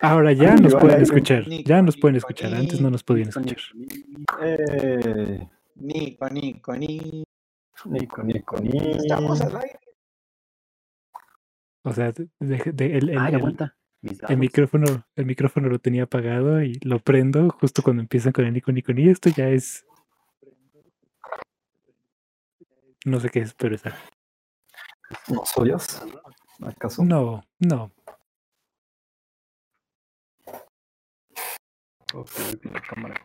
Ahora ya nos pueden escuchar. Ya nos pueden escuchar. Antes no nos podían escuchar. Eh, Nico, Nico, Nico. Nico, Nico, Nico. Estamos al aire. O sea, de- de- el, el- Ah, el- el micrófono, el micrófono lo tenía apagado y lo prendo justo cuando empiezan con el Nico Nico Ni. Esto ya es. No sé qué es, pero está. ¿Nos odias? ¿Acaso? No, no.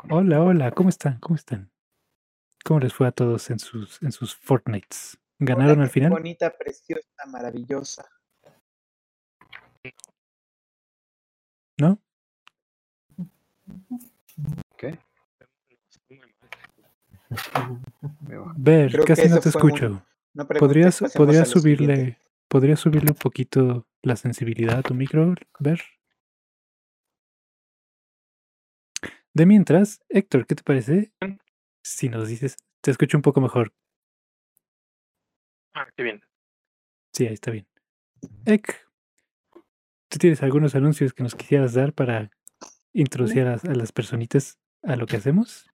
Hola, hola, ¿cómo están? ¿Cómo están? ¿Cómo les fue a todos en sus, en sus Fortnites? ¿Ganaron Hola, al final? Bonita, preciosa, maravillosa. ¿No? ¿Qué? Ver, Creo casi no te muy- escucho. No ¿Podrías, podrías subirle, podrías subirle un poquito la sensibilidad a tu micro, Ver? De mientras, Héctor, ¿qué te parece? Si nos dices, te escucho un poco mejor. Ah, qué bien. Sí, ahí está bien. Ek, ¿tú tienes algunos anuncios que nos quisieras dar para introducir a las, a las personitas a lo que hacemos?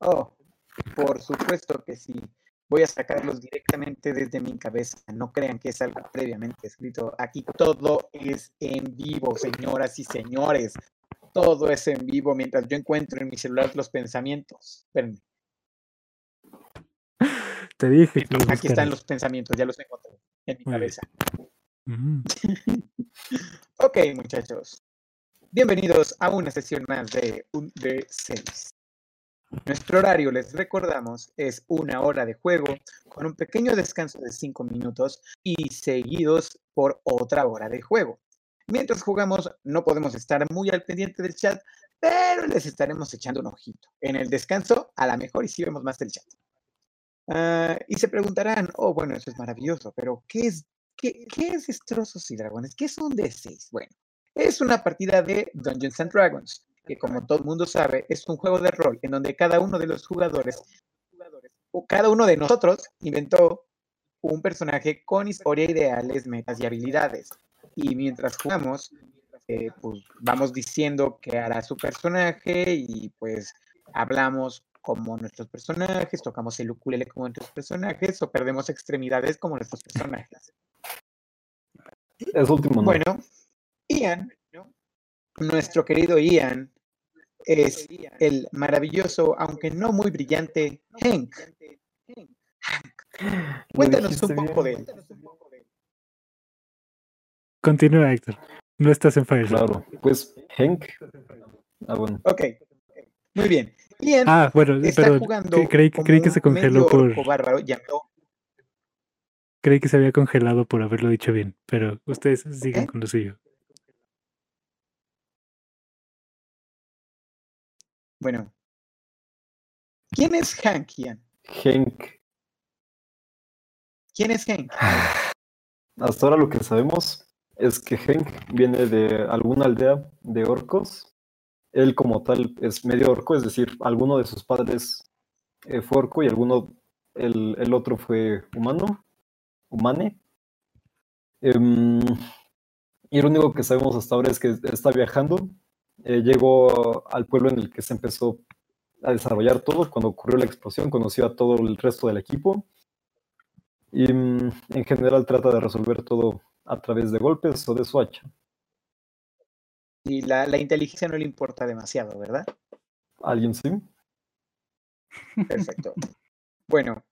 Oh, por supuesto que sí. Voy a sacarlos directamente desde mi cabeza. No crean que es algo previamente escrito. Aquí todo es en vivo, señoras y señores. Todo es en vivo mientras yo encuentro en mi celular los pensamientos. Espérenme. Te dije que Aquí están los pensamientos, ya los encontré en mi Muy cabeza. Mm, Ok, muchachos. Bienvenidos a una sesión más de un de 6. Nuestro horario, les recordamos, es una hora de juego con un pequeño descanso de 5 minutos y seguidos por otra hora de juego. Mientras jugamos, no podemos estar muy al pendiente del chat, pero les estaremos echando un ojito. En el descanso, a lo mejor y sí vemos más del chat. Ah, y se preguntarán, oh, bueno, eso es maravilloso, pero ¿qué es, qué, qué es Destrozos y Dragones? ¿Qué es un D6? Bueno, es una partida de Dungeons and Dragons, que como todo el mundo sabe, es un juego de rol en donde cada uno de los jugadores, o cada uno de nosotros, inventó un personaje con historia, ideales, metas y habilidades. Y mientras jugamos, eh, pues vamos diciendo qué hará su personaje y pues hablamos como nuestros personajes, tocamos el ukulele como nuestros personajes o perdemos extremidades como nuestros personajes. Es último, no. Bueno, Ian, ¿no? nuestro querido Ian, es el maravilloso, aunque no muy brillante, Hank. Lo Cuéntanos un poco de él. Continúa, Héctor. No estás en Fire. Claro, pues Hank. Ah, bueno. Ok, muy bien. Ian Ah, bueno, está pero jugando creí, como creí que se congeló por. bárbaro llamado Creí que se había congelado por haberlo dicho bien, pero ustedes sigan ¿Eh? con lo suyo. Bueno. ¿Quién es Hank, Ian? Hank. ¿Quién es Hank? Hasta ahora lo que sabemos es que Hank viene de alguna aldea de orcos. Él como tal es medio orco, es decir, alguno de sus padres eh, fue orco y alguno, el, el otro fue humano, humane. Em, y lo único que sabemos hasta ahora es que está viajando. Eh, llegó al pueblo en el que se empezó a desarrollar todo. Cuando ocurrió la explosión, conoció a todo el resto del equipo. Y mm, en general trata de resolver todo a través de golpes o de su hacha. Y la, la inteligencia no le importa demasiado, ¿verdad? ¿Alguien sí? Perfecto. Bueno,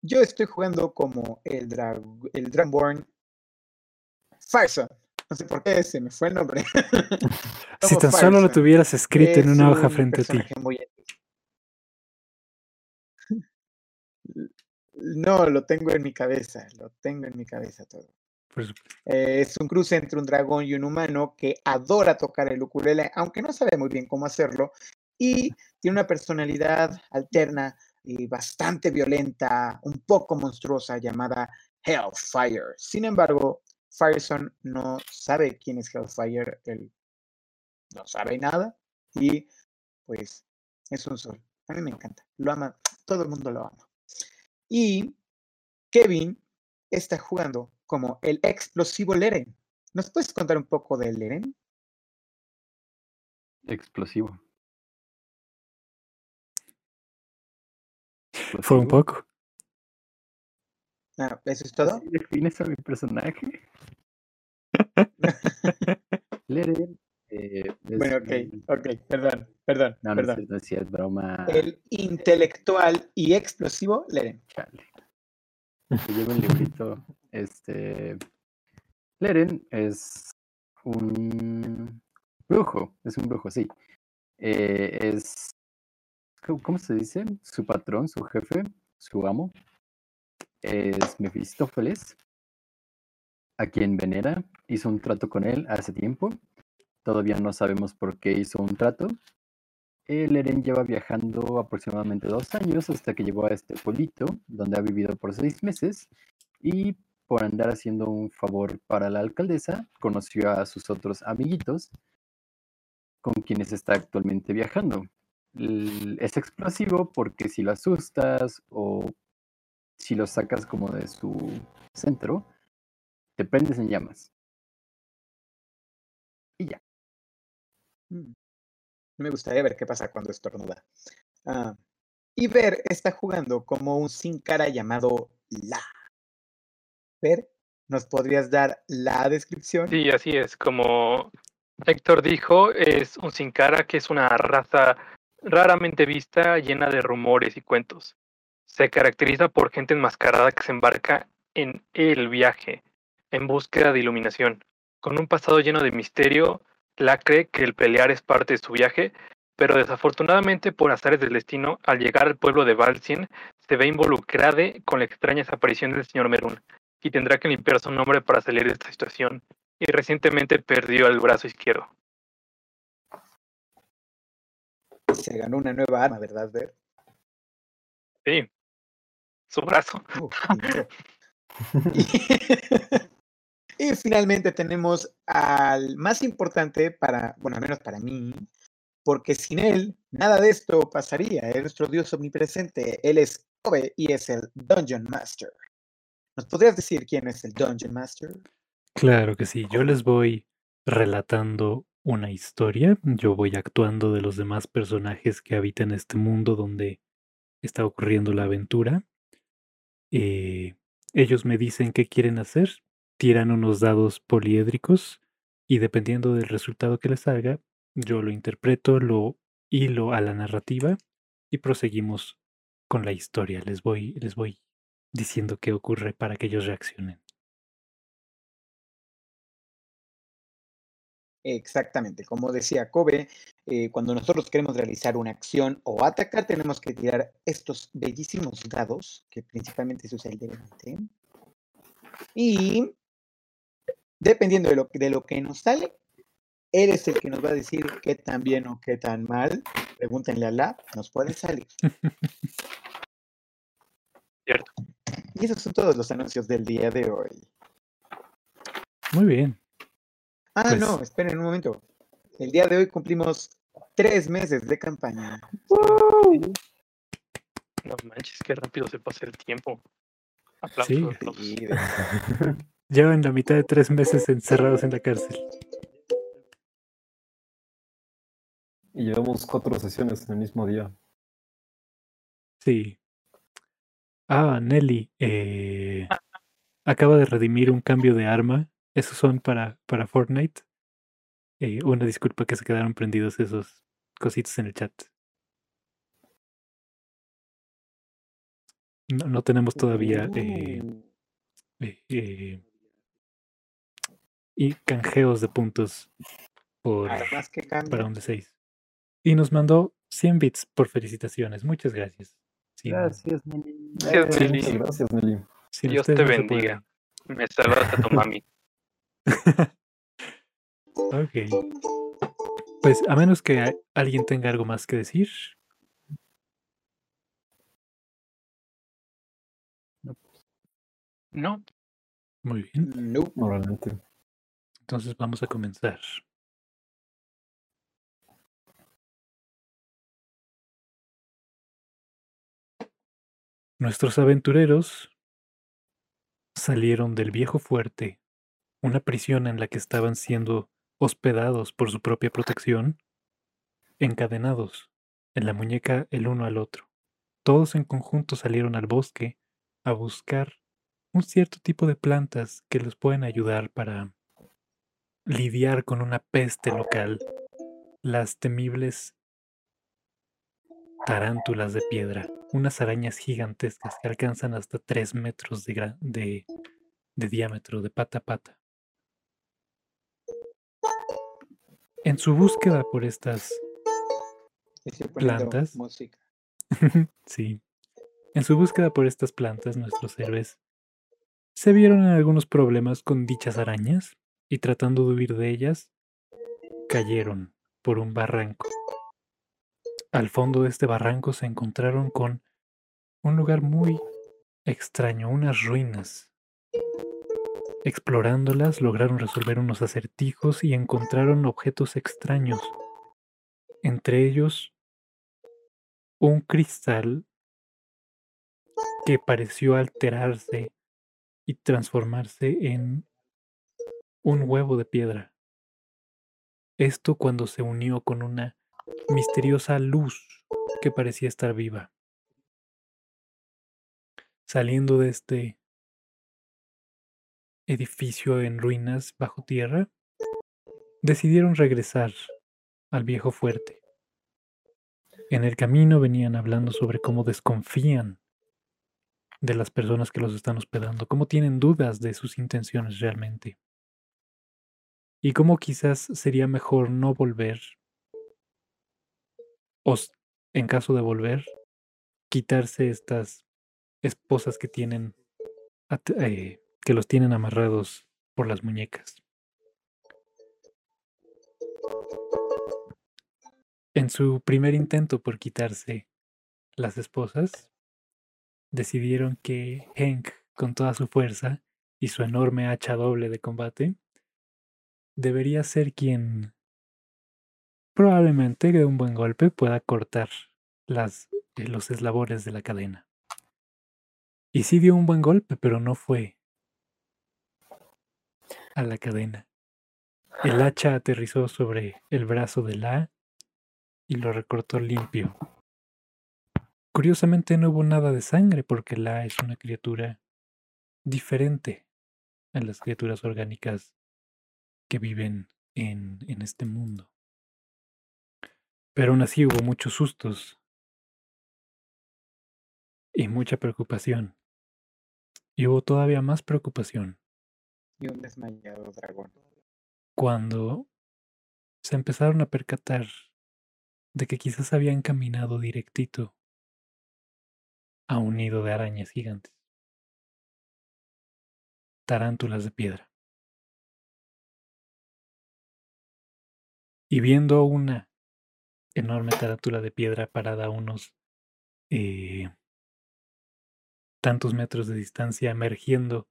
yo estoy jugando como el, drag, el Dragonborn Fireson. No sé por qué se me fue el nombre. Si tan solo lo tuvieras escrito en una hoja un frente a ti. muy. No, lo tengo en mi cabeza, lo tengo en mi cabeza todo. Supuesto. Eh, es un cruce entre un dragón y un humano que adora tocar el ukulele, aunque no sabe muy bien cómo hacerlo, y tiene una personalidad alterna y bastante violenta, un poco monstruosa, llamada Hellfire. Sin embargo, Fireson no sabe quién es Hellfire, él no sabe nada, y pues es un sol. A mí me encanta, lo ama, todo el mundo lo ama. Y Kevin está jugando como el explosivo Leren. ¿Nos puedes contar un poco de Leren? Explosivo. Fue un poco. Ah, ¿Eso es todo? ¿Así defines a mi personaje? Leren. eh, es Bueno, ok, ok, perdón, perdón, No, no es perdón. no es cierto, broma. El intelectual y explosivo Leren. Chale. Lleva un librito. Este. Leren es un brujo. Es un brujo, sí. Eh, es. ¿cómo, se dice? Su patrón, su jefe, su amo. Es Mefistófeles. A quien venera. Hizo un trato con él hace tiempo. Todavía no sabemos por qué hizo un trato. El Eren lleva viajando aproximadamente dos años hasta que llegó a este pueblito, donde ha vivido por seis meses, y por andar haciendo un favor para la alcaldesa, conoció a sus otros amiguitos, con quienes está actualmente viajando. Es explosivo porque si lo asustas o si lo sacas como de su centro, te prendes en llamas. Y ya. Mm. Me gustaría ver qué pasa cuando estornuda. Ah, y Ver está jugando como un sin cara llamado La. Ver, ¿nos podrías dar la descripción? Sí, así es. Como Héctor dijo, es un sin cara que es una raza raramente vista, llena de rumores y cuentos. Se caracteriza por gente enmascarada que se embarca en el viaje, en búsqueda de iluminación. Con un pasado lleno de misterio, la cree que el pelear es parte de su viaje, pero desafortunadamente por azares del destino, al llegar al pueblo de Valsien, se ve involucrada con la extraña desaparición del señor Merún y tendrá que limpiar su nombre para salir de esta situación. Y recientemente perdió el brazo izquierdo. Se ganó una nueva arma, ¿verdad, Ver? Sí, su brazo. Y finalmente tenemos al más importante para, bueno, al menos para mí, porque sin él nada de esto pasaría. Es nuestro Dios omnipresente. Él es Kobe y es el Dungeon Master. ¿Nos podrías decir quién es el Dungeon Master? Claro que sí. Yo les voy relatando una historia. Yo voy actuando de los demás personajes que habitan este mundo donde está ocurriendo la aventura. Eh, ellos me dicen qué quieren hacer, tiran unos dados poliédricos y dependiendo del resultado que les salga, yo lo interpreto, lo hilo a la narrativa y proseguimos con la historia. Les voy, les voy diciendo qué ocurre para que ellos reaccionen. Exactamente, como decía Kobe, eh, cuando nosotros queremos realizar una acción o atacar, tenemos que tirar estos bellísimos dados, que principalmente se usa el de 20. Y dependiendo de lo, de lo que nos sale, él es el que nos va a decir qué tan bien o qué tan mal. Pregúntenle a la, nos puede salir. Cierto. Y esos son todos los anuncios del día de hoy. Muy bien. Ah, Pues- no, esperen un momento. El día de hoy cumplimos tres meses de campaña. No manches, qué rápido se pasa el tiempo. Aplausos, Sí. aplausos. Y de- Llevan la mitad de tres meses encerrados en la cárcel. Y llevamos cuatro sesiones en el mismo día. Sí. Ah, Nelly, eh, acaba de redimir un cambio de arma. Esos son para, para Fortnite. Eh, una disculpa que se quedaron prendidos esos cositos en el chat. No, no tenemos todavía eh, Uh, eh, y canjeos de puntos por, para un de 6. Y nos mandó 100 bits por felicitaciones. Muchas gracias. Gracias, Nelly. Gracias, Nelly. muchas gracias, Nelly. sin Dios te no bendiga. Me saludas a tu mami. Ok. Pues a menos que alguien tenga algo más que decir. No, Muy bien. Nope. Normalmente. Entonces vamos a comenzar. Nuestros aventureros salieron del viejo fuerte una prisión en la que estaban siendo hospedados por su propia protección, encadenados en la muñeca el uno al otro. Todos en conjunto salieron al bosque a buscar un cierto tipo de plantas que les pueden ayudar para lidiar con una peste local, las temibles tarántulas de piedra, unas arañas gigantescas que alcanzan hasta 3 metros de, gra- de- de diámetro, de pata a pata. En su búsqueda por estas poniendo Plantas. música. sí. En su búsqueda por estas plantas, nuestros héroes se vieron en algunos problemas con dichas arañas y tratando de huir de ellas, cayeron por un barranco. Al fondo de este barranco se encontraron con un lugar muy extraño, unas ruinas. Explorándolas lograron resolver unos acertijos y encontraron objetos extraños, entre ellos un cristal que pareció alterarse y transformarse en un huevo de piedra. Esto cuando se unió con una misteriosa luz que parecía estar viva. Saliendo de este edificio en ruinas bajo tierra, decidieron regresar al viejo fuerte. En el camino venían hablando sobre cómo desconfían de las personas que los están hospedando, cómo tienen dudas de sus intenciones realmente. Y cómo quizás sería mejor no volver, en caso de volver, quitarse estas esposas que tienen, eh, que los tienen amarrados por las muñecas. En su primer intento por quitarse las esposas, decidieron que Hank, con toda su fuerza y su enorme hacha doble de combate, debería ser quien probablemente de un buen golpe pueda cortar las, eh, los eslabones de la cadena. Y sí dio un buen golpe, pero no fue a la cadena. El hacha aterrizó sobre el brazo de La y lo recortó limpio. Curiosamente no hubo nada de sangre porque La es una criatura diferente a las criaturas orgánicas que viven en, en este mundo. Pero aún así hubo muchos sustos y mucha preocupación. Y hubo todavía más preocupación Y un desmayado dragón. cuando se empezaron a percatar de que quizás habían caminado directito a un nido de arañas gigantes. Tarántulas de piedra. Y viendo una enorme tarántula de piedra parada a unos eh, tantos metros de distancia, emergiendo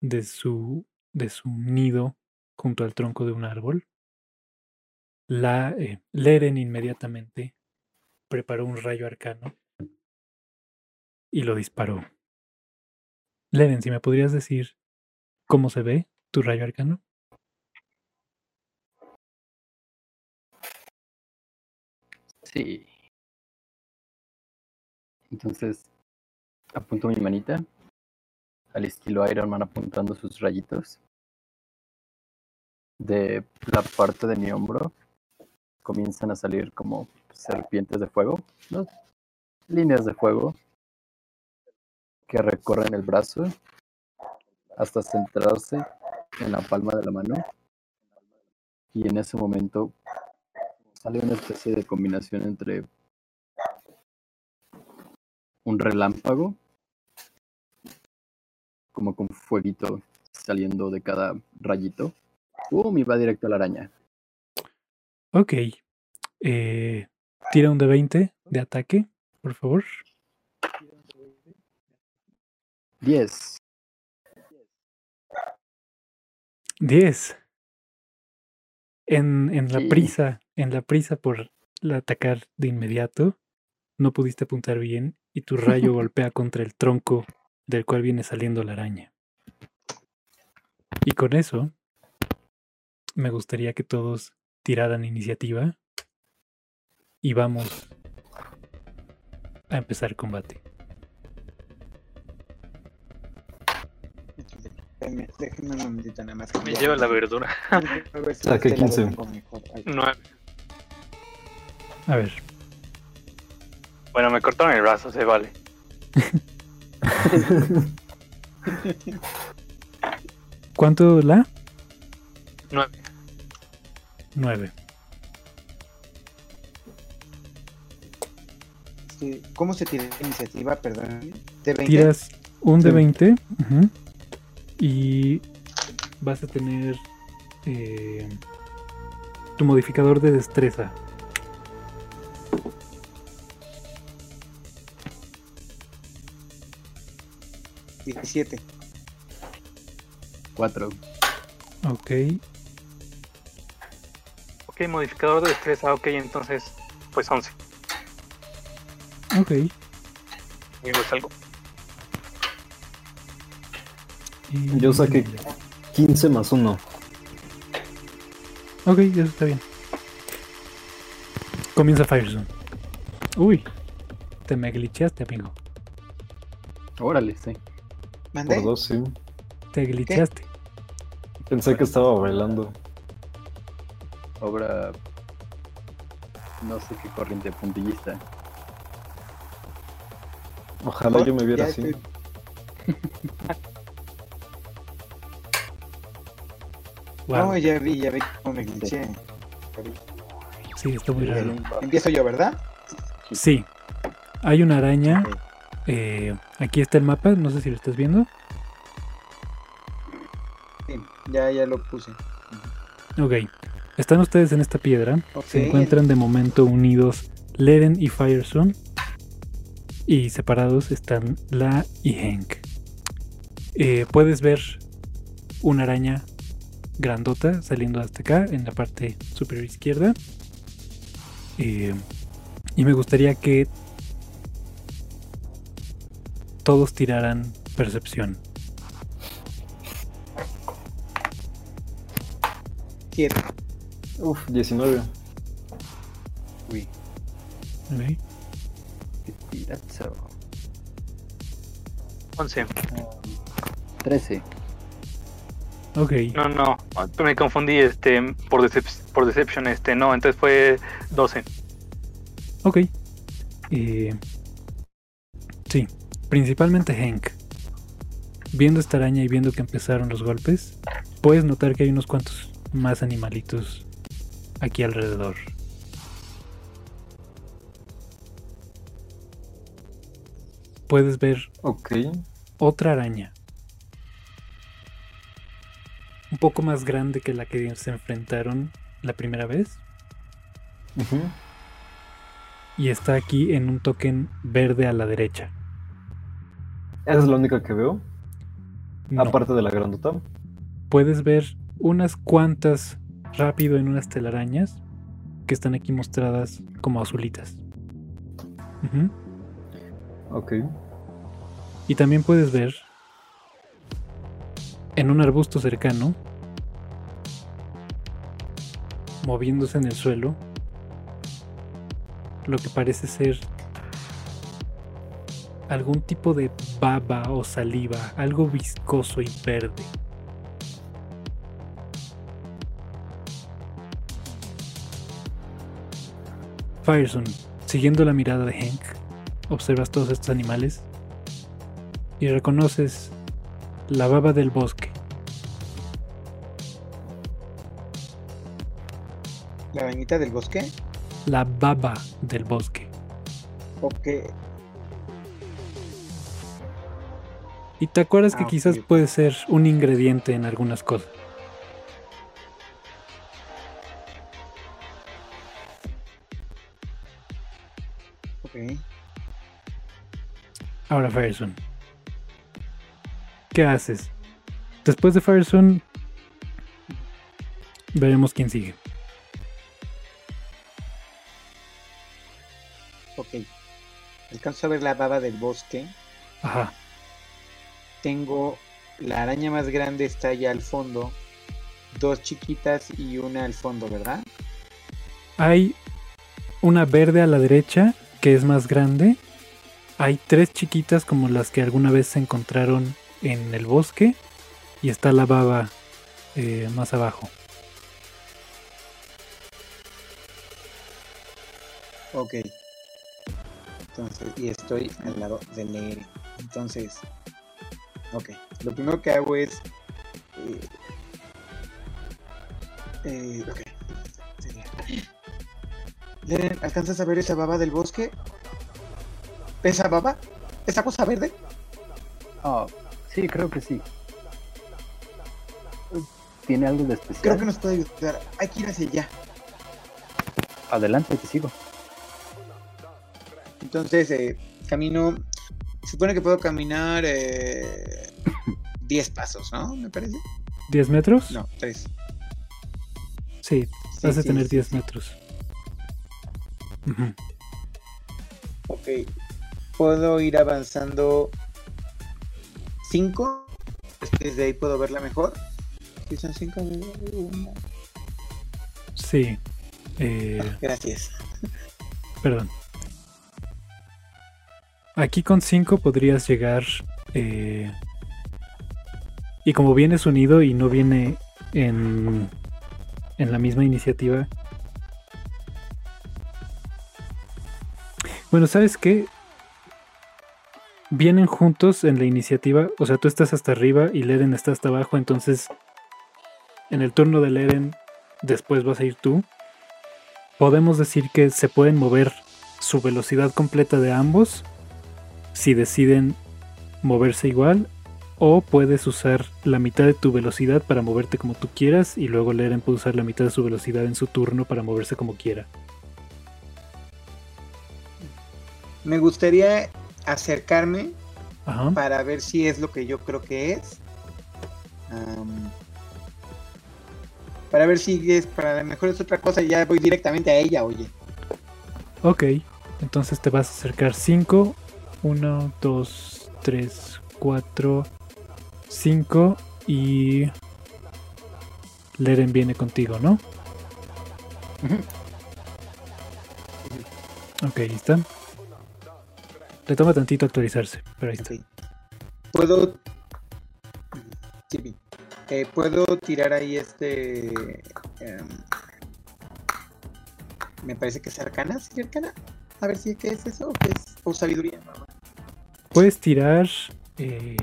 de su, de su nido junto al tronco de un árbol, la eh, Leren inmediatamente preparó un rayo arcano y lo disparó. Leren, si me podrías decir cómo se ve tu rayo arcano. Sí. Entonces, apunto mi manita al estilo Iron Man apuntando sus rayitos. De la parte de mi hombro comienzan a salir como serpientes de fuego, líneas de fuego que recorren el brazo hasta centrarse en la palma de la mano. Y en ese momento sale una especie de combinación entre un relámpago, como con fueguito saliendo de cada rayito. ¡Pum! Y va directo a la araña. Ok. Eh, tira un de 20 de ataque, por favor. 10. 10. En, en la Sí. prisa, en la prisa por la atacar de inmediato, no pudiste apuntar bien y tu rayo golpea contra el tronco del cual viene saliendo la araña. Y con eso, me gustaría que todos tiraran iniciativa y vamos a empezar combate. Déjenme, déjenme un momentito nada más. Me lleva la verdura. A ver si Saqué este lado 15. tengo mejor. Ay, Nueve. A ver, Bueno, me cortaron el brazo, se vale. ¿cuánto la? Nueve. 9. este, ¿Cómo se tira la iniciativa? Perdón. ¿De 20? Tiras un de Sí. 20 ujú, y vas a tener eh, tu modificador de destreza. Diecisiete. 4. Ok, Ok, modificador de destreza, ok, entonces, pues 11. ok. Digo, es algo. y- Yo saqué 15 más 1. Ok, eso está bien. Comienza Firezone. Uy, te me glitchaste, amigo. Órale, sí. ¿Mandé? Por 2, sí. Te glitchaste. Pensé que estaba bailando. Obra. No sé qué corriente puntillista. Ojalá yo me viera Ya así. Wow, No, ya vi, ya vi cómo me glitché. sí, está muy raro. Empiezo yo, ¿verdad? Sí, hay una araña. Eh, aquí está el mapa, no sé si lo estás viendo. Sí, ya, ya lo puse. Ok, están ustedes en esta piedra. Se encuentran de momento unidos Leren y Firestone. Y separados están La y Hank. Eh, puedes ver una araña grandota saliendo hasta acá en la parte superior izquierda. Eh, y me gustaría que todos tiraran percepción. Siete. Uf, 19. Uy, ¿ok? qué tirazo. 11. 13. Ok, No, no, me confundí este por, decep- por Deception, este, no, entonces fue 12. ok. Eh, sí, principalmente Hank. Viendo esta araña y viendo que empezaron los golpes, puedes notar que hay unos cuantos más animalitos aquí alrededor. Puedes ver Ok. otra araña. Un poco más grande que la que se enfrentaron la primera vez. Y está aquí en un token verde a la derecha. Esa es la única que veo. No. Aparte de la grandota. puedes ver unas cuantas rápido en unas telarañas que están aquí mostradas como azulitas. Ok. Y también puedes ver en un arbusto cercano, moviéndose en el suelo, lo que parece ser algún tipo de baba o saliva, algo viscoso y verde. Fireson, siguiendo la mirada de Hank, observas todos estos animales y reconoces la baba del bosque. La vainita del bosque. La baba del bosque. Ok. Y te acuerdas que Ah, quizás puede ser un ingrediente en algunas cosas. Ok. Ahora Fireson. ¿Qué haces? Después de Fireson, veremos quién sigue. Ok. Alcanzo a ver la baba del bosque. Ajá. Tengo la araña más grande está allá al fondo. dos chiquitas y una al fondo, ¿verdad? Hay una verde a la derecha que es más grande. Hay tres chiquitas como las que alguna vez se encontraron en el bosque. Y está la baba eh, más abajo. Ok. Entonces, y estoy al lado de leer. Entonces, ok. Lo primero que hago es. Eh, eh, ok. Leren, ¿alcanzas a ver esa baba del bosque? ¿Esa baba? ¿Esa cosa verde? Ah, sí, creo que sí. ¿Tiene algo de especial? Creo que nos puede ayudar. Hay que ir hacia allá. Adelante, te sigo. Entonces, eh, camino. Supone que puedo caminar eh, 10 pasos, ¿no? Me parece. ¿10 metros? No, 3. Sí, Sí, vas a sí, tener sí, 10 sí. metros. Ujú. Ok. Puedo ir avanzando 5. Desde ahí puedo verla mejor. Si son 5. Sí. Eh, Gracias. perdón. Aquí con 5 podrías llegar. eh, y como vienes unido y no viene en, en la misma iniciativa. Bueno, ¿sabes qué? Vienen juntos en la iniciativa. O sea, tú estás hasta arriba y Leren está hasta abajo. Entonces, en el turno de Leren, después vas a ir tú. Podemos decir que se pueden mover su velocidad completa de ambos si deciden moverse igual o puedes usar la mitad de tu velocidad para moverte como tú quieras y luego Leren puede usar la mitad de su velocidad en su turno para moverse como quiera. Me gustaría acercarme Ajá. para ver si es lo que yo creo que es. Para ver si es, para lo mejor es otra cosa y ya voy directamente a ella, oye. Ok, entonces te vas a acercar 5, 1, 2, 3, 4, 5 y Leren viene contigo, ¿no? Ujú. Ok, ahí está. Le toma tantito actualizarse, pero ahí está. Ok. Puedo. Sí. Eh, Puedo tirar ahí este. em, me parece que es arcana, ¿sí, arcana? A ver si qué es eso o qué es. O sabiduría. Puedes tirar. eh,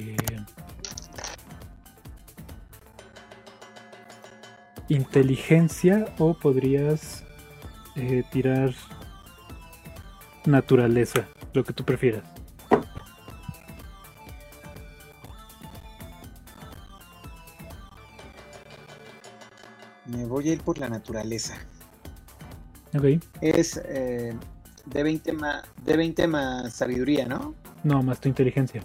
inteligencia o podrías eh, tirar naturaleza, lo que tú prefieras. Me voy a ir por la naturaleza. Ok, Es eh, de 20 más de 20 más sabiduría, ¿no? No, más tu inteligencia.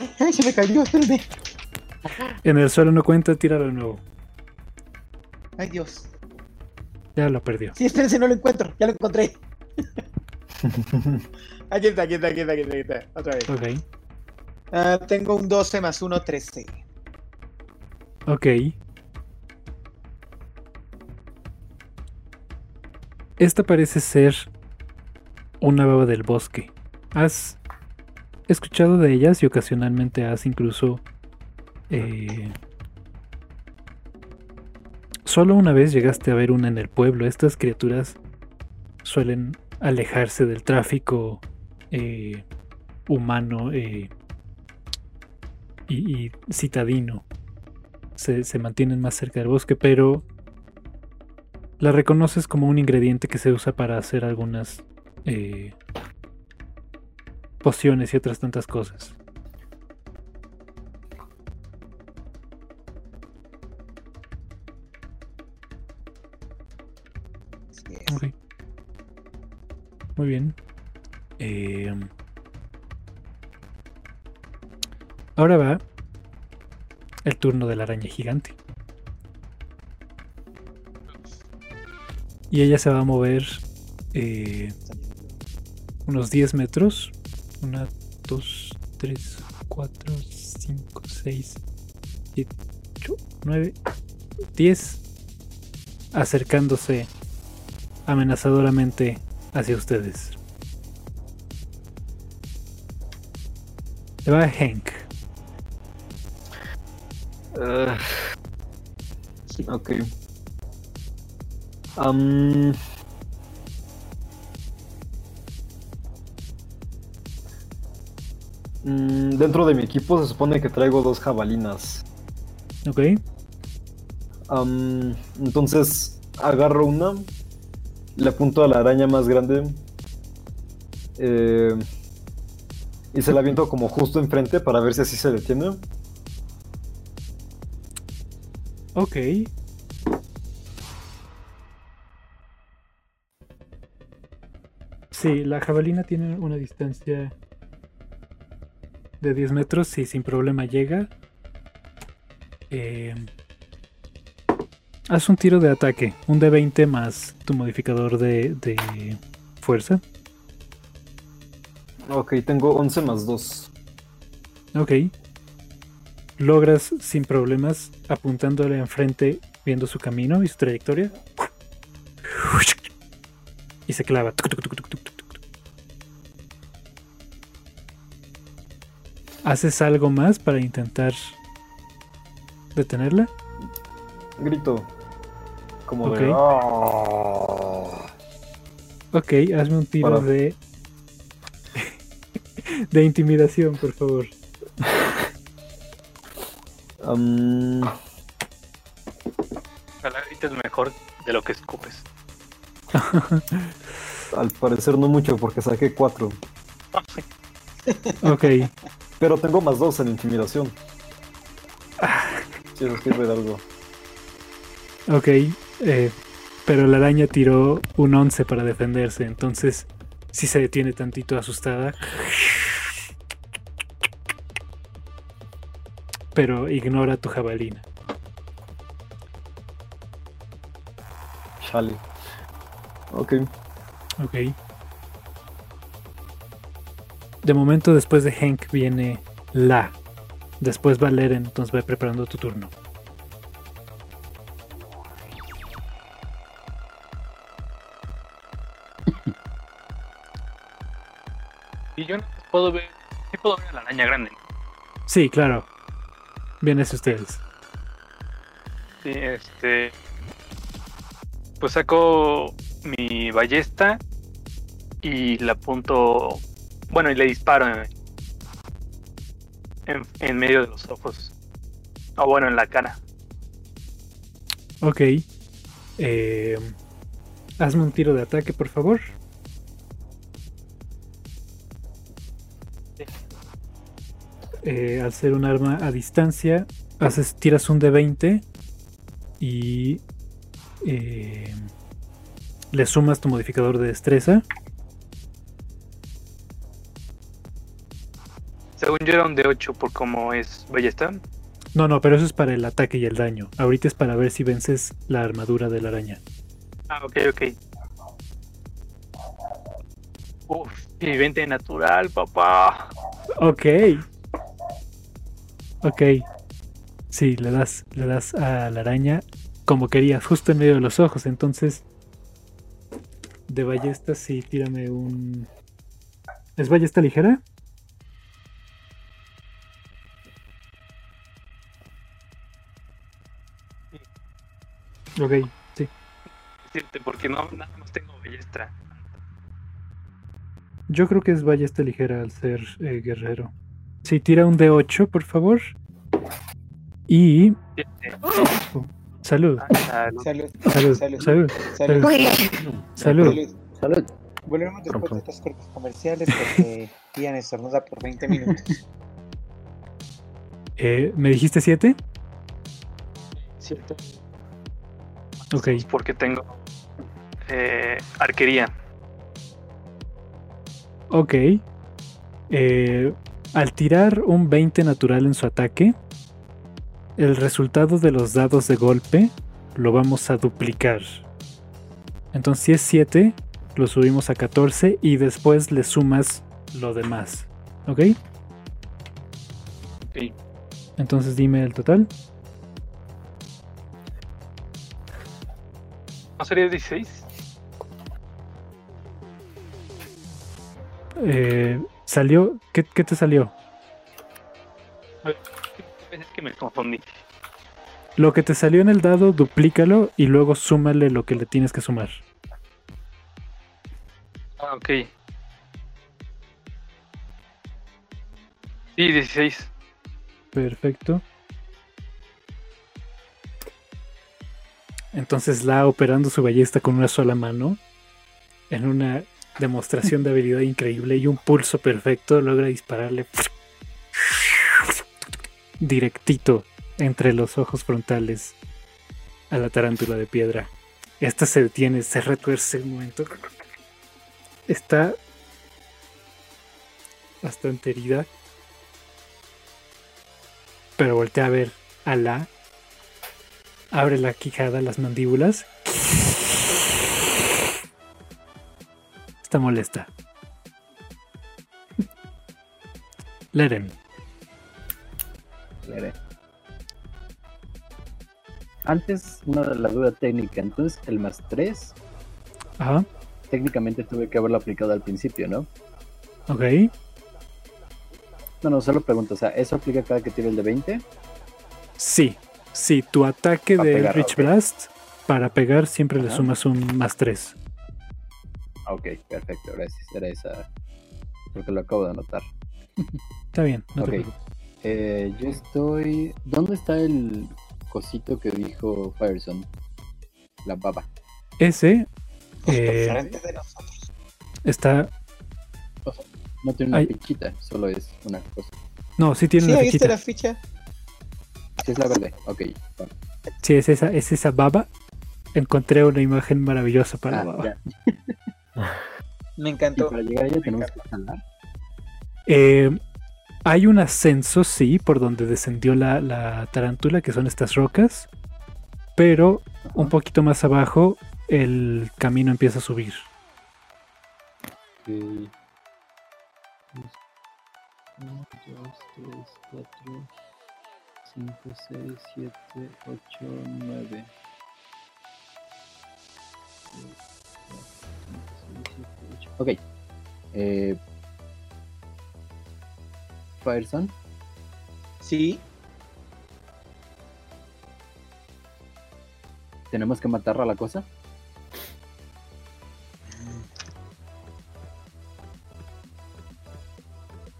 Ay, ay, se me cayó, espérame. En el suelo no cuenta, tíralo de nuevo. Ay, Dios. Ya lo perdió. Sí, espérense, no lo encuentro. Ya lo encontré. aquí está, aquí está, aquí está, aquí está, aquí está. Otra vez. Ok, Ah, tengo un 12 más 1, 13. ok. Esta parece ser una baba del bosque. Has escuchado de ellas y ocasionalmente has incluso... eh, Solo una vez llegaste a ver una en el pueblo. Estas criaturas suelen alejarse del tráfico eh, humano eh, y, citadino. Se, se mantienen más cerca del bosque, pero la reconoces como un ingrediente que se usa para hacer algunas eh, pociones y otras tantas cosas. Muy bien. Eh, ahora va el turno de la araña gigante. Y ella se va a mover eh, unos 10 metros. Una, dos, tres, 4, 5, 6, 7, 8, 9, 10. Acercándose amenazadoramente hacia ustedes. Se va Hank. Ah, ok. Mm, dentro de mi equipo se supone que traigo dos jabalinas. Ok. Entonces agarro una, le apunto a la araña más grande eh, y se la aviento como justo enfrente para ver si así se detiene. Ok. Sí, la jabalina tiene una distancia de 10 metros y sin problema llega. Eh, haz un tiro de ataque, un de 20 más tu modificador de, de fuerza. Ok, tengo 11 más 2. Ok. Logras sin problemas apuntándole enfrente, viendo su camino y su trayectoria. Y se clava. ¿Haces algo más para intentar detenerla? Grito. Como de. Ok. "Ah". Ok, hazme un tiro Para- de. de intimidación, por favor. Am, Ojalá grites mejor de lo que escupes. al parecer no mucho porque saqué 4. Ok, Pero tengo más 2 en intimidación. Si eso sirve de algo. ok. eh, pero la araña tiró un 11 para defenderse, entonces si se detiene tantito asustada. Pero ignora tu jabalina. Chale. Ok. Ok. De momento, después de Hank viene La. Después va Leren, entonces va preparando tu turno. Y yo no puedo ver. Sí puedo ver a la araña grande. Sí, claro. Vienes ustedes. Sí, este. Pues saco mi ballesta y la apunto. Bueno, y le disparo en, en, medio de los ojos. O bueno, en la cara. Ok. Eh, hazme un tiro de ataque, por favor. Eh, al ser un arma a distancia, haces, tiras un de 20 y eh, le sumas tu modificador de destreza. Según yo era un de 8 por cómo es ballesta. No, no, pero eso es para el ataque y el daño. Ahorita es para ver si vences la armadura de la araña. Ah, ok, ok. Uf, y 20 natural, papá. Ok. Ok. Sí, le das, le das a la araña como querías, justo en medio de los ojos. Entonces, de ballesta, sí, tírame un. ¿Es ballesta ligera? Ok, sí. Porque no, nada más tengo ballesta. Yo creo que es ballesta ligera al ser eh, guerrero. Sí, tira un D8, por favor. Y. Siete. Salud, Ah, salud. Salud. salud, Salud. salud, Salud. salud. Salud. Salud. Volvemos después de estos cortes comerciales porque Ian estornuda por 20 minutos. Eh, ¿Me dijiste 7? Cierto. Ok, Porque tengo eh, arquería. ok. Eh, al tirar un 20 natural en su ataque, el resultado de los dados de golpe lo vamos a duplicar. Entonces, si es 7, lo subimos a 14 y después le sumas lo demás. ¿Ok? Ok. Entonces dime el total. ¿No sería 16? Eh, salió. ¿qué, ¿Qué te salió? Es que me confundí. Lo que te salió en el dado, duplícalo y luego súmale lo que le tienes que sumar. Ah, ok. Sí, 16. Perfecto. Entonces la operando su ballesta con una sola mano, en una demostración de habilidad increíble y un pulso perfecto, logra dispararle directito entre los ojos frontales a la tarántula de piedra. Esta se detiene, se retuerce un momento. Está bastante herida. Pero voltea a ver a la. Abre la quijada, las mandíbulas. Está molesta. Leren. Veré. Antes, una de la duda técnica, entonces el más 3, Ajá. técnicamente tuve que haberlo aplicado al principio, ¿no? Ok. No, no, solo pregunto, o sea, ¿eso aplica cada que tire el de 20? Sí. Sí, tu ataque de pegar, Rich. Blast para pegar siempre le sumas un más 3. Ah, Ok, perfecto, gracias. Era esa, porque lo acabo de anotar. Está bien, no Ok. te preocupes. Eh, yo estoy... ¿Dónde está el cosito que dijo Fireson? La baba. Ese Eh, frente de nosotros. está. No tiene una Ay. fichita, solo es una cosa. No, sí tiene Sí, una ahí está fichita. la ficha. Sí, es la verde. Ok. bueno. Sí, es esa, es esa baba. Encontré una imagen maravillosa para Ah, la baba. Me Y encantó. para llegar allá Me tenemos que escalar. Eh, hay un ascenso, sí, por donde descendió la, la tarántula, que son estas rocas. Pero un poquito más abajo, el camino empieza a subir. Ok. Uno, dos, tres, cuatro, cinco, seis, siete, ocho, nueve. Ok. Eh, Fireson, Sí, ¿tenemos que matar a la cosa?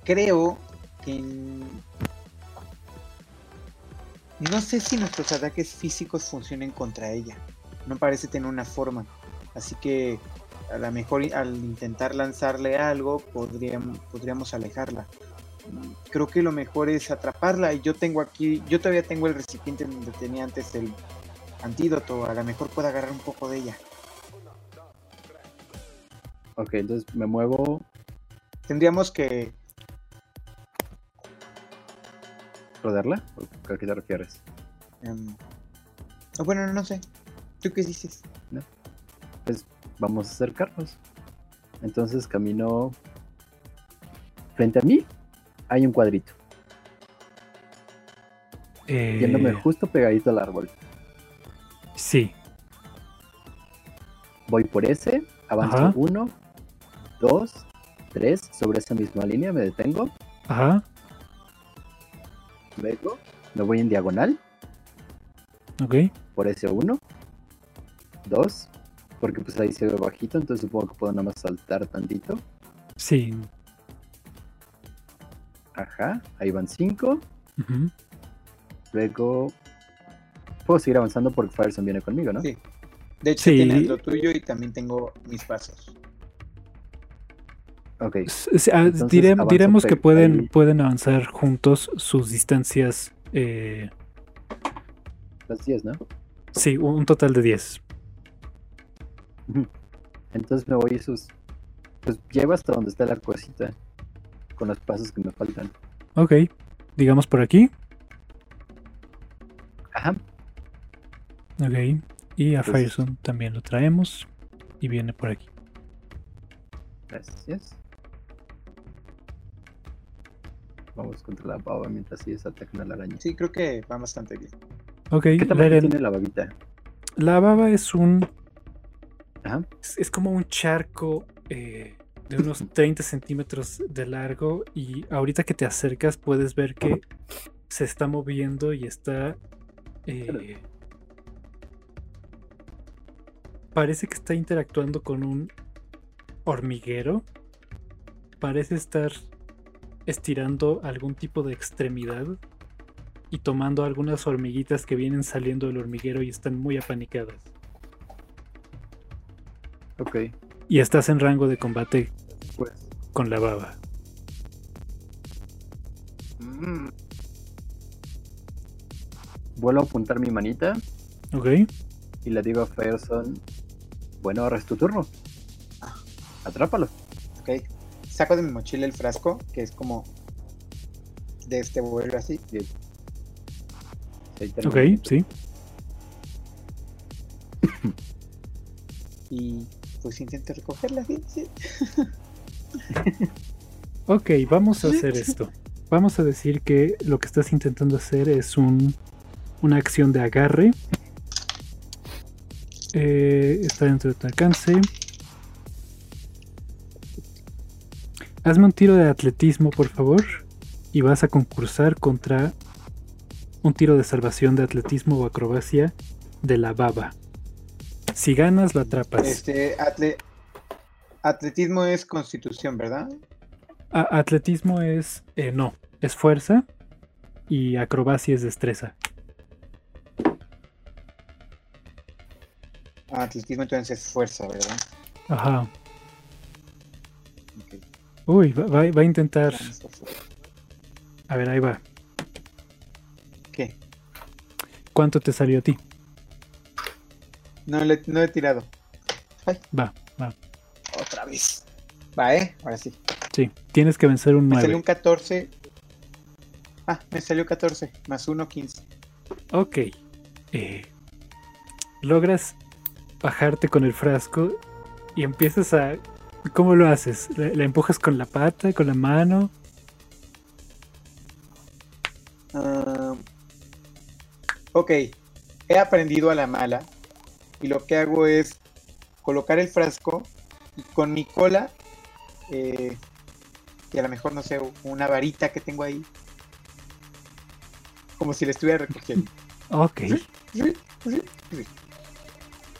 creo que. No sé si nuestros ataques físicos funcionen contra ella. No parece tener una forma. Así que a lo mejor al intentar lanzarle algo podríamos, podríamos alejarla. Creo que lo mejor es atraparla. Y yo tengo aquí, yo todavía tengo el recipiente donde tenía antes el antídoto. A lo mejor pueda agarrar un poco de ella. Ok, entonces me muevo. Tendríamos que ¿Rodearla? ¿O ¿A qué te refieres? Em, oh, bueno, no sé. ¿Tú qué dices? pues vamos a acercarnos. Entonces camino frente a mí. Hay un cuadrito, Eh, yéndome justo pegadito al árbol. sí, Voy por ese, avanzo Ajá. uno, dos, tres, sobre esa misma línea me detengo, ajá, luego me voy en diagonal ok. por ese uno, dos, porque pues ahí se ve bajito, entonces supongo que puedo nada más saltar tantito. Sí. Ajá, ahí van cinco, ujú. luego puedo seguir avanzando porque Fireson viene conmigo, ¿no? Sí. De hecho, Sí. tienes lo tuyo y también tengo mis pasos. Ok, S- s- ah, Entonces, diremos que pueden, ahí. pueden avanzar juntos sus distancias. eh, las 10, ¿no? sí, un total de 10. Ujú. Entonces me voy esos. Pues llevo hasta donde está la cosita. Con los pasos que me faltan. Ok, digamos por aquí. Ajá. Ok, y a Pues- Fireson también lo traemos. Y viene por aquí. Gracias. Vamos contra la baba mientras ellos atacan a la araña. Sí, creo que va bastante bien. Ok, ¿Qué tamaño Leren, tiene la babita? la baba es un. Es como un charco eh, de unos 30 centímetros de largo. Y ahorita que te acercas, puedes ver que se está moviendo y está. eh, parece que está interactuando con un hormiguero. Parece estar estirando algún tipo de extremidad y tomando algunas hormiguitas que vienen saliendo del hormiguero y están muy apanicadas. Ok. Y estás en rango de combate Pues. con la baba. mm. Vuelvo a apuntar mi manita ¿Ok? y le digo a Fireson, bueno, ahora es tu turno. Ah. Atrápalo. Ok. Saco de mi mochila el frasco, que es como de este vuelo así. Ok, sí. Y pues intento recogerla. ¿sí? Sí. Ok, vamos a hacer esto. Vamos a decir que lo que estás intentando hacer es un, una acción de agarre. Eh, está dentro de tu alcance. Hazme un tiro de atletismo, por favor. Y vas a concursar contra un tiro de salvación de atletismo o acrobacia de la baba. Si ganas, lo atrapas. Este, atle- atletismo es constitución, ¿verdad? A- atletismo es. eh, no, es fuerza. Y acrobacia es destreza. Ah, atletismo entonces es fuerza, ¿verdad? Ajá. Uy, va, va- va a intentar. a ver, ahí va. ¿Qué? ¿Cuánto te salió a ti? No, le, no he tirado. Va, va. Otra vez. Va, ¿eh? Ahora sí. Sí, tienes que vencer un Me salió 9. un 14. Ah, me salió 14. Más 1, 15. Ok. Eh, logras bajarte con el frasco y empiezas a. ¿Cómo lo haces? ¿Le, le empujas con la pata, con la mano? Ah, ok. He aprendido a la mala. Y lo que hago es colocar el frasco y con mi cola, eh, que a lo mejor no sé, una varita que tengo ahí, como si le estuviera recogiendo. Ok.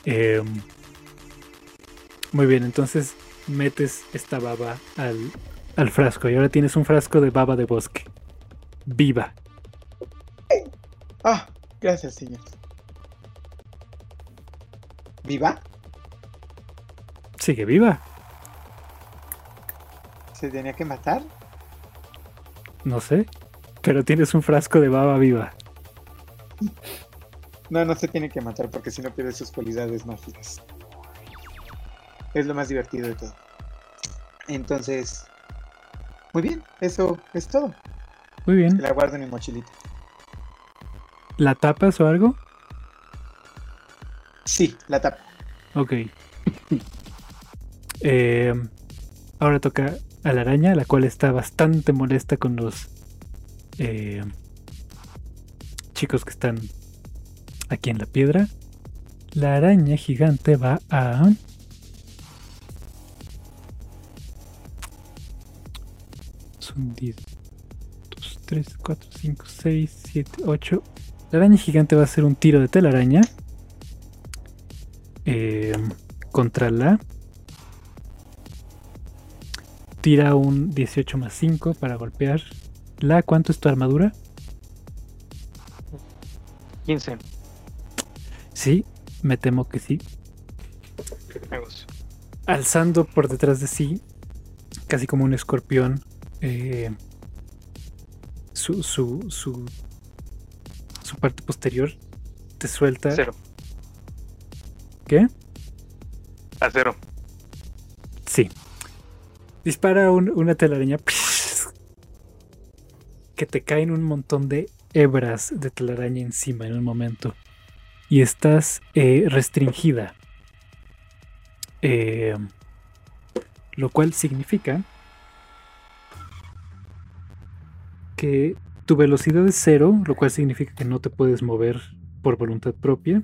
Em, muy bien, entonces metes esta baba al, al frasco y ahora tienes un frasco de baba de bosque. Viva. Ah, gracias, señor. ¿Viva? Sigue viva. ¿Se tenía que matar? No sé. Pero tienes un frasco de baba viva. No, no se tiene que matar porque si no pierde sus cualidades mágicas. Es lo más divertido de todo. Entonces, muy bien, eso es todo. Muy bien. La guardo en mi mochilita. ¿La tapas o algo? Sí, la tapa. Ok. Em, ahora toca a la araña, la cual está bastante molesta con los em, chicos que están aquí en la piedra. La araña gigante va a... Son 10, 2, 3, 4, 5, 6, 7, 8. La araña gigante va a hacer un tiro de telaraña eh, contra la. Tira un 18 más 5 para golpear. La, ¿cuánto es tu armadura? 15. Sí, me temo que sí. Negocio. Alzando por detrás de sí, casi como un escorpión, eh, su, su, su, su parte posterior te suelta. Cero. ¿Qué? A cero. Sí. Dispara un- una telaraña que te caen un montón de hebras de telaraña encima en un momento. Y estás eh, restringida. Eh, lo cual significa tu velocidad es cero, lo cual significa que no te puedes mover por voluntad propia.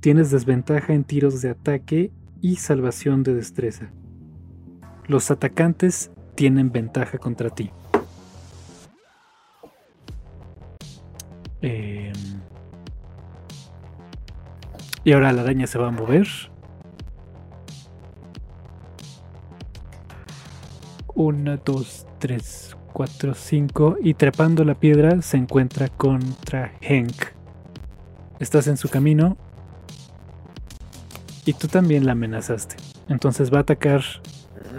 Tienes desventaja en tiros de ataque y salvación de destreza. Los atacantes tienen ventaja contra ti. Em, y ahora la araña se va a mover. Una, dos, tres, cuatro, cinco. Y trepando la piedra se encuentra contra Henk. Estás en su camino. Y tú también la amenazaste. Entonces va a atacar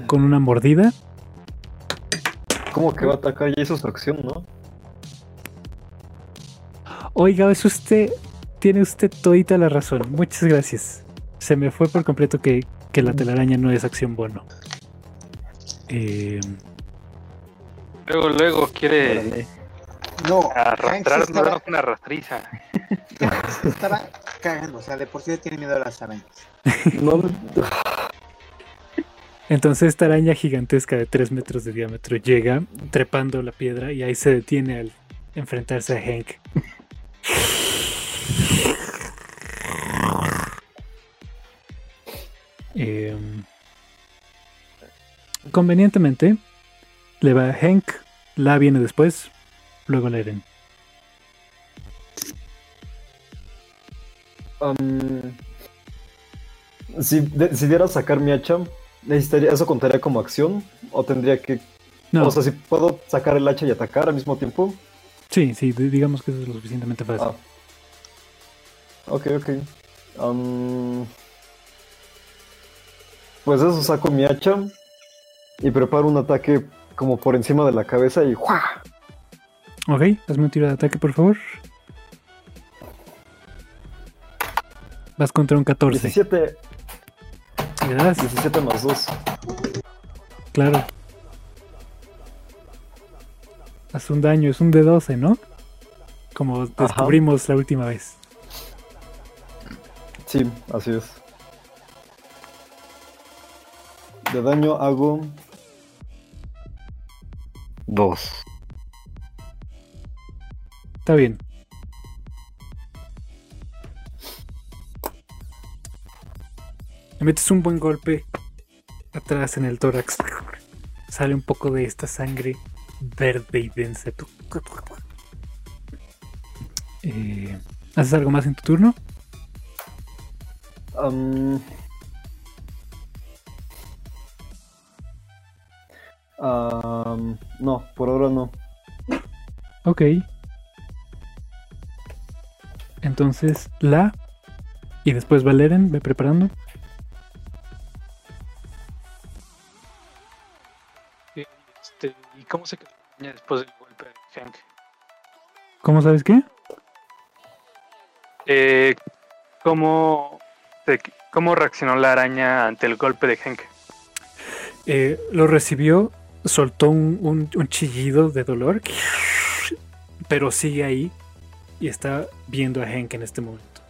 con una mordida. ¿Cómo que va a atacar? Ya hizo su acción, ¿no? Oiga, es usted. Tiene usted todita la razón. Muchas gracias. Se me fue por completo que, que la telaraña no es acción bono. Eh, Luego, luego quiere Órale. No, arrastrar estaba, con una rastriza. se estaba cagando. O sea, de por sí tiene miedo a las arañas. No, Entonces esta araña gigantesca de 3 metros de diámetro llega trepando la piedra y ahí se detiene al enfrentarse a Hank. Em, convenientemente, le va a Hank, la viene después, luego Leren. Am, si de- decidiera sacar mi hacha, necesitaría, ¿eso contaría como acción? ¿O tendría que... No, O sea, si puedo sacar el hacha y atacar al mismo tiempo? sí, sí, di- digamos que eso es lo suficientemente fácil. Ah. Ok, ok. Pues eso, saco mi hacha y preparo un ataque como por encima de la cabeza y ¡juá! Ok, hazme un tiro de ataque, por favor. Vas contra un 14. 17, ¿Le das? 17 más 2. Claro. Haz un daño, es un de 12, ¿no? Como descubrimos la última vez. Sí, así es. De daño hago 2. Está bien. Le metes un buen golpe atrás en el tórax. Sale un poco de esta sangre verde y densa. Eh, ¿Haces algo más en tu turno? Am, Ok. Entonces, la. Y después Valeren, ve preparando. Este, ¿Y cómo se quedó la araña después del golpe de Hank? ¿Cómo sabes qué? Eh, ¿cómo, ¿Cómo reaccionó la araña ante el golpe de Hank? Eh, lo recibió, soltó un, un- un chillido de dolor, pero sigue ahí y está viendo a Hank en este momento.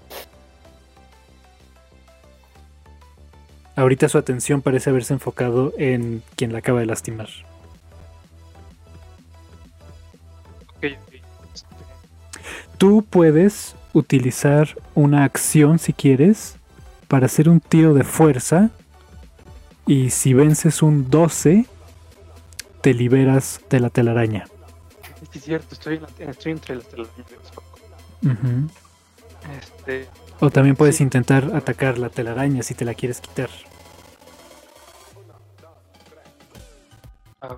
Ahorita su atención parece haberse enfocado en quien la acaba de lastimar. Tú puedes utilizar una acción si quieres para hacer un tiro de fuerza y si vences un 12 te liberas de la telaraña. Sí, es cierto, estoy, en la- estoy entre las telarañas de. Este, O también puedes Sí. intentar atacar la telaraña si te la quieres quitar. ah.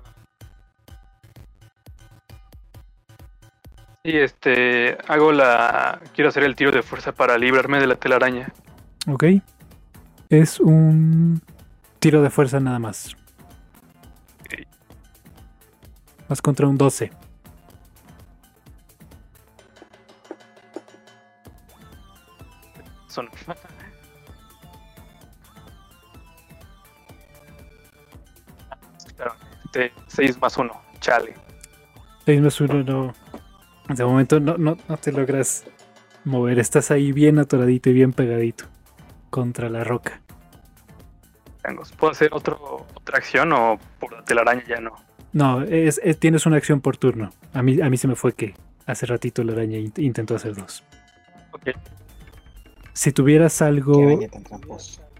Sí, este, hago la, quiero hacer el tiro de fuerza para librarme de la telaraña. ¿Ok? Es un tiro de fuerza nada más. Ok. Vas contra un 12. Son. Claro, este, 6 más 1, chale. 6 más 1 no. De momento no, no, no te logras mover. Estás ahí bien atoradito y bien pegadito contra la roca. ¿Puedo hacer otro, otra acción o por la telaraña ya no? No, es, es- tienes una acción por turno. A mí, a mí se me fue que hace ratito la araña int- intentó hacer dos. Ok. Si tuvieras algo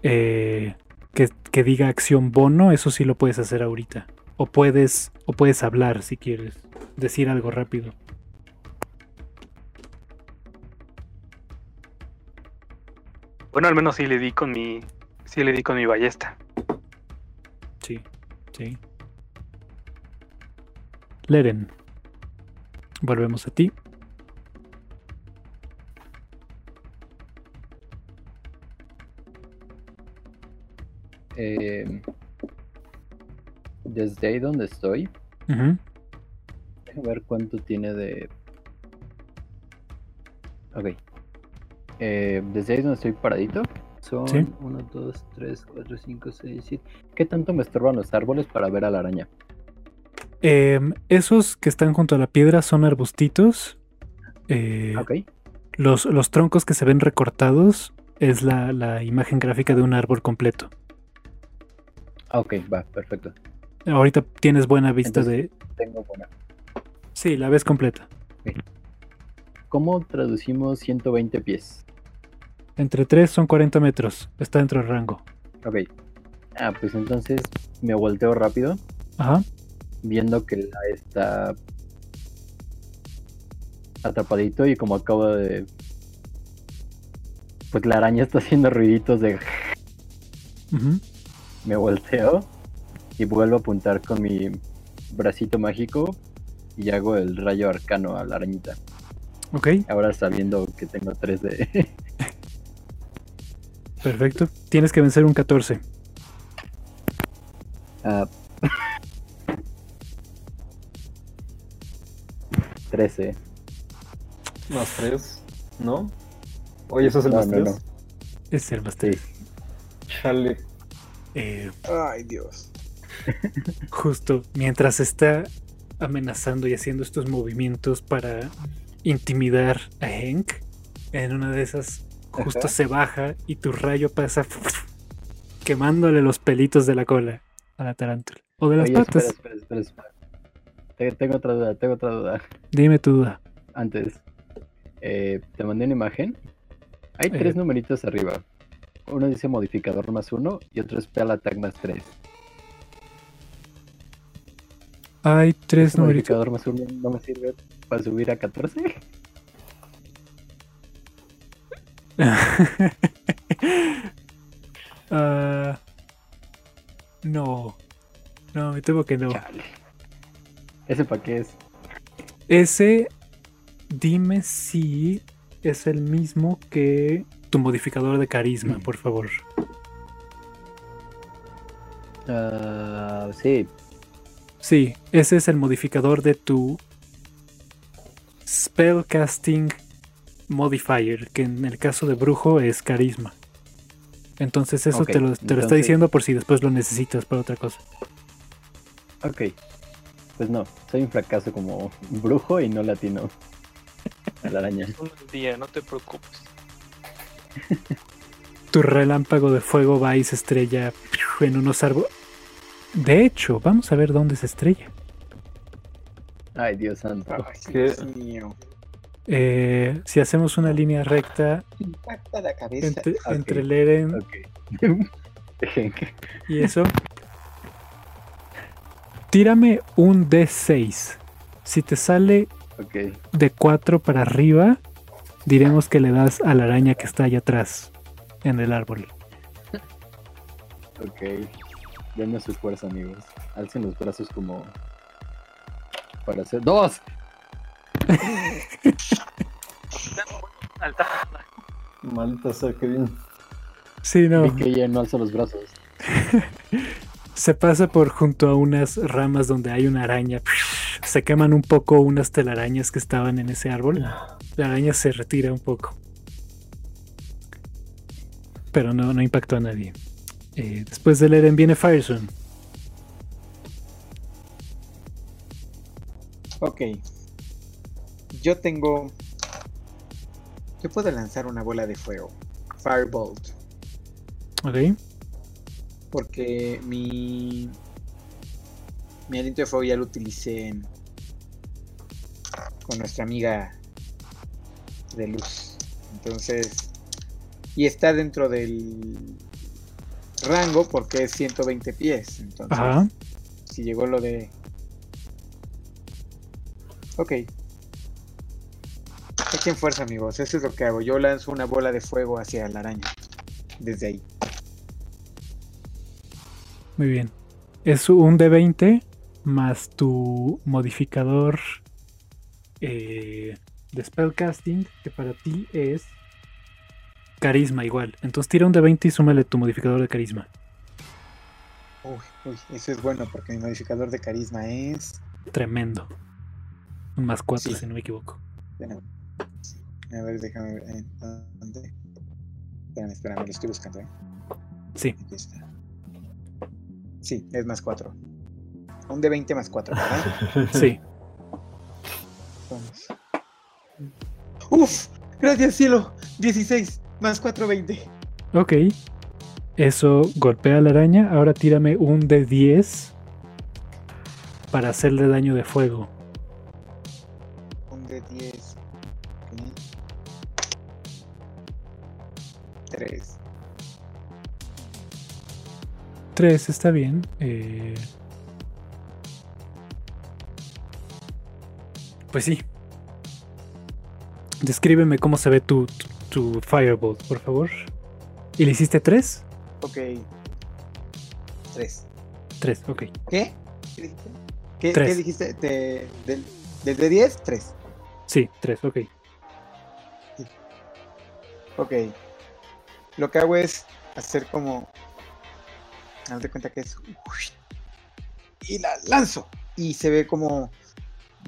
eh, que, que diga acción bono, eso sí lo puedes hacer ahorita. O puedes, o puedes hablar si quieres. Decir algo rápido. Bueno, al menos sí le di con mi. Sí le di con mi ballesta. Sí, sí. Leren. Volvemos a ti. Eh, desde ahí donde estoy, déjame ver cuánto tiene de. Ok. Eh, desde ahí donde estoy paradito, son Sí. 1, 2, 3, 4, 5, 6, 7. ¿Qué tanto me estorban los árboles para ver a la araña? Em, esos que están junto a la piedra son arbustitos. Eh, Ok. los, los troncos que se ven recortados es la, la imagen gráfica de un árbol completo. Ah, Ok, va, perfecto. Ahorita tienes buena vista Entonces- de... Tengo buena. Sí, la ves completa. ¿Cómo traducimos 120 pies? Entre 3 son 40 metros. Está dentro del rango. Ok. Ah, pues entonces me volteo rápido, Ajá. viendo que la está atrapadito y como acabo de... Pues la araña está haciendo ruiditos de... ujú. Me volteo y vuelvo a apuntar con mi bracito mágico y hago el rayo arcano a la arañita. Ok, Ahora sabiendo que tengo 3 de... perfecto. Tienes que vencer un 14. Ah. 13. Más tres, ¿no? Oye, eso es el No, más no, tres. no. Es el más Sí. tres. Chale. Eh, Ay, Dios. justo mientras está amenazando y haciendo estos movimientos para intimidar a Hank, en una de esas justo Ajá. se baja y tu rayo pasa quemándole los pelitos de la cola a la tarántula. O de las Oye, patas. espera, espera, espera, espera. Te- Tengo otra duda, tengo otra duda. Dime tu duda. Antes, eh, te mandé una imagen. Hay Eh. tres numeritos arriba. Uno dice modificador más uno y otro es Spell Attack más tres. Hay tres numeritos. modificador más uno no me sirve para subir a 14. Ah, no. No, me temo que no. Chale. ¿Ese para qué es? Ese, dime si es el mismo que tu modificador de carisma, por favor. Ah, sí, Sí, ese es el modificador de tu Spellcasting Modifier, que en el caso de brujo es carisma. Entonces eso te, lo, te lo está diciendo por si después lo necesitas para otra cosa. ok. Pues no, soy un fracaso como brujo y no latino a la araña. Un día, no te preocupes. Tu relámpago de fuego va y se estrella en unos árboles. De hecho, vamos a ver dónde se estrella. Ay, Dios santo. Ay, ¿Qué? Dios mío. Eh, si hacemos una línea recta Impacta la cabeza. entre, entre Leren Ok. y eso, tírame un D6. Si te sale ok. de 4 para arriba, diremos que le das a la araña que está allá atrás, en el árbol. Ok. Denme su fuerza, amigos. Alcen los brazos como. Para hacer. ¡Dos! Maldita sea, qué bien. Sí, no. Vi que ella no alza los brazos. Se pasa por junto a unas ramas donde hay una araña. Se queman un poco unas telarañas que estaban en ese árbol. La araña se retira un poco. Pero no, no impactó a nadie. Eh, después del Eren viene Firestone. Ok. Yo tengo. Yo puedo lanzar una bola de fuego. Firebolt. Ok. Porque mi. Mi aliento de fuego ya lo utilicé en- con nuestra amiga de luz. Entonces, y está dentro del rango porque es 120 pies. Entonces, Ajá. si llegó lo de... Ok. Echen fuerza, amigos. Eso es lo que hago. Yo lanzo una bola de fuego hacia la araña. Desde ahí. Muy bien. Es un D20 más tu modificador eh, de spellcasting, que para ti es carisma igual. Entonces tira un D20 y súmale tu modificador de carisma. Uy, uy, eso es bueno porque mi modificador de carisma es... Tremendo. Un más 4 Sí. si no me equivoco. A ver, déjame ver. ¿en ¿Dónde? Espérame, espérame, lo estoy buscando, ¿eh? Sí. Aquí está. Sí, es más 4. Un de 20 más 4, ¿verdad? Sí. Vamos. Uf, gracias cielo. 16 más 4, 20. Ok. Eso golpea a la araña. Ahora tírame un D10 para hacerle daño de fuego. 3 está bien. eh, Pues sí. Descríbeme cómo se ve tu, tu, tu Firebolt, por favor. ¿Y le hiciste 3? Ok. 3. 3, ok. ¿Qué? ¿Qué dijiste? ¿Qué, Tres. qué dijiste? De, de 10, 3. Sí, 3, ok. Ok. Lo que hago es hacer como. Haz de cuenta que es. Y la lanzo. Y se ve como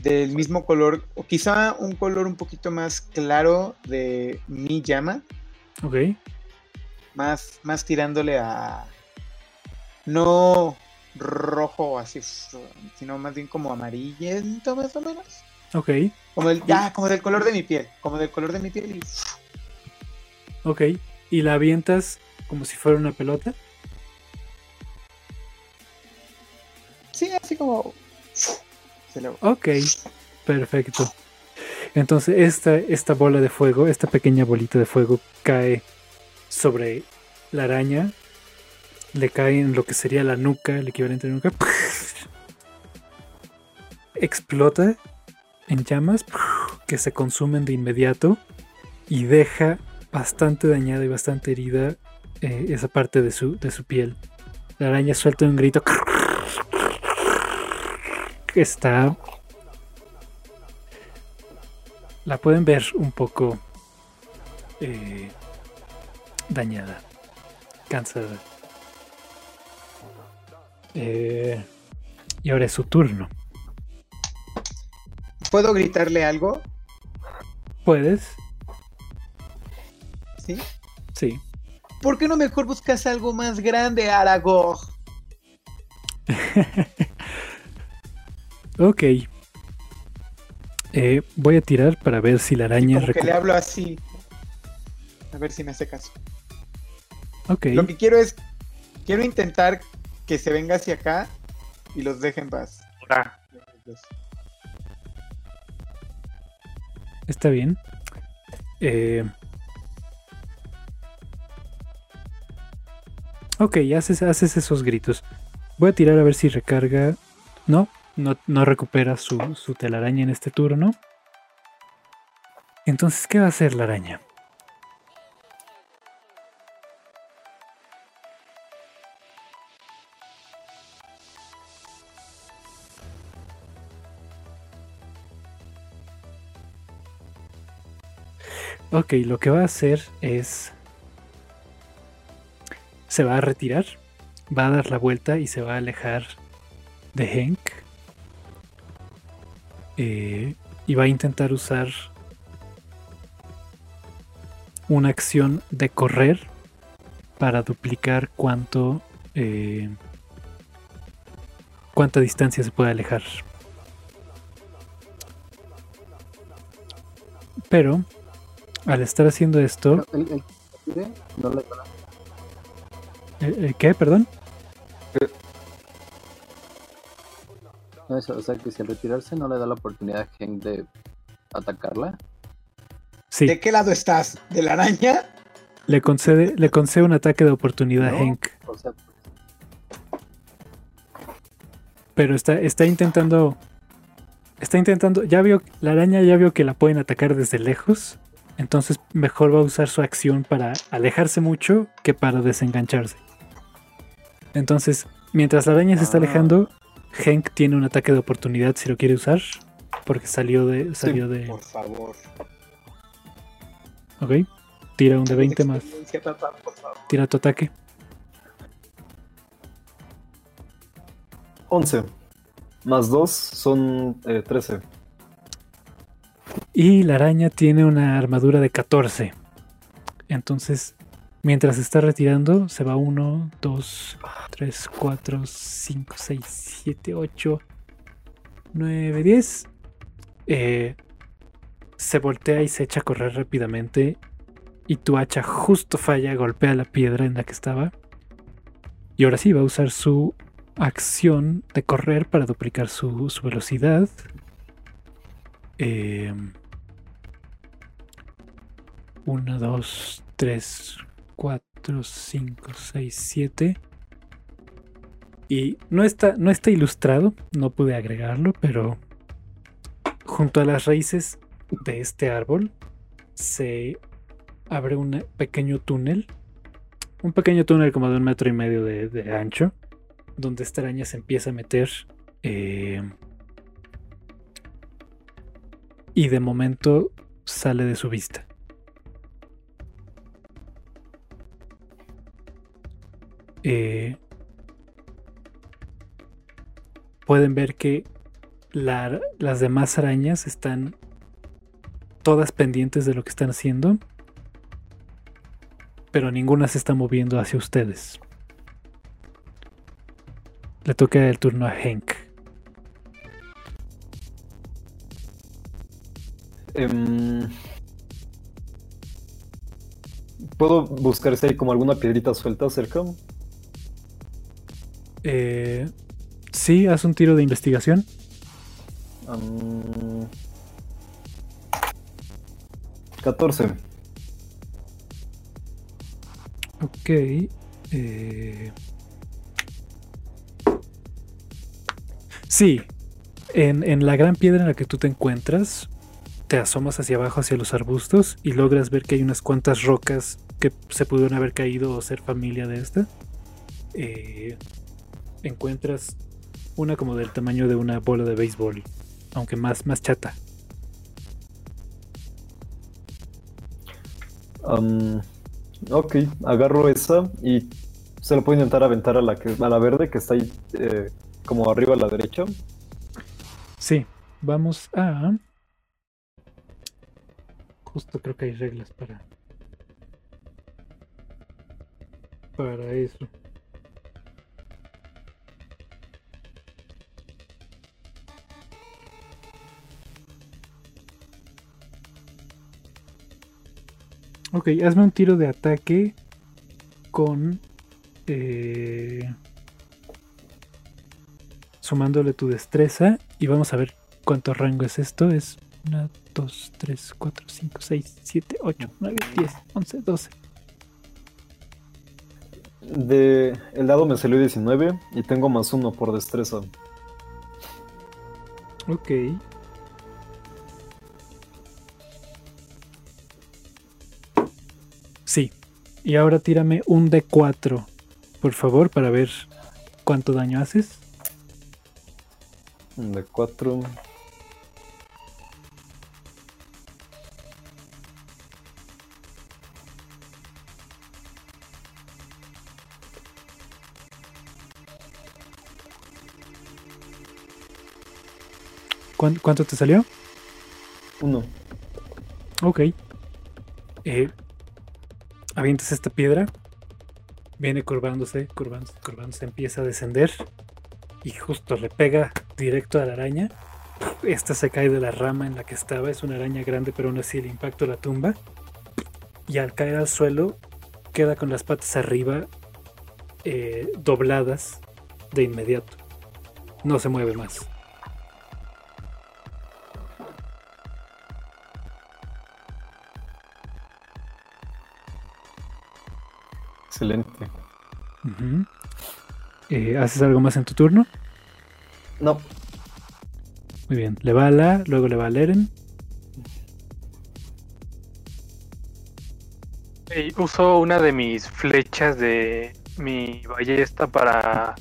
del mismo color, o quizá un color un poquito más claro de mi llama, Ok. más, más tirándole a. No rojo así, sino más bien como amarillento, más o menos. Ok. Como del, ya, como del color de mi piel. Como del color de mi piel y. Ok. ¿Y la avientas como si fuera una pelota? Sí, así como. Ok. Perfecto. Entonces esta, esta bola de fuego, esta pequeña bolita de fuego cae sobre la araña. Le cae en lo que sería la nuca, el equivalente de nuca. Explota en llamas que se consumen de inmediato y deja bastante dañada y bastante herida eh, esa parte de su, de su piel. La araña suelta un grito. Está la pueden ver un poco eh, dañada, cansada. Eh, y ahora es su turno. ¿Puedo gritarle algo? ¿Puedes? ¿Sí? Sí. ¿Por qué no mejor buscas algo más grande, Aragog? Ok. Eh, voy a tirar para ver si la araña... Como que le hablo así. A ver si me hace caso. Ok, Lo que quiero es. Quiero intentar que se venga hacia acá y los deje en paz. Ahora, está bien. Eh, ok, haces, haces esos gritos. Voy a tirar a ver si recarga. No, no, recupera su, su telaraña en este turno. Entonces, ¿qué va a hacer la araña? Ok, lo que va a hacer es... Se va a retirar, va a dar la vuelta y se va a alejar de Henk. Eh, y va a intentar usar una acción de correr para duplicar cuánto... eh, cuánta distancia se puede alejar. Pero al estar haciendo esto, El, el- el- no le- ¿el- el ¿qué? Perdón. No, eso, o sea que si al retirarse no le da la oportunidad a Hank de atacarla. Sí, ¿De qué lado estás? ¿De la araña? le concede, le concede un ataque de oportunidad a. Hank, O sea, pero está, está intentando. Está intentando. Ya vio. La araña ya vio que la pueden atacar desde lejos. Entonces mejor va a usar su acción para alejarse mucho que para desengancharse. Entonces, mientras la araña se está Ah. alejando, Hank tiene un ataque de oportunidad si lo quiere usar. Porque salió de. Salió de. Por favor. Ok. Tira un de 20 más. Tira tu ataque. 11. Más 2 son eh, 13. Y la araña tiene una armadura de 14. Entonces, mientras se está retirando, se va 1, 2, 3, 4, 5, 6, 7, 8, 9, 10. Eh, se voltea y se echa a correr rápidamente. Y tu hacha justo falla, golpea la piedra en la que estaba. Y ahora sí va a usar su acción de correr para duplicar su, su velocidad. Eh, 1, 2, 3, 4, 5, 6, 7. Y no está, no está ilustrado, no pude agregarlo, pero junto a las raíces de este árbol se abre un pequeño túnel. Un pequeño túnel como de un metro y medio de, ancho, donde esta araña se empieza a meter. eh, y de momento sale de su vista. Eh, pueden ver que la- las demás arañas están todas pendientes de lo que están haciendo, pero ninguna se está moviendo hacia ustedes. Le toca el turno a Hank. Em, ¿Puedo buscar si hay como alguna piedrita suelta cerca? Eh, sí, haz un tiro de investigación. Am, 14. Ok. eh, Sí. En, en la gran piedra en la que tú te encuentras, te asomas hacia abajo, hacia los arbustos, y logras ver que hay unas cuantas rocas que se pudieron haber caído o ser familia de esta. Eh, encuentras una como del tamaño de una bola de béisbol, aunque más, más chata. Am, ok, agarro esa y se la puedo intentar aventar a la, que, a la verde que está ahí eh, como arriba a la derecha. Sí, vamos a. Justo creo que hay reglas para. Para eso. Ok, hazme un tiro de ataque con. eh, sumándole tu destreza y vamos a ver cuánto rango es esto. Es 1, 2, 3, 4, 5, 6, 7, 8, 9, 10, 11, 12. De el dado me salió 19 y tengo más uno por destreza. Ok. Y ahora tírame un D4, por favor, para ver cuánto daño haces. De 4. ¿Cuán- ¿Cuánto te salió? 1. Ok. Eh, avientas esta piedra. Viene curvándose, curvándose, curvándose, empieza a descender. Y justo le pega directo a la araña. Esta se cae de la rama en la que estaba. Es una araña grande, pero aún así el impacto la tumba. Y al caer al suelo, queda con las patas arriba, eh, dobladas de inmediato. No se mueve más. Excelente. Eh, ¿Haces algo más en tu turno? No, Muy bien. Le va a la, luego le va a Leren. Uso una de mis flechas de mi ballesta para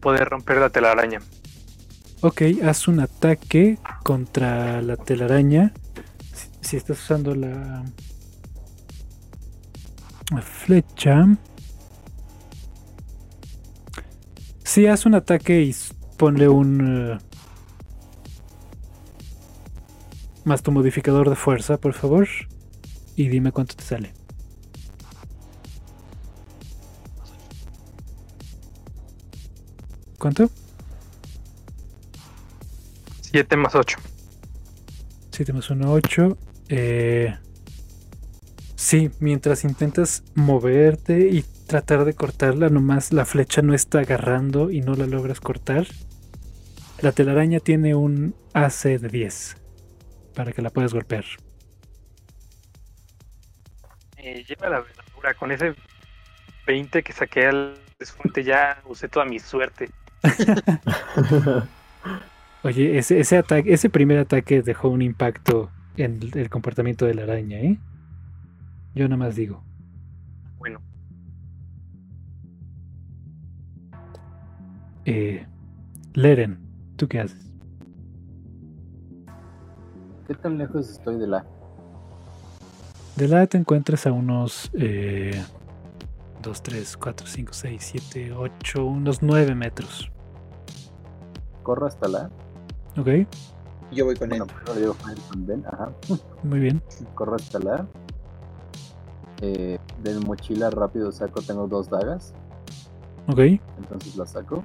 poder romper la telaraña. Ok, haz un ataque contra la telaraña. Si, si estás usando la, la flecha. Sí, haz un ataque y ponle un... eh, más tu modificador de fuerza, por favor. Y dime cuánto te sale. ¿Cuánto? 7 más 8. 7 más 1, 8. Eh, sí, mientras intentas moverte y tratar de cortarla, nomás la flecha no está agarrando y no la logras cortar. La telaraña tiene un AC de 10 para que la puedas golpear. Eh, lleva la verdura. Con ese 20 que saqué al despunte ya usé toda mi suerte. Oye, ese, ese ataque, ese primer ataque dejó un impacto en el, el comportamiento de la araña, ¿eh? Yo nada más digo. Eh, Leren, ¿tú qué haces? ¿Qué tan lejos estoy de la? De la te encuentras a unos eh, 2, 3, 4, 5, 6, 7, 8, unos 9 metros. Corro hasta la. ¿Ok? Yo voy con Bueno, él. le digo Fire con Ben, ajá. Muy bien. Corro hasta la. Eh, de mochila rápido saco, tengo dos dagas, ¿Ok? entonces las saco.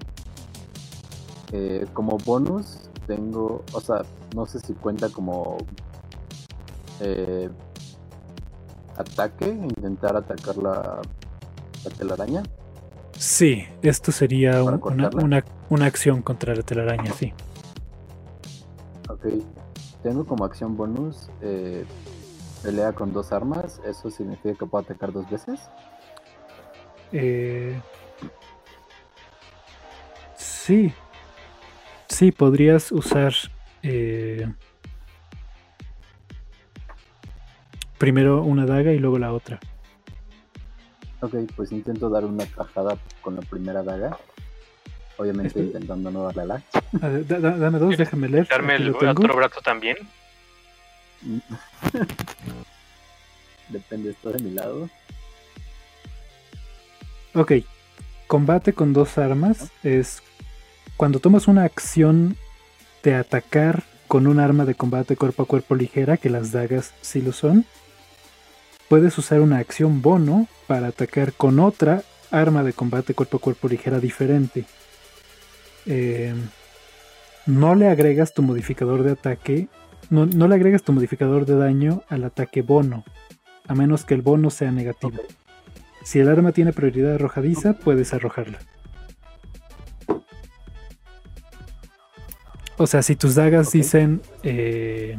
Eh, como bonus tengo, o sea, no sé si cuenta como eh, ataque, intentar atacar la, la telaraña. Sí, esto sería ¿Para un- una, una, una acción contra la telaraña, sí. Ok, tengo como acción bonus eh, pelea con dos armas, eso significa que puedo atacar dos veces. Eh, sí. Sí, podrías usar eh, primero una daga y luego la otra. Ok, pues intento dar una tajada con la primera daga. Obviamente Espera. intentando no darle a la. A ver, da- da- dame dos, déjame leer. darme el otro brazo también. Depende esto de mi lado. Ok. Combate con dos armas es cuando tomas una acción de atacar con un arma de combate cuerpo a cuerpo ligera, que las dagas sí lo son. Puedes usar una acción bono para atacar con otra arma de combate cuerpo a cuerpo ligera diferente. Eh, no le agregas tu modificador de ataque, no, no le agregas tu modificador de daño al ataque bono, a menos que el bono sea negativo. Si el arma tiene prioridad arrojadiza, puedes arrojarla. O sea, si tus dagas Ok. dicen eh,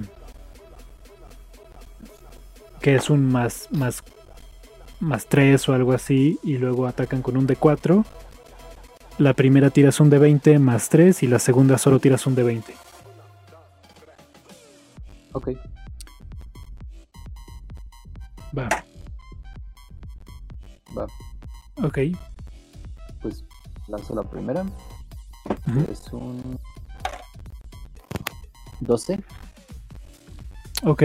que es un más, más, más 3 o algo así, y luego atacan con un D4, la primera tiras un D20 más 3 y la segunda solo tiras un D20. Ok, Va, va. ok. Pues lanzo la primera. Ujú. Es un 12. Ok.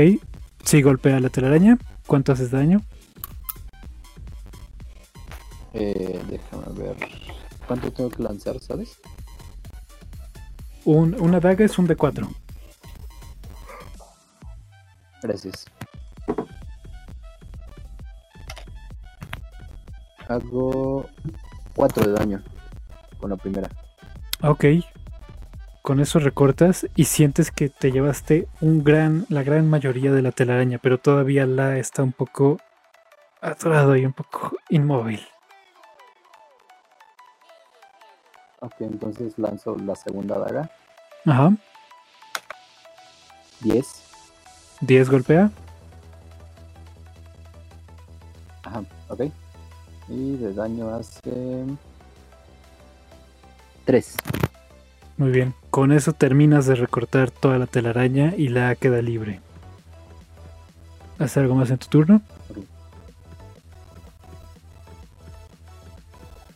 Si golpea la telaraña, ¿cuánto haces daño? Eh, déjame ver. ¿Cuánto tengo que lanzar, sabes? Un- una daga es un D4. Gracias. Hago 4 de daño con la primera. Ok. Con eso recortas y sientes que te llevaste un gran, la gran mayoría de la telaraña, pero todavía la está un poco atorado y un poco inmóvil. Ok, entonces lanzo la segunda daga. Ajá. 10. 10 golpea. Ajá, ok. Y de daño hace. 3. Muy bien. Con eso terminas de recortar toda la telaraña y la queda libre. ¿Haces algo más en tu turno?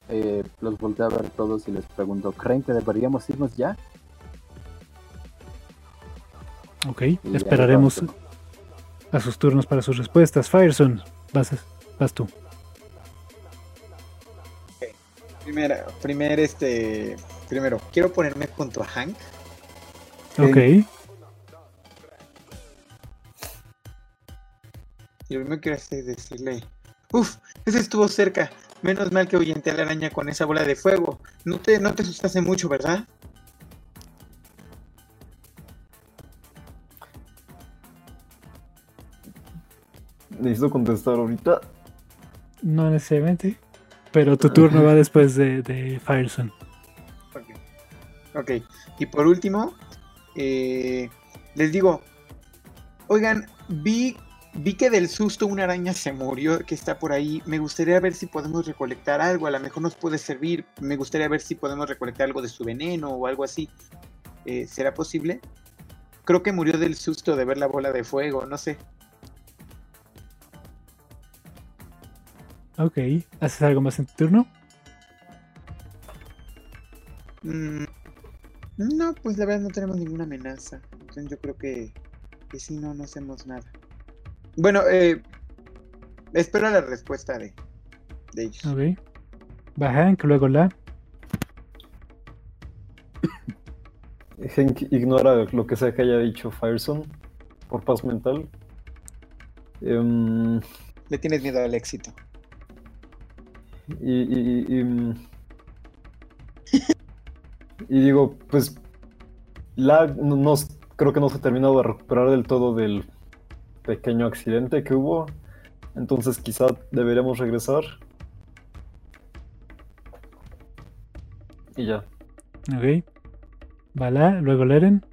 Eh, los volteo a ver todos y les pregunto: ¿creen que deberíamos irnos ya? Ok, Y esperaremos a sus turnos para sus respuestas. Fireson, vas, vas tú. Primera, primer, este, primero, quiero ponerme junto a Hank. Ok, Y lo primero que quiero hacer es decirle, uff, ese estuvo cerca. Menos mal que ahuyenté a la araña con esa bola de fuego. No te, no te asustaste mucho, ¿verdad? Necesito contestar ahorita. no necesariamente. Pero tu turno va después de, de Fireson. Ok. Y por último, eh, les digo, oigan, vi, vi que del susto una araña se murió, que está por ahí. Me gustaría ver si podemos recolectar algo. A lo mejor nos puede servir. Me gustaría ver si podemos recolectar algo de su veneno o algo así. Eh, ¿Será posible? Creo que murió del susto de ver la bola de fuego, no sé. Ok, ¿haces algo más en tu turno? Mm, no, pues la verdad no tenemos ninguna amenaza. Entonces yo creo que, que sí, no, no hacemos nada. Bueno, eh, espero la respuesta de, de ellos. Ok. Va Hank, luego la. Hank ignora lo que sea que haya dicho Fireson por paz mental. Em, Le tienes miedo al éxito. y, y- y- y, digo, pues la no, no- creo que no se ha terminado de recuperar del todo del pequeño accidente que hubo. Entonces quizá deberíamos regresar. Y ya. Ok. Va la, luego Leren.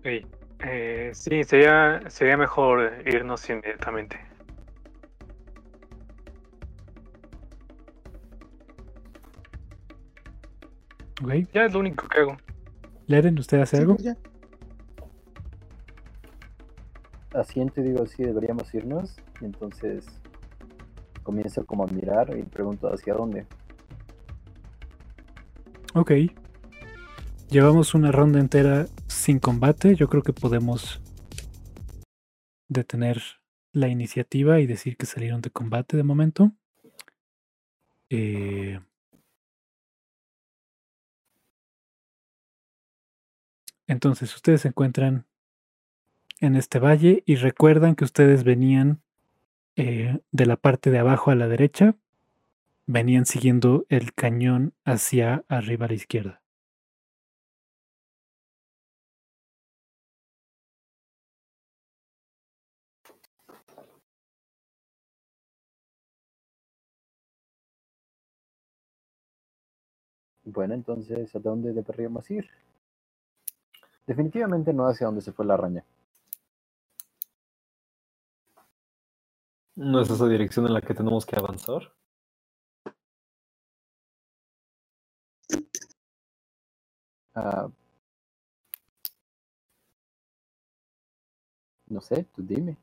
Ok, eh, sí, sería, sería mejor irnos inmediatamente. Ok. Ya es lo único que hago. Leren, ¿usted hace Sí, algo? pues ya. Asiento y digo, sí, deberíamos irnos. Y entonces comienzo como a mirar y pregunto hacia dónde. Ok. Llevamos una ronda entera sin combate. Yo creo que podemos detener la iniciativa y decir que salieron de combate de momento. Eh, Entonces, ustedes se encuentran en este valle y recuerdan que ustedes venían eh, de la parte de abajo a la derecha, venían siguiendo el cañón hacia arriba a la izquierda. Bueno, entonces, ¿a dónde deberíamos ir? Definitivamente no hacia donde se fue la araña. ¿No es esa dirección en la que tenemos que avanzar? Ah, no sé, tú dime.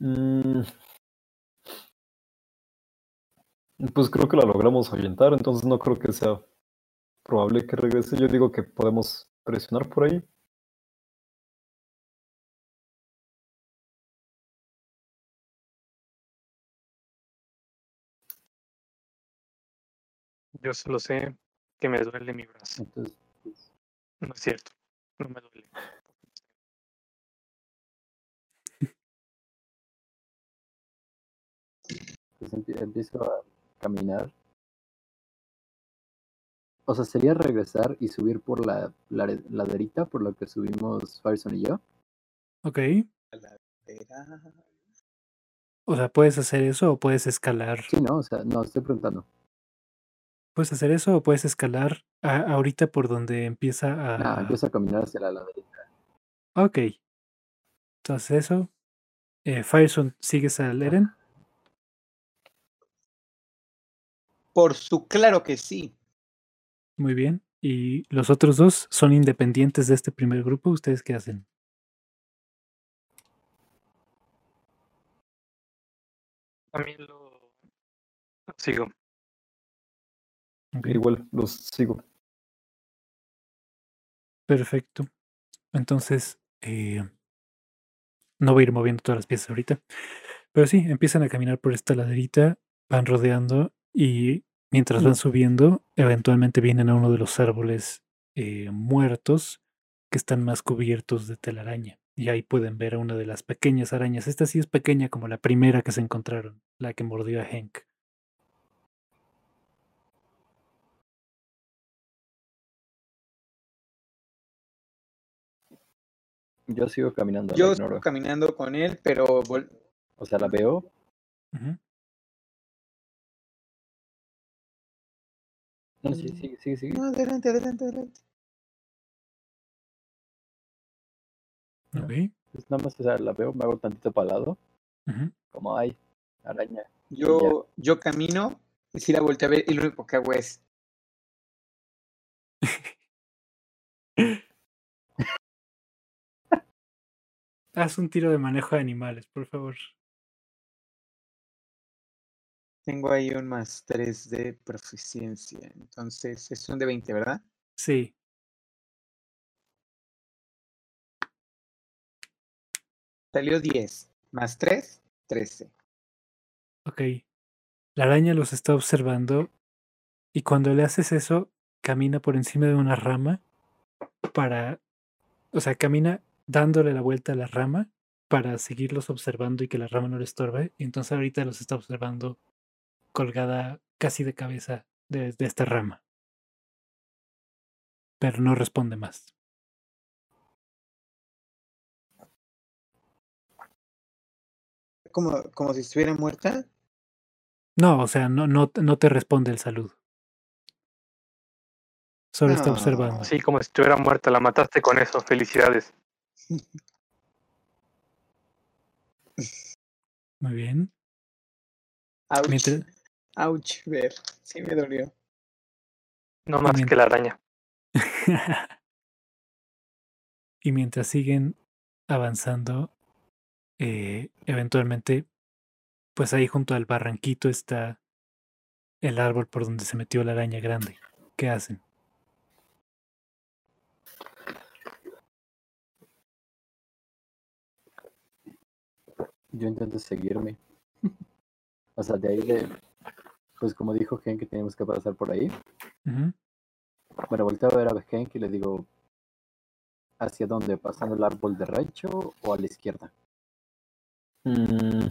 Mm. Pues creo que la logramos ahuyentar, entonces no creo que sea probable que regrese. Yo digo que podemos presionar por ahí. Yo solo sé que me duele mi brazo. Entonces, pues, No es cierto, no me duele. pues empie- empiezo a caminar. O sea, sería regresar y subir por la, la laderita por la que subimos Fireson y yo. Ok. O sea, puedes hacer eso o puedes escalar. Sí, no, o sea, no, estoy preguntando. Puedes hacer eso o puedes escalar a- ahorita por donde empieza a. Ah, empiezo a caminar hacia la laderita. Ok. Entonces eso. Eh, Fireson, ¿sigues a Leren? Por su claro que sí. Muy bien. ¿Y los otros dos son independientes de este primer grupo? ¿Ustedes qué hacen? También lo sigo. Igual los sigo. Perfecto. Entonces, eh, no voy a ir moviendo todas las piezas ahorita. Pero sí, empiezan a caminar por esta laderita, van rodeando y mientras van subiendo, eventualmente vienen a uno de los árboles eh, muertos que están más cubiertos de telaraña. Y ahí pueden ver a una de las pequeñas arañas. Esta sí es pequeña como la primera que se encontraron, la que mordió a Hank. Yo sigo caminando, la Yo sigo caminando con él, pero O sea, la veo. No, sí, sigue, sigue, sigue. No, adelante, adelante, adelante. No. Ok, Pues nada más, o sea, la veo, me hago tantito para lado, ujú. como hay araña. Yo, yo camino y si la volteo a ver y lo único que hago es Haz un tiro de manejo de animales, por favor. Tengo ahí un más 3 de proficiencia. Entonces es un de 20, ¿verdad? Sí. Salió 10. Más 3, 13. Ok. La araña los está observando y cuando le haces eso, camina por encima de una rama para, o sea, camina dándole la vuelta a la rama para seguirlos observando y que la rama no le estorbe. Y entonces ahorita los está observando colgada casi de cabeza de, de esta rama. Pero no responde más. Como, como si estuviera muerta. No, o sea, no, no, no te responde el saludo. Solo está observando. Sí, como si estuviera muerta, la mataste con eso. Felicidades. Muy bien. Mientras- Ouch, ver. Sí me dolió. No más que la araña. y mientras siguen avanzando, eh, eventualmente, pues ahí junto al barranquito está el árbol por donde se metió la araña grande. ¿Qué hacen? Yo intento seguirme. O sea, de ahí de. Pues como dijo Henk que teníamos que pasar por ahí. Ujú. Bueno, volteo a ver a Henk y le digo. ¿Hacia dónde? ¿Pasando el árbol derecho o a la izquierda? Mm,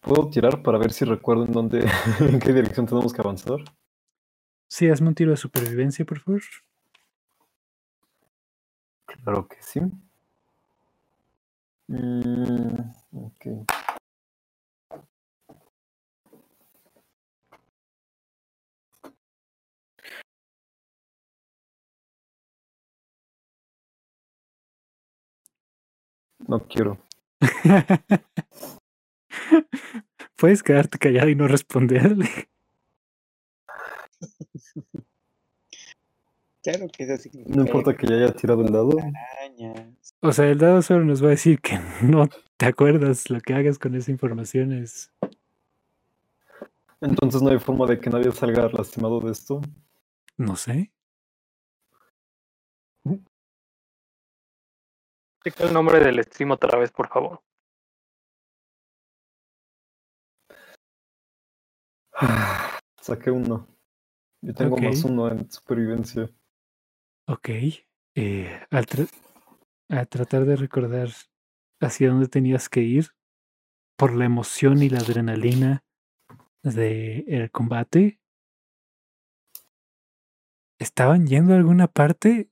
¿Puedo tirar para ver si recuerdo en dónde, en qué dirección tenemos que avanzar? Sí, hazme un tiro de supervivencia, por favor. Claro que sí. Mm, ok. No quiero. Puedes quedarte callado y no responderle. Claro que eso significa No importa que ya haya tirado el dado. arañas. O sea, el dado solo nos va a decir que no te acuerdas lo que hagas con esa información es... Entonces no hay forma de que nadie salga lastimado de esto. No sé. Checa el nombre del stream otra vez, por favor. Saqué uno. Yo tengo más uno en supervivencia. Ok. eh, al, tra- al tratar de recordar hacia dónde tenías que ir, por la emoción y la adrenalina del combate, ¿estaban yendo a alguna parte?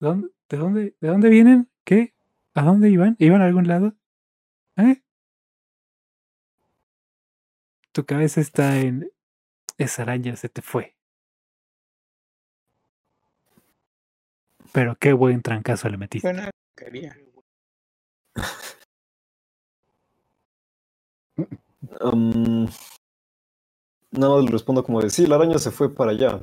¿Dónde- ¿De dónde, ¿De dónde vienen? ¿Qué? ¿A dónde iban? ¿Iban a algún lado? ¿Eh? Tu cabeza está en... Esa araña se te fue. Pero qué buen trancazo le metiste. Fue una porquería. Um, nada más le respondo como de sí, la araña se fue para allá.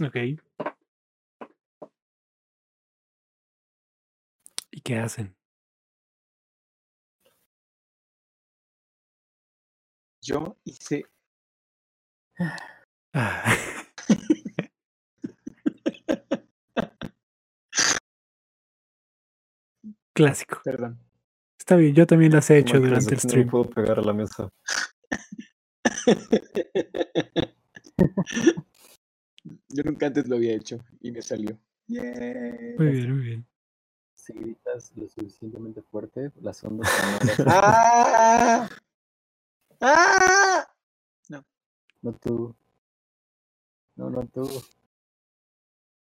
Ok. ¿Y qué hacen? Yo hice. Ah. Clásico. Perdón. Está bien, yo también las he hecho durante el que no stream. puedo pegar a la mesa. Yo nunca antes lo había hecho y me salió. Muy bien, muy bien. Si gritas lo suficientemente fuerte, las ondas ¡Ah! ¡Ah! no tú. No, no tú.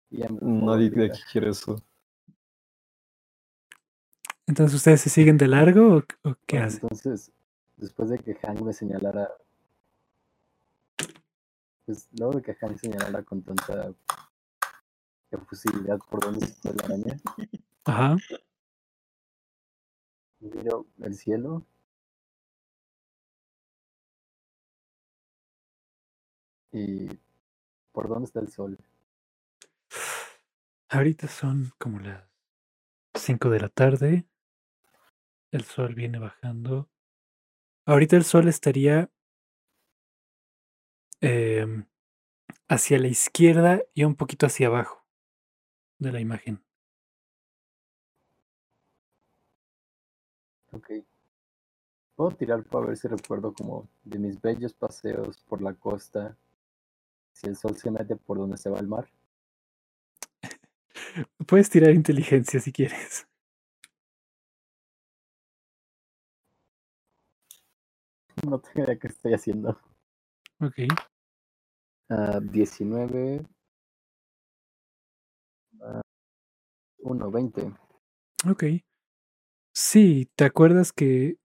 Nadie de aquí quiere eso. Entonces, ¿ustedes se siguen de largo o, o qué Bueno, hacen? Entonces, después de que Hank me señalara, pues luego de que Hank señalara con tanta efusividad por dónde se fue la araña, Ajá. miro el cielo y por dónde está el sol. Ahorita son como las 5 de la tarde. El sol viene bajando. Ahorita el sol estaría em, hacia la izquierda y un poquito hacia abajo de la imagen. Ok. Puedo tirar para ver si recuerdo como de mis bellos paseos por la costa, si el sol se mete por donde se va el mar. Puedes tirar inteligencia si quieres. No tengo idea qué estoy haciendo. Ok. Ah, 19. ah, 1, 20. Ok. Sí, ¿te acuerdas que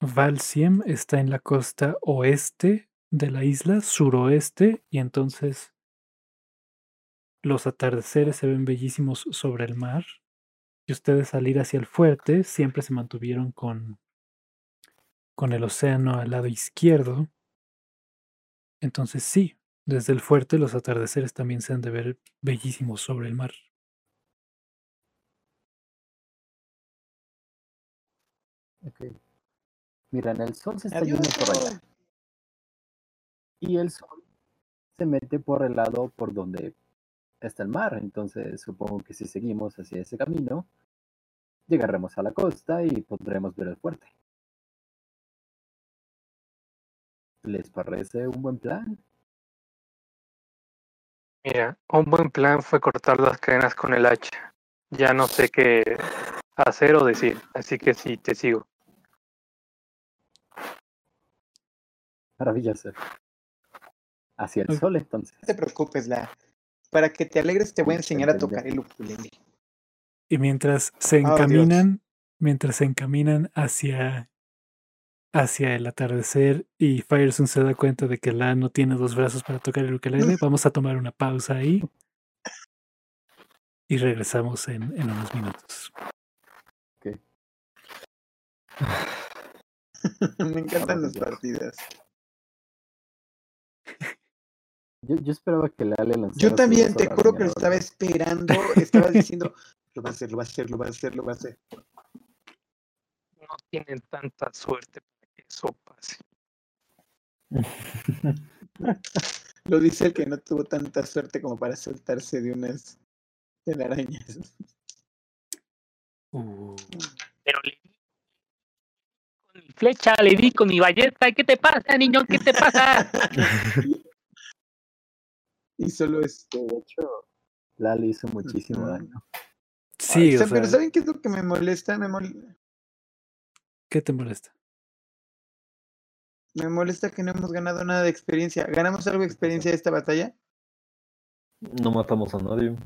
Valsiem está en la costa oeste de la isla, suroeste, y entonces los atardeceres se ven bellísimos sobre el mar? Y ustedes al ir hacia el fuerte siempre se mantuvieron con, con el océano al lado izquierdo. Entonces sí, desde el fuerte los atardeceres también se han de ver bellísimos sobre el mar. Ok. Miran, el sol se está Adiós. yendo por allá. Y el sol se mete por el lado por donde está el mar. Entonces supongo que si seguimos hacia ese camino, llegaremos a la costa y podremos ver el fuerte. ¿Les parece un buen plan? Mira, un buen plan fue cortar las cadenas con el hacha. Ya no sé qué hacer o decir, así que sí, te sigo. Maravilloso. Hacia el sol, entonces. No te preocupes, la. Para que te alegres, te voy a enseñar a tocar el ukulele. Y mientras se Oh, encaminan, mientras se encaminan hacia, hacia el atardecer y Fireson se da cuenta de que la no tiene dos brazos para tocar el ukelele, vamos a tomar una pausa ahí y regresamos en, en unos minutos. Me encantan las partidas. Yo, yo esperaba que la Ale lanzara Yo también, te juro que lo estaba esperando. Estaba diciendo, lo va a hacer, lo va a hacer, lo va a hacer, lo va a hacer. No tienen tanta suerte pase. Lo dice el que no tuvo tanta suerte como para soltarse de unas telarañas. Uh, Pero le di con mi flecha, le di con mi ballesta. ¿Qué te pasa, niño? ¿Qué te pasa? Y solo es. Que, de hecho, Lali hizo muchísimo daño. sí, o pero sea, ¿saben qué es lo que me molesta? Me, mol- ¿qué te molesta? Me molesta que no hemos ganado nada de experiencia. ¿Ganamos algo de experiencia de esta batalla? No matamos a nadie.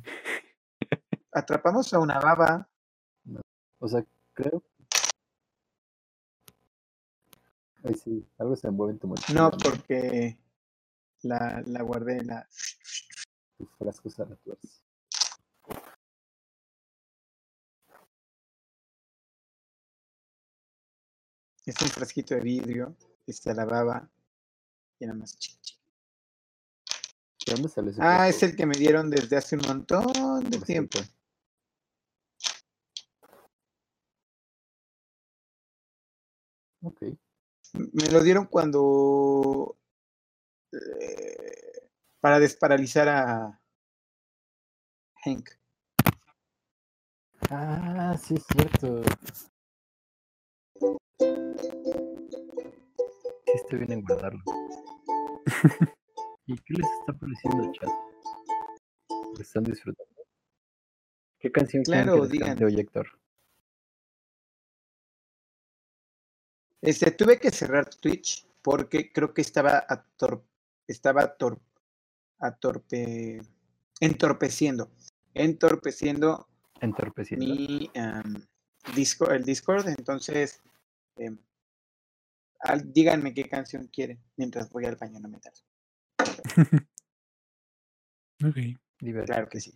Atrapamos a una baba. O sea, creo. Ay, sí, algo se envuelve en tu mochila. No, porque la, la guardé en la. Tus frascos a la. Es un frasquito de vidrio que se lavaba y nada más chichi. ¿De dónde sale ese Ah, es el que me dieron desde hace un montón de tiempo. Ok. Me lo dieron cuando eh, para desparalizar a Hank. Ah, sí, es cierto. Estoy bien en guardarlo. ¿Y qué les está pareciendo el chat? ¿Lo están disfrutando? ¿Qué canción Claro, que digan. hoy, Héctor? Este, tuve que cerrar Twitch porque creo que estaba ator- estaba ator- atorpe entorpeciendo, entorpeciendo Entorpeciendo. mi am, disco, el Discord. Entonces, em, al- díganme qué canción quieren mientras voy al baño, no me tardo. Ok. Divertido. Claro que sí.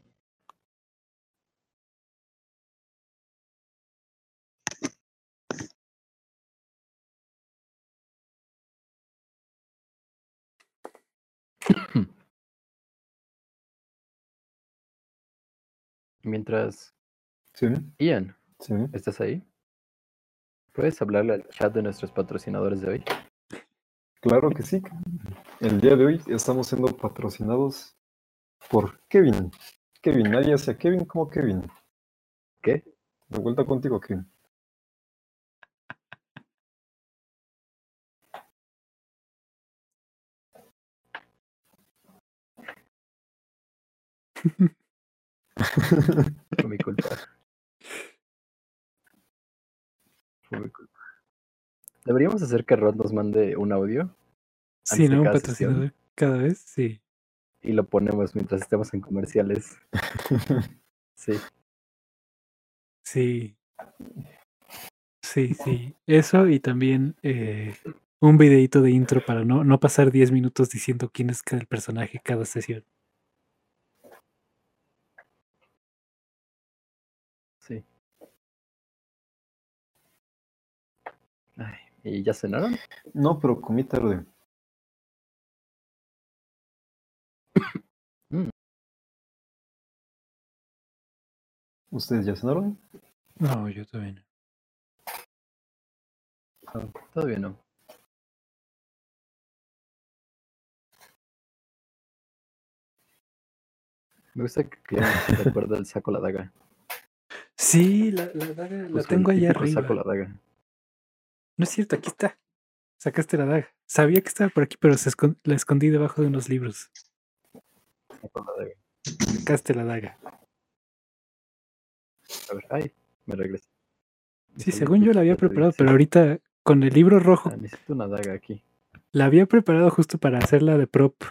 Mientras, Sí, Ian, sí. ¿estás ahí? ¿Puedes hablarle al chat de nuestros patrocinadores de hoy? Claro que sí. El día de hoy estamos siendo patrocinados por Kevin. Kevin, nadie hace a Kevin como Kevin. ¿Qué? De vuelta contigo, Kevin. Fue mi culpa. Deberíamos hacer que Rod nos mande un audio Sí, ¿no? Un sesión. patrocinador cada vez, sí. y lo ponemos mientras estemos en comerciales. Sí. Sí. Sí, sí. Eso y también eh, un videito de intro para no, no pasar 10 minutos diciendo quién es cada personaje cada sesión. ¿Y ya cenaron? No, pero comí tarde. Mm. ¿Ustedes ya cenaron? No, yo también. No, todavía no. Me gusta que Clemen se recuerda el saco la daga. Sí, la, la daga la Busco tengo allá típico Saco la arriba. daga. No es cierto, aquí está. Sacaste la daga. Sabía que estaba por aquí, pero se escon- la escondí debajo de unos libros. Sacaste la daga. A ver, ay, me regresé. Sí, según yo la había preparado, pero ahorita con el libro rojo Ah, necesito una daga aquí. La había preparado justo para hacerla de prop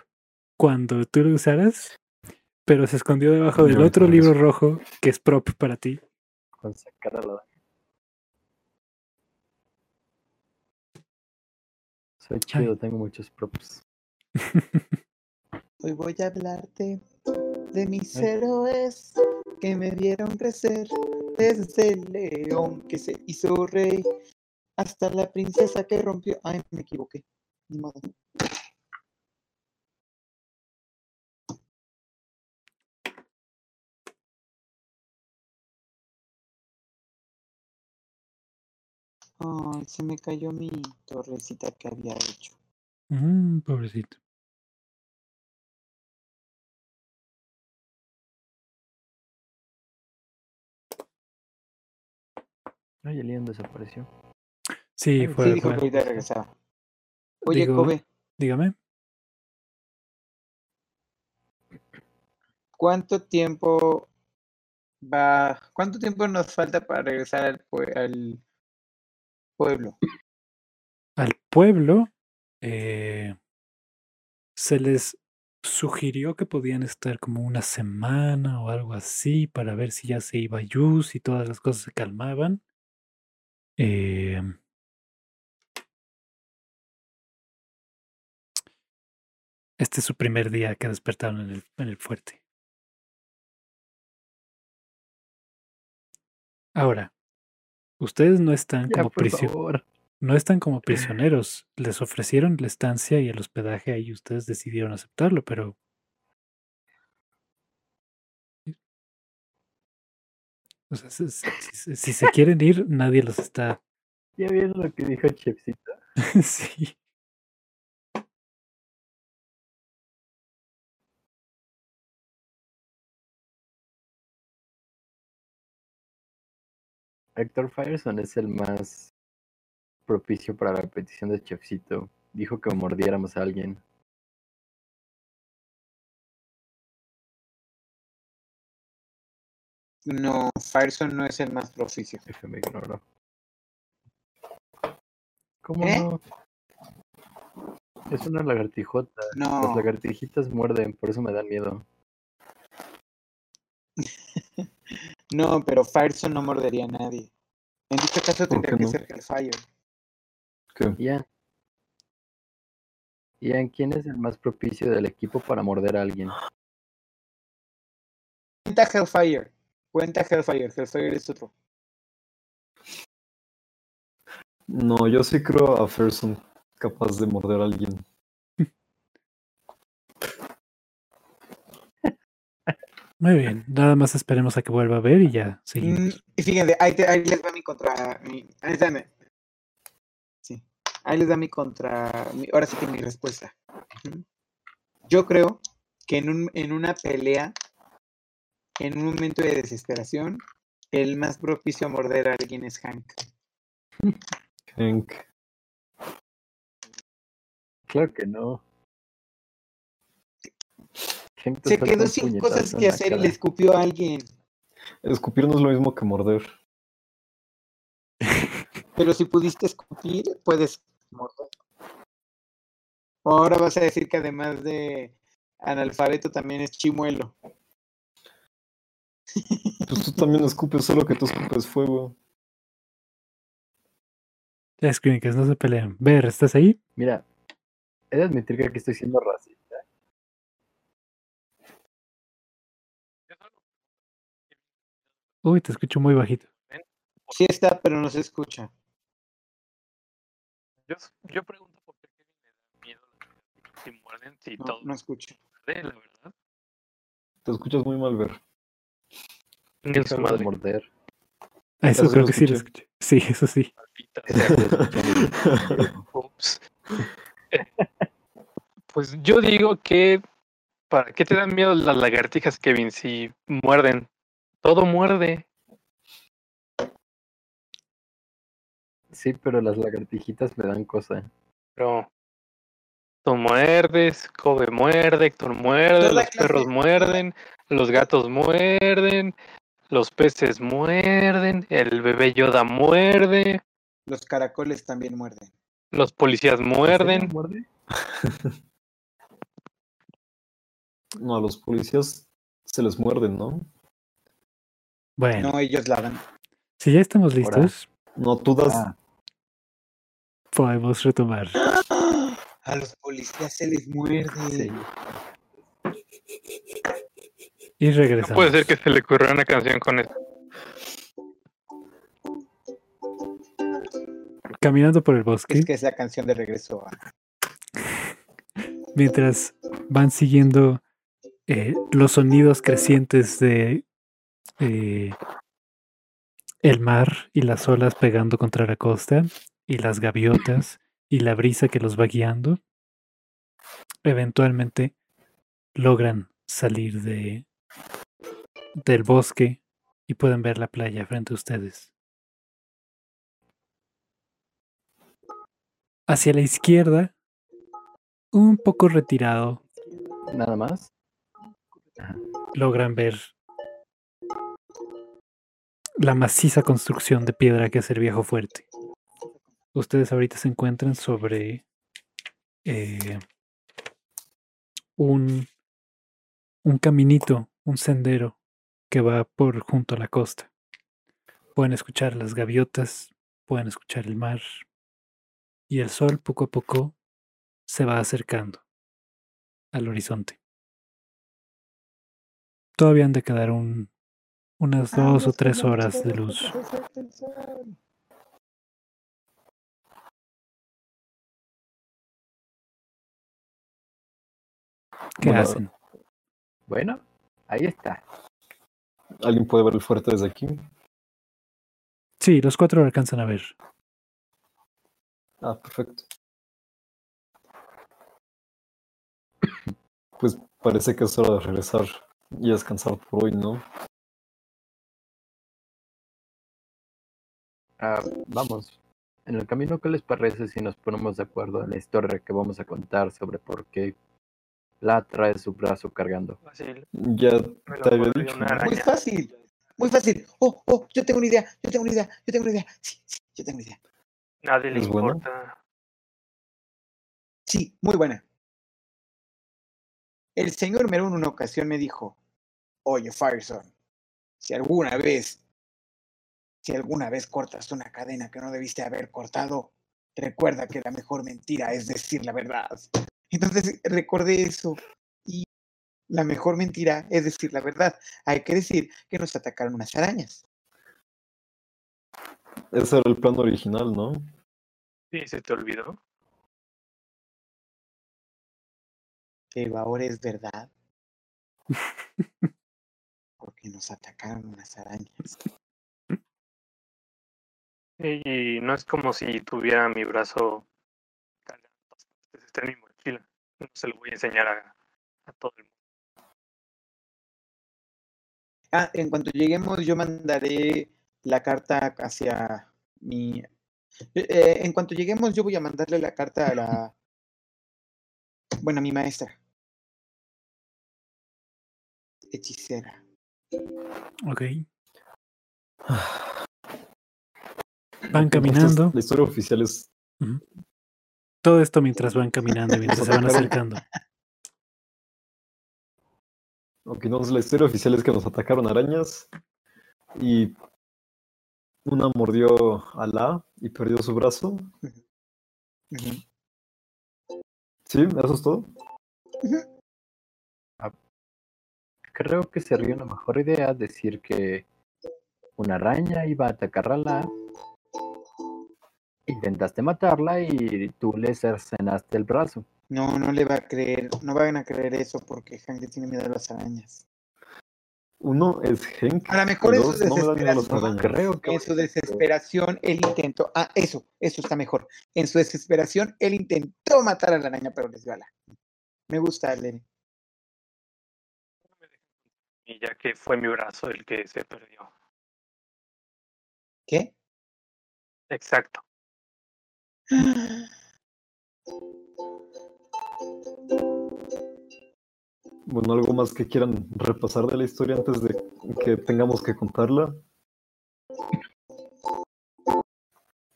cuando tú lo usaras, pero se escondió debajo del otro libro rojo que es prop para ti. Con sacar a la daga. Soy chido, tengo muchos props. Hoy voy a hablarte de mis Ay. héroes que me vieron crecer desde el león que se hizo rey hasta la princesa que rompió. Ay, me equivoqué. Ni modo. Ay, se me cayó mi torrecita que había hecho. Mm, pobrecito. Ay, el Ian desapareció. Sí, fue, Sí, dijo fue- que ahorita regresaba. Oye, Digo- Kobe, Dígame. ¿cuánto tiempo va, cuánto tiempo nos falta para regresar al, al pueblo? Al pueblo eh, se les sugirió que podían estar como una semana o algo así para ver si ya se iba Yus y todas las cosas se calmaban. Eh, este es su primer día que despertaron en el, en el fuerte. Ahora, ustedes no están Ya, como prisioneros. no están como prisioneros. Les ofrecieron la estancia y el hospedaje y ustedes decidieron aceptarlo, pero o sea, si, si- se quieren ir, nadie los está. ¿Ya vieron lo que dijo Chepsito? sí. Héctor Fireson es el más propicio para la petición de Chefcito. Dijo que mordiéramos a alguien. No, Fireson no es el más propicio. F me ignoró. ¿Cómo ¿Eh? no? Es una lagartijota. Las No, lagartijitas muerden, por eso me dan miedo. no, pero Fireson no mordería a nadie. En dicho caso ¿Por tendría que no? ser Hellfire. ¿Qué? Ian. Ian, ¿quién es el más propicio del equipo para morder a alguien? Cuenta Hellfire. Cuenta Hellfire. Hellfire es otro. No, yo sí creo a Ferson capaz de morder a alguien. Muy bien. Nada más esperemos a que vuelva a ver y ya Mm, seguimos. y fíjense, ahí, te- ahí les va mi contra. Mi, ahí, está mi- sí, ahí les da mi contra. mi- ahora sí que mi respuesta. Yo creo que en, un, en una pelea, en un momento de desesperación, el más propicio a morder a alguien es Hank. Hank. Claro que no. Se quedó sin cosas que hacer y le escupió a alguien. Escupir no es lo mismo que morder. Pero si pudiste escupir, puedes morder. Ahora vas a decir que además de analfabeto también es chimuelo. Pues tú también escupes, solo que tú escupes fuego. Ya, Screencast, no se pelean. Ver, ¿estás ahí? Mira, he de admitir que aquí estoy siendo racista. Uy, te escucho muy bajito. Sí está, pero no se escucha. Yo, yo pregunto por qué Kevin le da miedo si muerden, si No, todo no escucha. muerde, la verdad. Te escuchas muy mal ver. En su Déjalo de madre. morder. Ah, eso creo que sí lo escuché. Sí, eso sí. Ups. Pues yo digo que ¿para qué te dan miedo las lagartijas, Kevin? Si muerden, todo muerde. Sí, pero las lagartijitas me dan cosa. Pero tú muerdes, Kobe muerde, Héctor muerde, Toda los perros muerden, los gatos muerden, los peces muerden, el bebé Yoda muerde, Los caracoles también muerden. los policías ¿En serio muerden. muerde? No, a los policías se les muerden, ¿no? Bueno, No, ellos lavan. si ya estamos Ahora. listos, No, tú das. Ah, podemos retomar. A los policías se les muerde. sí. Y No regresamos. puede ser que se le ocurra una canción con eso. Caminando por el bosque, Es que es la canción de regreso a. mientras van siguiendo eh, los sonidos crecientes de eh, el mar y las olas pegando contra la costa y las gaviotas y la brisa que los va guiando, eventualmente logran salir de del bosque y pueden ver la playa frente a ustedes. Hacia la izquierda, un poco retirado, Nada más. logran ver la maciza construcción de piedra que es el viejo fuerte. Ustedes ahorita se encuentran sobre eh, un, un caminito, un sendero que va por junto a la costa. Pueden escuchar las gaviotas, pueden escuchar el mar y el sol poco a poco se va acercando al horizonte. Todavía han de quedar un, unas dos o tres horas de luz. ¿Qué hacen? Bueno, ahí está. ¿Alguien puede ver el fuerte desde aquí? Sí, los cuatro alcanzan a ver. Ah, perfecto. Pues parece que es hora de regresar y descansar por hoy, ¿no? Ah, vamos. En el camino, ¿qué les parece si nos ponemos de acuerdo en la historia que vamos a contar sobre por qué la trae su brazo cargando? Fácil. Ya te había dicho. Muy fácil, muy fácil. Oh, oh, yo tengo una idea, yo tengo una idea, yo tengo una idea. Sí, sí, yo tengo una idea. Nadie le importa. Sí, muy buena. El señor Merón una ocasión me dijo, oye, Fireson, si alguna vez, si alguna vez cortas una cadena que no debiste haber cortado, recuerda que la mejor mentira es decir la verdad. Entonces recordé eso y la mejor mentira es decir la verdad. Hay que decir que nos atacaron unas arañas. Ese era el plan original, ¿no? Sí, se te olvidó. Pero ahora es verdad. Porque nos atacaron unas arañas. Y no es como si tuviera mi brazo está en mi mochila. No se lo voy a enseñar a, a todo el mundo. Ah, en cuanto lleguemos, yo mandaré la carta hacia mi. eh, en cuanto lleguemos, yo voy a mandarle la carta a la. Bueno, a mi maestra. Hechicera. Ok. Van caminando. La historia oficial es. Todo esto mientras van caminando, y mientras se van acercando. Ok, entonces la historia oficial es que nos atacaron arañas y una mordió a la y perdió su brazo. Sí, eso es todo. Creo que sería una mejor idea decir que una araña iba a atacar a la. Intentaste matarla y tú le cercenaste el brazo. No, no le va a creer, no van a creer eso porque Hank tiene miedo a las arañas. Uno es Henk. A lo mejor en dos, su no desesperación. Creo que en su desesperación, él intentó, ah, eso, eso está mejor. En su desesperación, él intentó matar a la araña, pero les dio ala. Me gusta, Lenny. Y ya que fue mi brazo el que se perdió. ¿Qué? Exacto. Bueno, algo más que quieran repasar de la historia antes de que tengamos que contarla.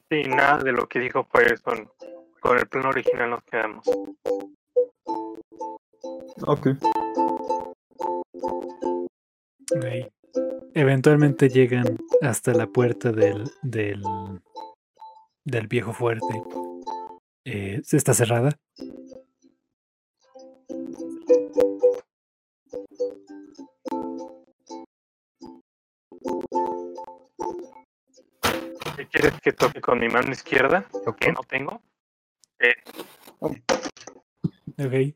Sí, nada de lo que dijo pues con, el plan original nos quedamos. Ok. Ok. Eventualmente llegan hasta la puerta del, del, del viejo fuerte. Eh, está cerrada. ¿Qué quieres que toque con mi mano izquierda? Ok. Que no tengo. Eh, Ok.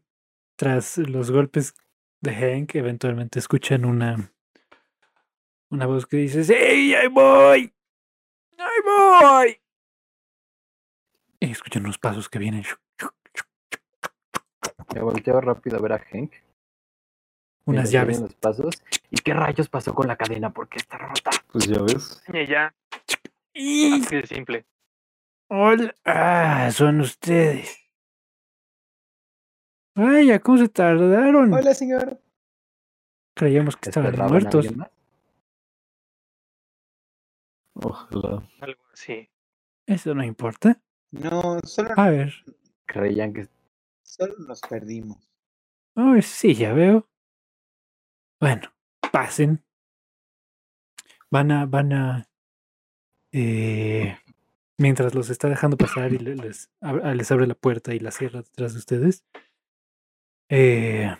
Tras los golpes de Hank, eventualmente escuchan una, una voz que dice: ¡Sí, ahí voy! ¡Ahí voy! Y escuchan unos pasos que vienen. me volteo rápido a ver a Hank. Unas llaves. Los pasos. ¿Y qué rayos pasó con la cadena? ¿Por qué está rota? Pues ya ves. y ya, ¡Y! así de simple. Hola. Ah, son ustedes. Vaya, ¿cómo se tardaron? Hola, señor. Creíamos que estaban ¿Esperaban a muertos. Ojalá. Algo así. Eso no importa. No, solo, A ver. Creían que solo nos perdimos. Oh, sí, ya veo. Bueno, pasen. Van a, van a. eh, mientras los está dejando pasar y le- les, ab- les abre la puerta y la cierra detrás de ustedes. eh,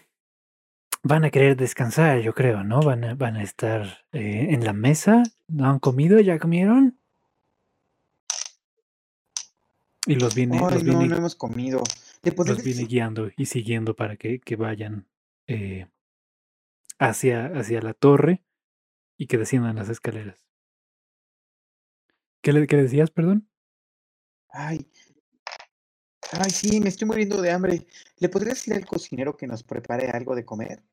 van a querer descansar, yo creo, ¿no? Van a, van a estar eh, en la mesa. ¿No han comido? ¿Ya comieron? Y los viene. Ay, los no, viene no hemos comido. ¿Le podría los viene guiando y siguiendo para que, que vayan eh, hacia, hacia la torre y que desciendan las escaleras. ¿Qué le, qué decías, perdón? Ay. Ay, sí, me estoy muriendo de hambre. ¿Le podría decir al cocinero que nos prepare algo de comer?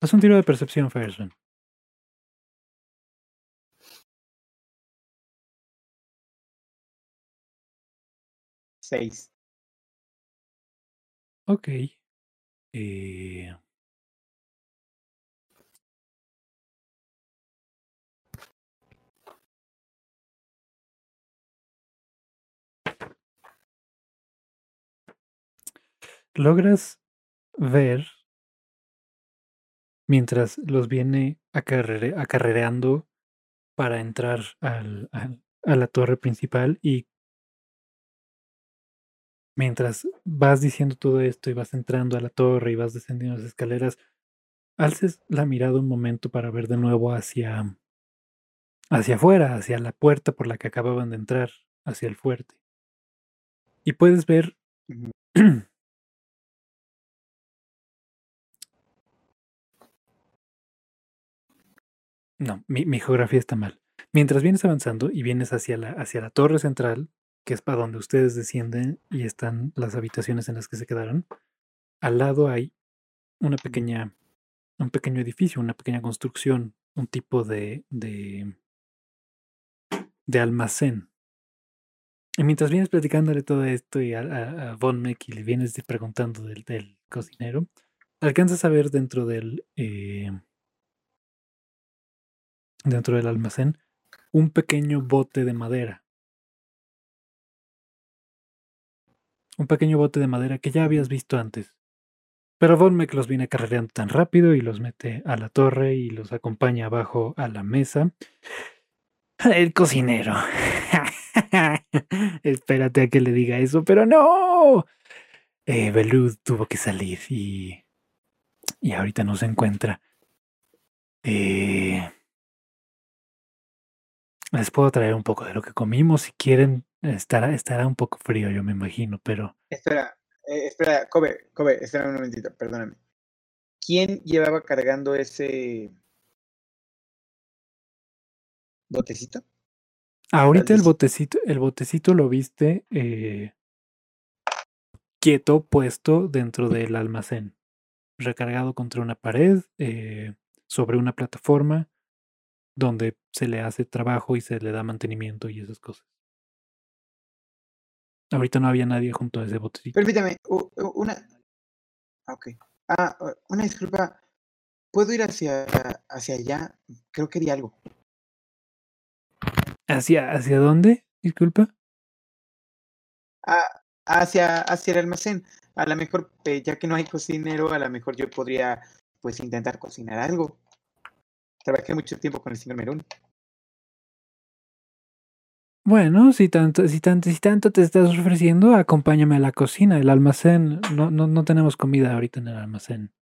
Haz un tiro de percepción, Firestone. Seis. Ok. Eh, logras ver mientras los viene acarrere- acarrereando para entrar al- al- a la torre principal y mientras vas diciendo todo esto y vas entrando a la torre y vas descendiendo las escaleras, alces la mirada un momento para ver de nuevo hacia hacia afuera, hacia la puerta por la que acababan de entrar, hacia el fuerte. Y puedes ver. No, mi, mi geografía está mal. Mientras vienes avanzando y vienes hacia la, hacia la torre central, que es para donde ustedes descienden y están las habitaciones en las que se quedaron, al lado hay una pequeña, un pequeño edificio, una pequeña construcción, un tipo de, de, de almacén. Y mientras vienes platicándole todo esto y a, a- a Von Meck y le vienes preguntando del, del cocinero, alcanzas a ver dentro del, eh, dentro del almacén un pequeño bote de madera. Un pequeño bote de madera que ya habías visto antes. Pero Von Meck los viene carrereando tan rápido y los mete a la torre y los acompaña abajo a la mesa. El cocinero. Espérate a que le diga eso, pero no. Eh, Belud tuvo que salir y. Y ahorita no se encuentra. Eh, les puedo traer un poco de lo que comimos si quieren. Estará, estará un poco frío, yo me imagino, pero Espera, eh, espera, Kobe, Kobe, espera un momentito, perdóname. ¿Quién llevaba cargando ese botecito? ahorita el botecito, el botecito lo viste eh, quieto, puesto dentro del almacén, recargado contra una pared, eh, sobre una plataforma, donde se le hace trabajo y se le da mantenimiento y esas cosas. Ahorita no había nadie junto a ese botecito. Permítame, una. Ah, Ok. Ah, una disculpa. ¿Puedo ir hacia, hacia allá? Creo que di algo. ¿Hacia, hacia dónde? Disculpa. Ah, hacia, hacia el almacén. A lo mejor, eh, ya que no hay cocinero, a lo mejor yo podría, pues, intentar cocinar algo. Trabajé mucho tiempo con el señor Merún. Bueno, si tanto, si tanto, si tanto te estás ofreciendo, acompáñame a la cocina, el almacén. No, no, no tenemos comida ahorita en el almacén.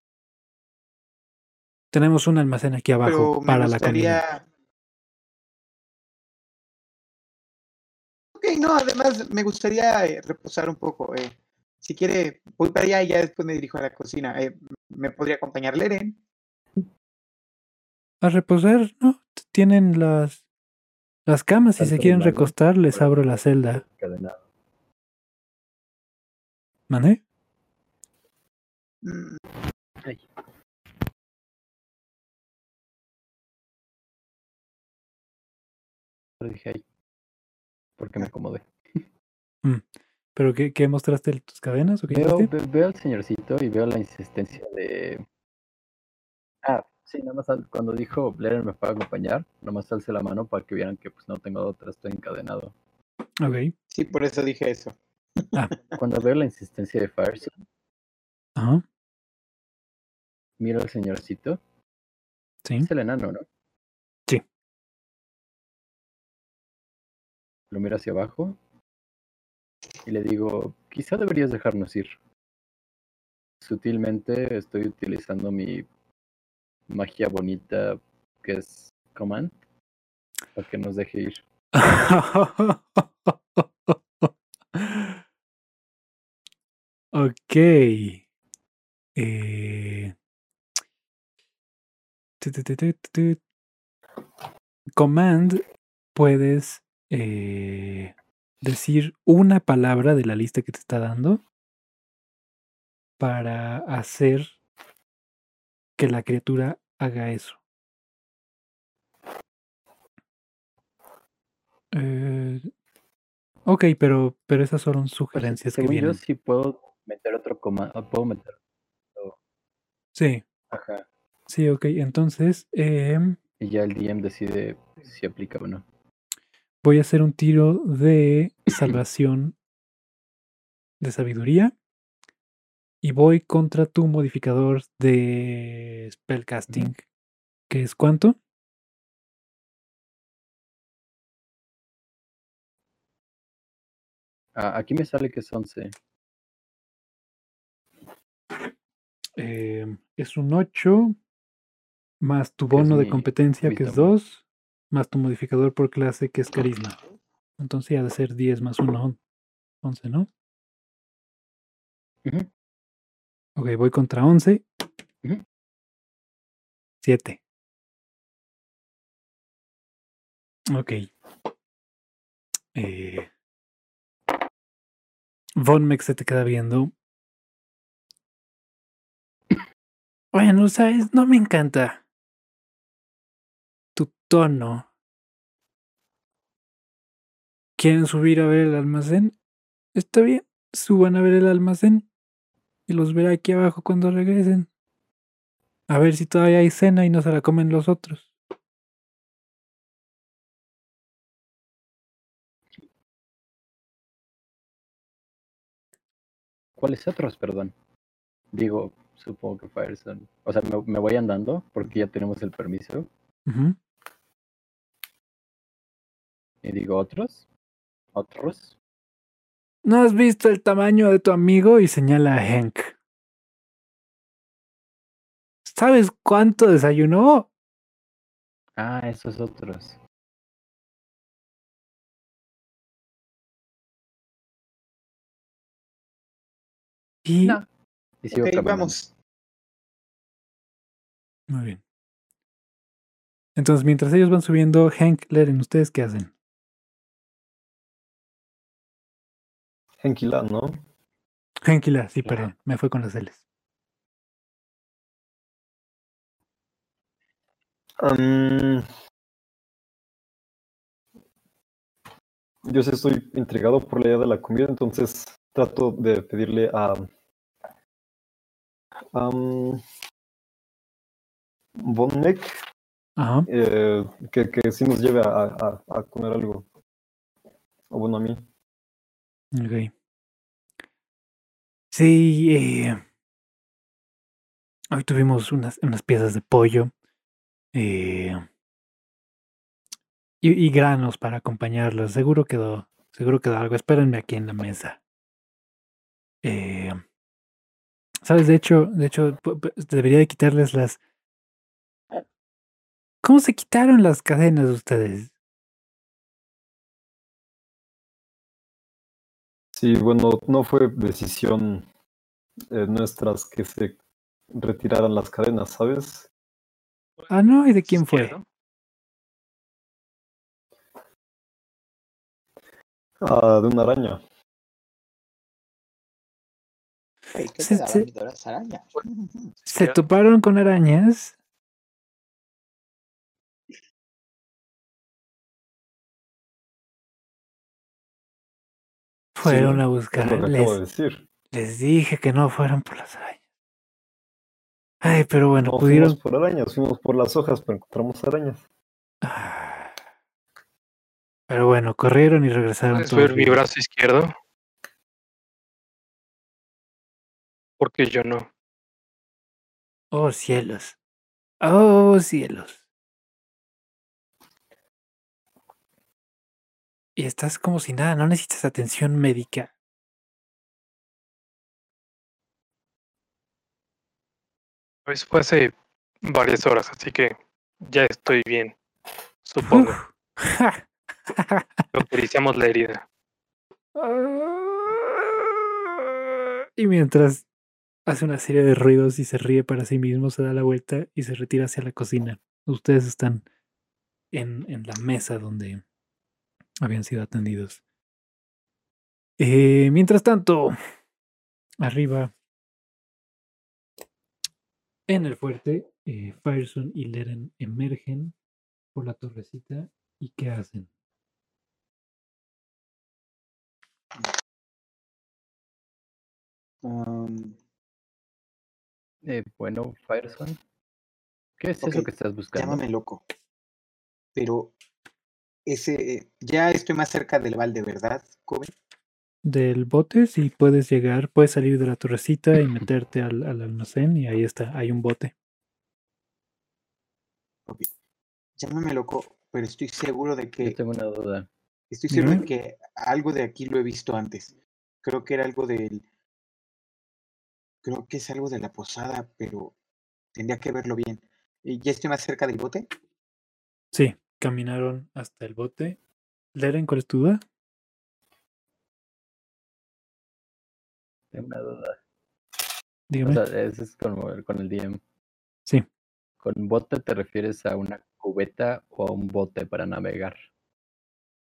Tenemos un almacén aquí abajo Pero para la comida. Ok, no, además me gustaría eh, reposar un poco. eh. Si quiere, voy para allá y ya después me dirijo a la cocina. Eh, ¿Me podría acompañar Leren? A reposar, ¿no? Tienen las, las camas. Si se quieren recostar, les abro la celda. ¿Mané? Mm, Lo dije ahí. Porque me acomodé. ¿Pero qué, qué mostraste tus cadenas o qué Veo, ve- veo al señorcito y veo la insistencia de. Ah, sí, nada más al- cuando dijo Blair me puede acompañar, nada más alce la mano para que vieran que pues no tengo otra, estoy encadenado. Ok. sí, por eso dije eso. Cuando veo la insistencia de Firestone, Ajá. miro al señorcito, Sí. es el enano, ¿no? Sí. Lo miro hacia abajo y le digo, quizá deberías dejarnos ir. Sutilmente estoy utilizando mi magia bonita que es Command para que nos deje ir. Eh, tu, tu. Command puedes eh, decir una palabra de la lista que te está dando para hacer que la criatura haga eso. Eh, ok, pero, pero esas son Pues, sugerencias que según yo vienen. sí puedo meter otro comando. Puedo meter. Sí, Ajá. sí, ok. Entonces, em, Y ya el DM decide si aplica o no. voy a hacer un tiro de salvación de sabiduría. Y voy contra tu modificador de spellcasting. ¿Que es cuánto? Ah, aquí me sale que es 11. Em, es un 8 más tu bono de competencia que es wisdom. 2 más tu modificador por clase que es carisma. Entonces ya de ser 10 más 1, 11, ¿no? Ujú. Ok, voy contra 11. Ujú. 7. Ok. Eh, Von Mex se te queda viendo. Bueno, sabes, no me encanta tu tono. ¿Quieren subir a ver el almacén? Está bien, suban a ver el almacén y los veré aquí abajo cuando regresen. A ver si todavía hay cena y no se la comen los otros. ¿Cuáles otros, perdón? Digo, supongo que Firestone. O sea, me, me voy andando porque ya tenemos el permiso. Y digo, ¿otros? ¿Otros? ¿No has visto el tamaño de tu amigo? Y señala a Hank. ¿Sabes cuánto desayunó? Ah, esos otros. Y No. Y sigo vamos. Muy bien. Entonces, mientras ellos van subiendo, Hank, Leren, ¿ustedes qué hacen? Genquila, ¿no? Hank y la, sí, perdón, me fue con las L's. Yo sí estoy intrigado por la idea de la comida, entonces trato de pedirle a um, Ajá. eh, que, que sí nos lleve a, a- a comer algo. O bueno, a mí. Ok. Sí, eh, hoy tuvimos unas, unas piezas de pollo eh, y, granos para acompañarlas. Seguro quedó, seguro quedó algo. Espérenme aquí en la mesa. Eh, Sabes, de hecho, de hecho, pu- debería de quitarles las. ¿Cómo se quitaron las cadenas ustedes? Sí, bueno, no fue decisión eh, nuestras que se retiraran las cadenas, ¿sabes? Ah, no, ¿y de quién fue? Ah, de una araña. ¿Qué Se- te se- arañas? ¿Se toparon con arañas? Fueron a es buscar. lo que acabo de Les, decir. les dije que no fueran por las arañas. Ay, pero bueno, No pudieron. fuimos por arañas, fuimos por las hojas, pero encontramos arañas. Ah. Pero bueno, corrieron y regresaron ¿Puedes ver mi brazo izquierdo? Porque yo no. Oh, cielos. Oh, cielos. Y estás como si nada, no necesitas atención médica. Pues fue hace varias horas, así que ya estoy bien. Supongo. Uf. Doctorizamos la herida. Ah, Y mientras hace una serie de ruidos y se ríe para sí mismo, se da la vuelta y se retira hacia la cocina. Ustedes están en, en la mesa donde habían sido atendidos. Eh, mientras tanto, arriba en el fuerte, eh, Fireson y Leren emergen por la torrecita y ¿qué hacen? Um, Eh, bueno, Fireson, ¿qué es eso Ok, que estás buscando? llámame loco. Pero ese eh, ya estoy más cerca del balde, ¿verdad, Kobe? Del bote, si puedes llegar, puedes salir de la torrecita y meterte al, al almacén y ahí está, hay un bote. Llámame loco, pero estoy seguro de Yo que tengo una duda. estoy seguro de que algo de aquí lo he visto antes. Creo que era algo del creo que es algo de la posada, pero tendría que verlo bien. ¿Y ya estoy más cerca del bote? Sí, caminaron hasta el bote. Leren, ¿cuál es tu duda? Tengo una duda. O Dígame. sea, eso es como con el DM. Sí. ¿Con bote te refieres a una cubeta o a un bote para navegar?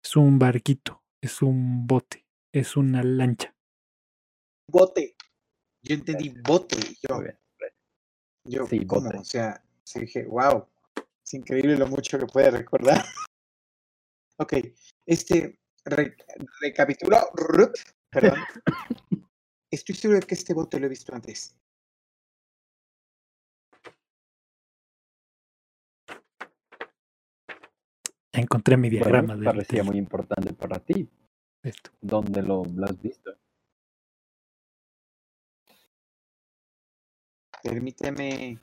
Es un barquito, es un bote, es una lancha. Bote. Yo entendí bote. Yo, Muy bien. yo Sí, ¿cómo? bote. O sea, dije, wow, es increíble lo mucho que puede recordar. ok, este, re- recapitulo, perdón. Estoy seguro de que este bote lo he visto antes. Ya encontré mi Bueno, diagrama del- parecía muy importante para ti. esto. ¿Dónde lo, lo has visto? Permíteme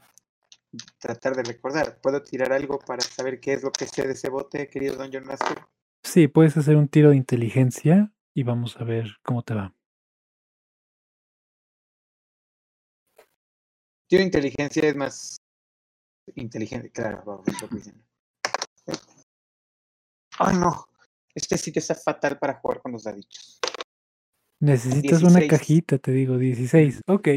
tratar de recordar. ¿Puedo tirar algo para saber qué es lo que sé de ese bote, querido Dungeon Master? Sí, puedes hacer un tiro de inteligencia y vamos a ver cómo te va. Tiro de inteligencia es más inteligente, claro. vamos. Ay, no. Este sitio está fatal para jugar con los daditos. Necesitas una 16. cajita, te digo, 16. Ok.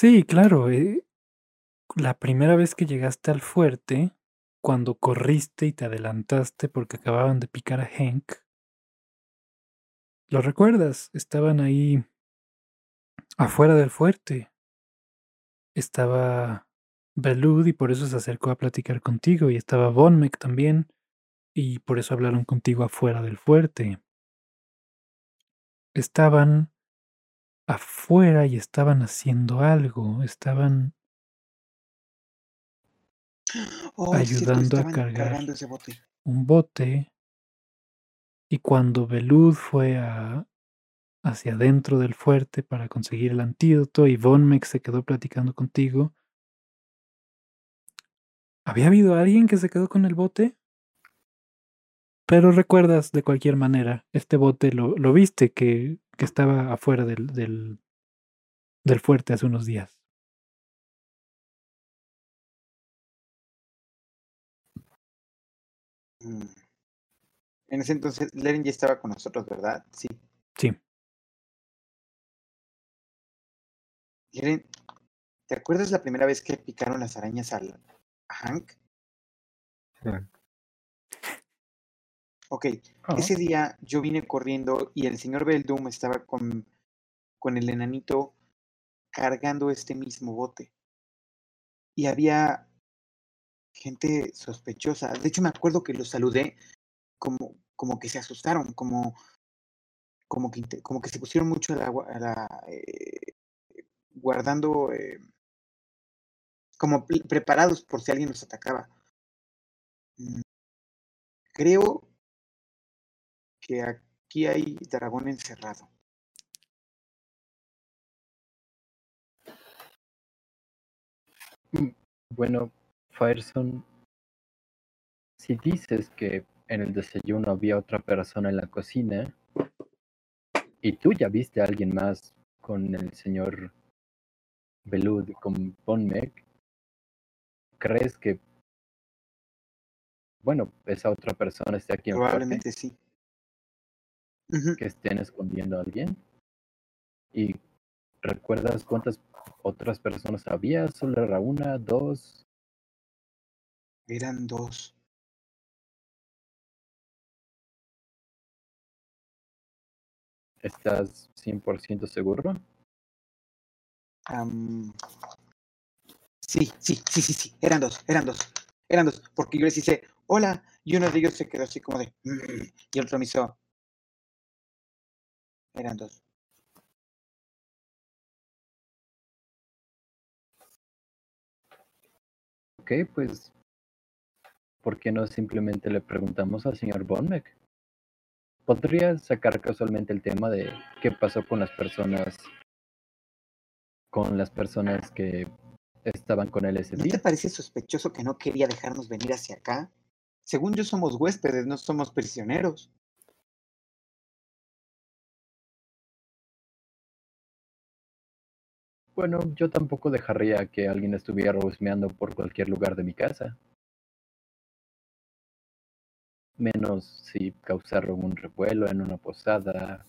Sí, claro. eh, la primera vez que llegaste al fuerte, cuando corriste y te adelantaste porque acababan de picar a Hank, ¿lo recuerdas? Estaban ahí afuera del fuerte. Estaba Belud y por eso se acercó a platicar contigo y estaba Bonmek también y por eso hablaron contigo afuera del fuerte. Estaban afuera y estaban haciendo algo, estaban Oh, cierto, Ayudando a cargar. bote. un bote y cuando Belud fue a, hacia adentro del fuerte para conseguir el antídoto y Bonmek se quedó platicando contigo, ¿había habido alguien que se quedó con el bote? Pero recuerdas de cualquier manera, este bote lo, lo viste que, que estaba afuera del, del, del fuerte hace unos días. Mm. En ese entonces, Leren ya estaba con nosotros, ¿verdad? Sí. Sí. Leren, ¿te acuerdas la primera vez que picaron las arañas al a Hank? Sí. Ok, ese día yo vine corriendo y el señor Beldum estaba con, con el enanito cargando este mismo bote. Y había gente sospechosa. De hecho, me acuerdo que los saludé como, como que se asustaron, como, como, que, como que se pusieron mucho a la, gua- a la, eh, guardando, eh, como pre- preparados por si alguien los atacaba. Mm, Creo que aquí hay dragón encerrado. Bueno, Fireson, si dices que en el desayuno había otra persona en la cocina y tú ya viste a alguien más con el señor Belud, con Bonmek, ¿crees que bueno, esa otra persona esté aquí Probablemente sí. Que estén escondiendo a alguien. ¿Y recuerdas cuántas otras personas había? ¿Solo era una, dos? Eran dos. ¿Estás 100% seguro? Sí, sí, sí, sí, sí. Eran dos, eran dos. Eran dos. Porque yo les hice, hola. Y uno de ellos se quedó así como de, "Mm", y el otro me hizo. Eran dos. Ok, pues, ¿por qué no simplemente le preguntamos al señor Bonmec? ¿Podría sacar casualmente el tema de qué pasó con las personas, con las personas que estaban con él ese ¿No te día? parece sospechoso que no quería dejarnos venir hacia acá? Según yo somos huéspedes, no somos prisioneros. Bueno, yo tampoco dejaría que alguien estuviera husmeando por cualquier lugar de mi casa. Menos si causaron un revuelo en una posada.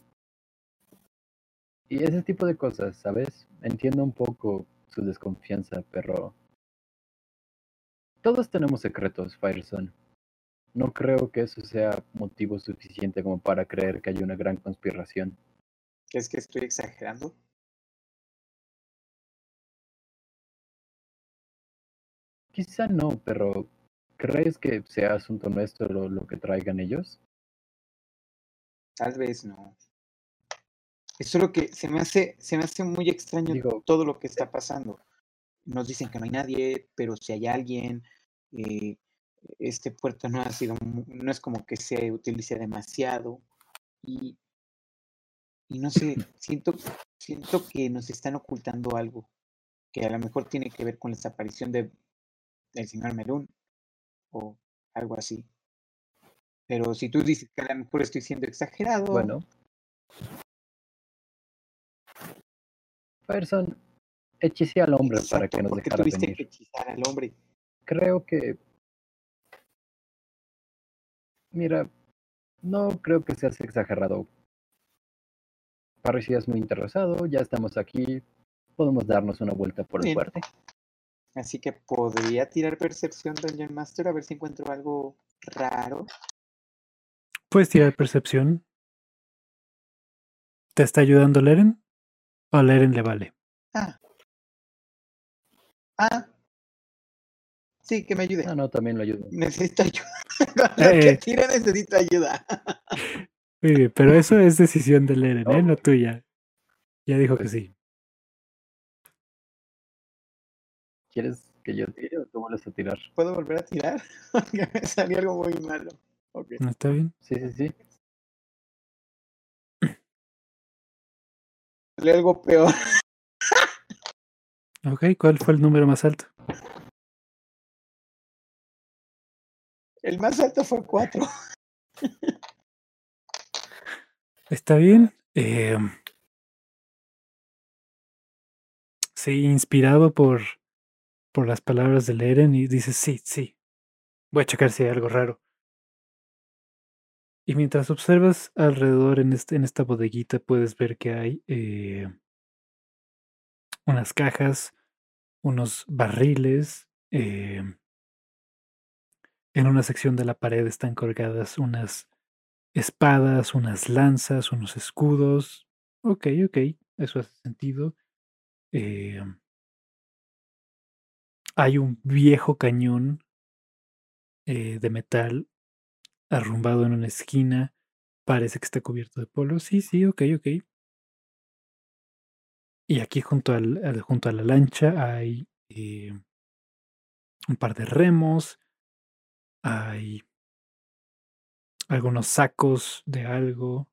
Y ese tipo de cosas, ¿sabes? Entiendo un poco su desconfianza, pero... Todos tenemos secretos, Fireson. No creo que eso sea motivo suficiente como para creer que hay una gran conspiración. ¿Es que estoy exagerando? Quizá no, pero ¿crees que sea asunto nuestro lo, lo que traigan ellos? Tal vez no. Es solo que se me hace, se me hace muy extraño Digo- todo lo que está pasando. Nos dicen que no hay nadie, pero si hay alguien, eh, este puerto no ha sido, no es como que se utilice demasiado. Y, y no sé, siento, siento que nos están ocultando algo que a lo mejor tiene que ver con la desaparición de, del señor Melún o algo así. Pero si tú dices que a lo mejor estoy siendo exagerado, Bueno. Fireson, hechicé al hombre para que nos dejara tuviste venir. que hechizar al hombre. Creo que... Mira, no creo que seas exagerado. Parecías muy interesado, ya estamos aquí, podemos darnos una vuelta por el Bien. puerto. Así que podría tirar percepción Dungeon Master a ver si encuentro algo raro. ¿Puedes tirar percepción? ¿Te está ayudando Leren? ¿O a Leren le vale? Ah. Ah. Sí, que me ayude. No, no, también lo ayudo. Necesito ayuda. Lo Eh, que eh. tire necesito ayuda. Muy bien, pero eso es decisión de Leren, ¿eh? No tuya. Ya dijo que Pues- sí. ¿Quieres que yo tire o tú vuelves a tirar? ¿Puedo volver a tirar? Porque me salió algo muy malo. ¿No está bien? Sí, sí, sí. Salió algo peor. Ok, ¿cuál fue el número más alto? El más alto fue 4. ¿Está bien? Eh, sí, inspirado por, por las palabras de Leren y dices, sí, sí. Voy a checar si hay algo raro. Y mientras observas alrededor en, este, en esta bodeguita, puedes ver que hay eh, unas cajas, unos barriles. eh, en una sección de la pared están colgadas unas espadas, unas lanzas, unos escudos. Ok, ok, eso hace sentido. Eh, hay un viejo cañón eh, de metal arrumbado en una esquina. Parece que está cubierto de polvo. Sí, sí, ok, ok. Y aquí junto, al, junto a la lancha hay eh, un par de remos. Hay algunos sacos de algo.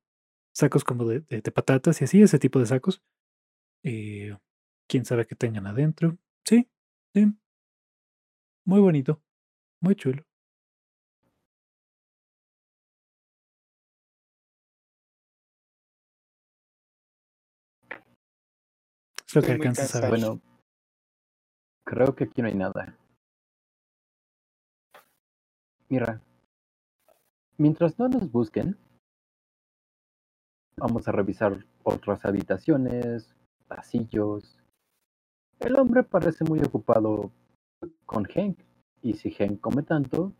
Sacos como de, de- de patatas y así, ese tipo de sacos. Eh, Quién sabe qué tengan adentro. Sí, sí. Muy bonito. Muy chulo. Es lo que alcanzas a ver. Bueno, creo que aquí no hay nada. Mira, mientras no nos busquen, vamos a revisar otras habitaciones, pasillos. El hombre parece muy ocupado con Hank, y si Hank come tanto,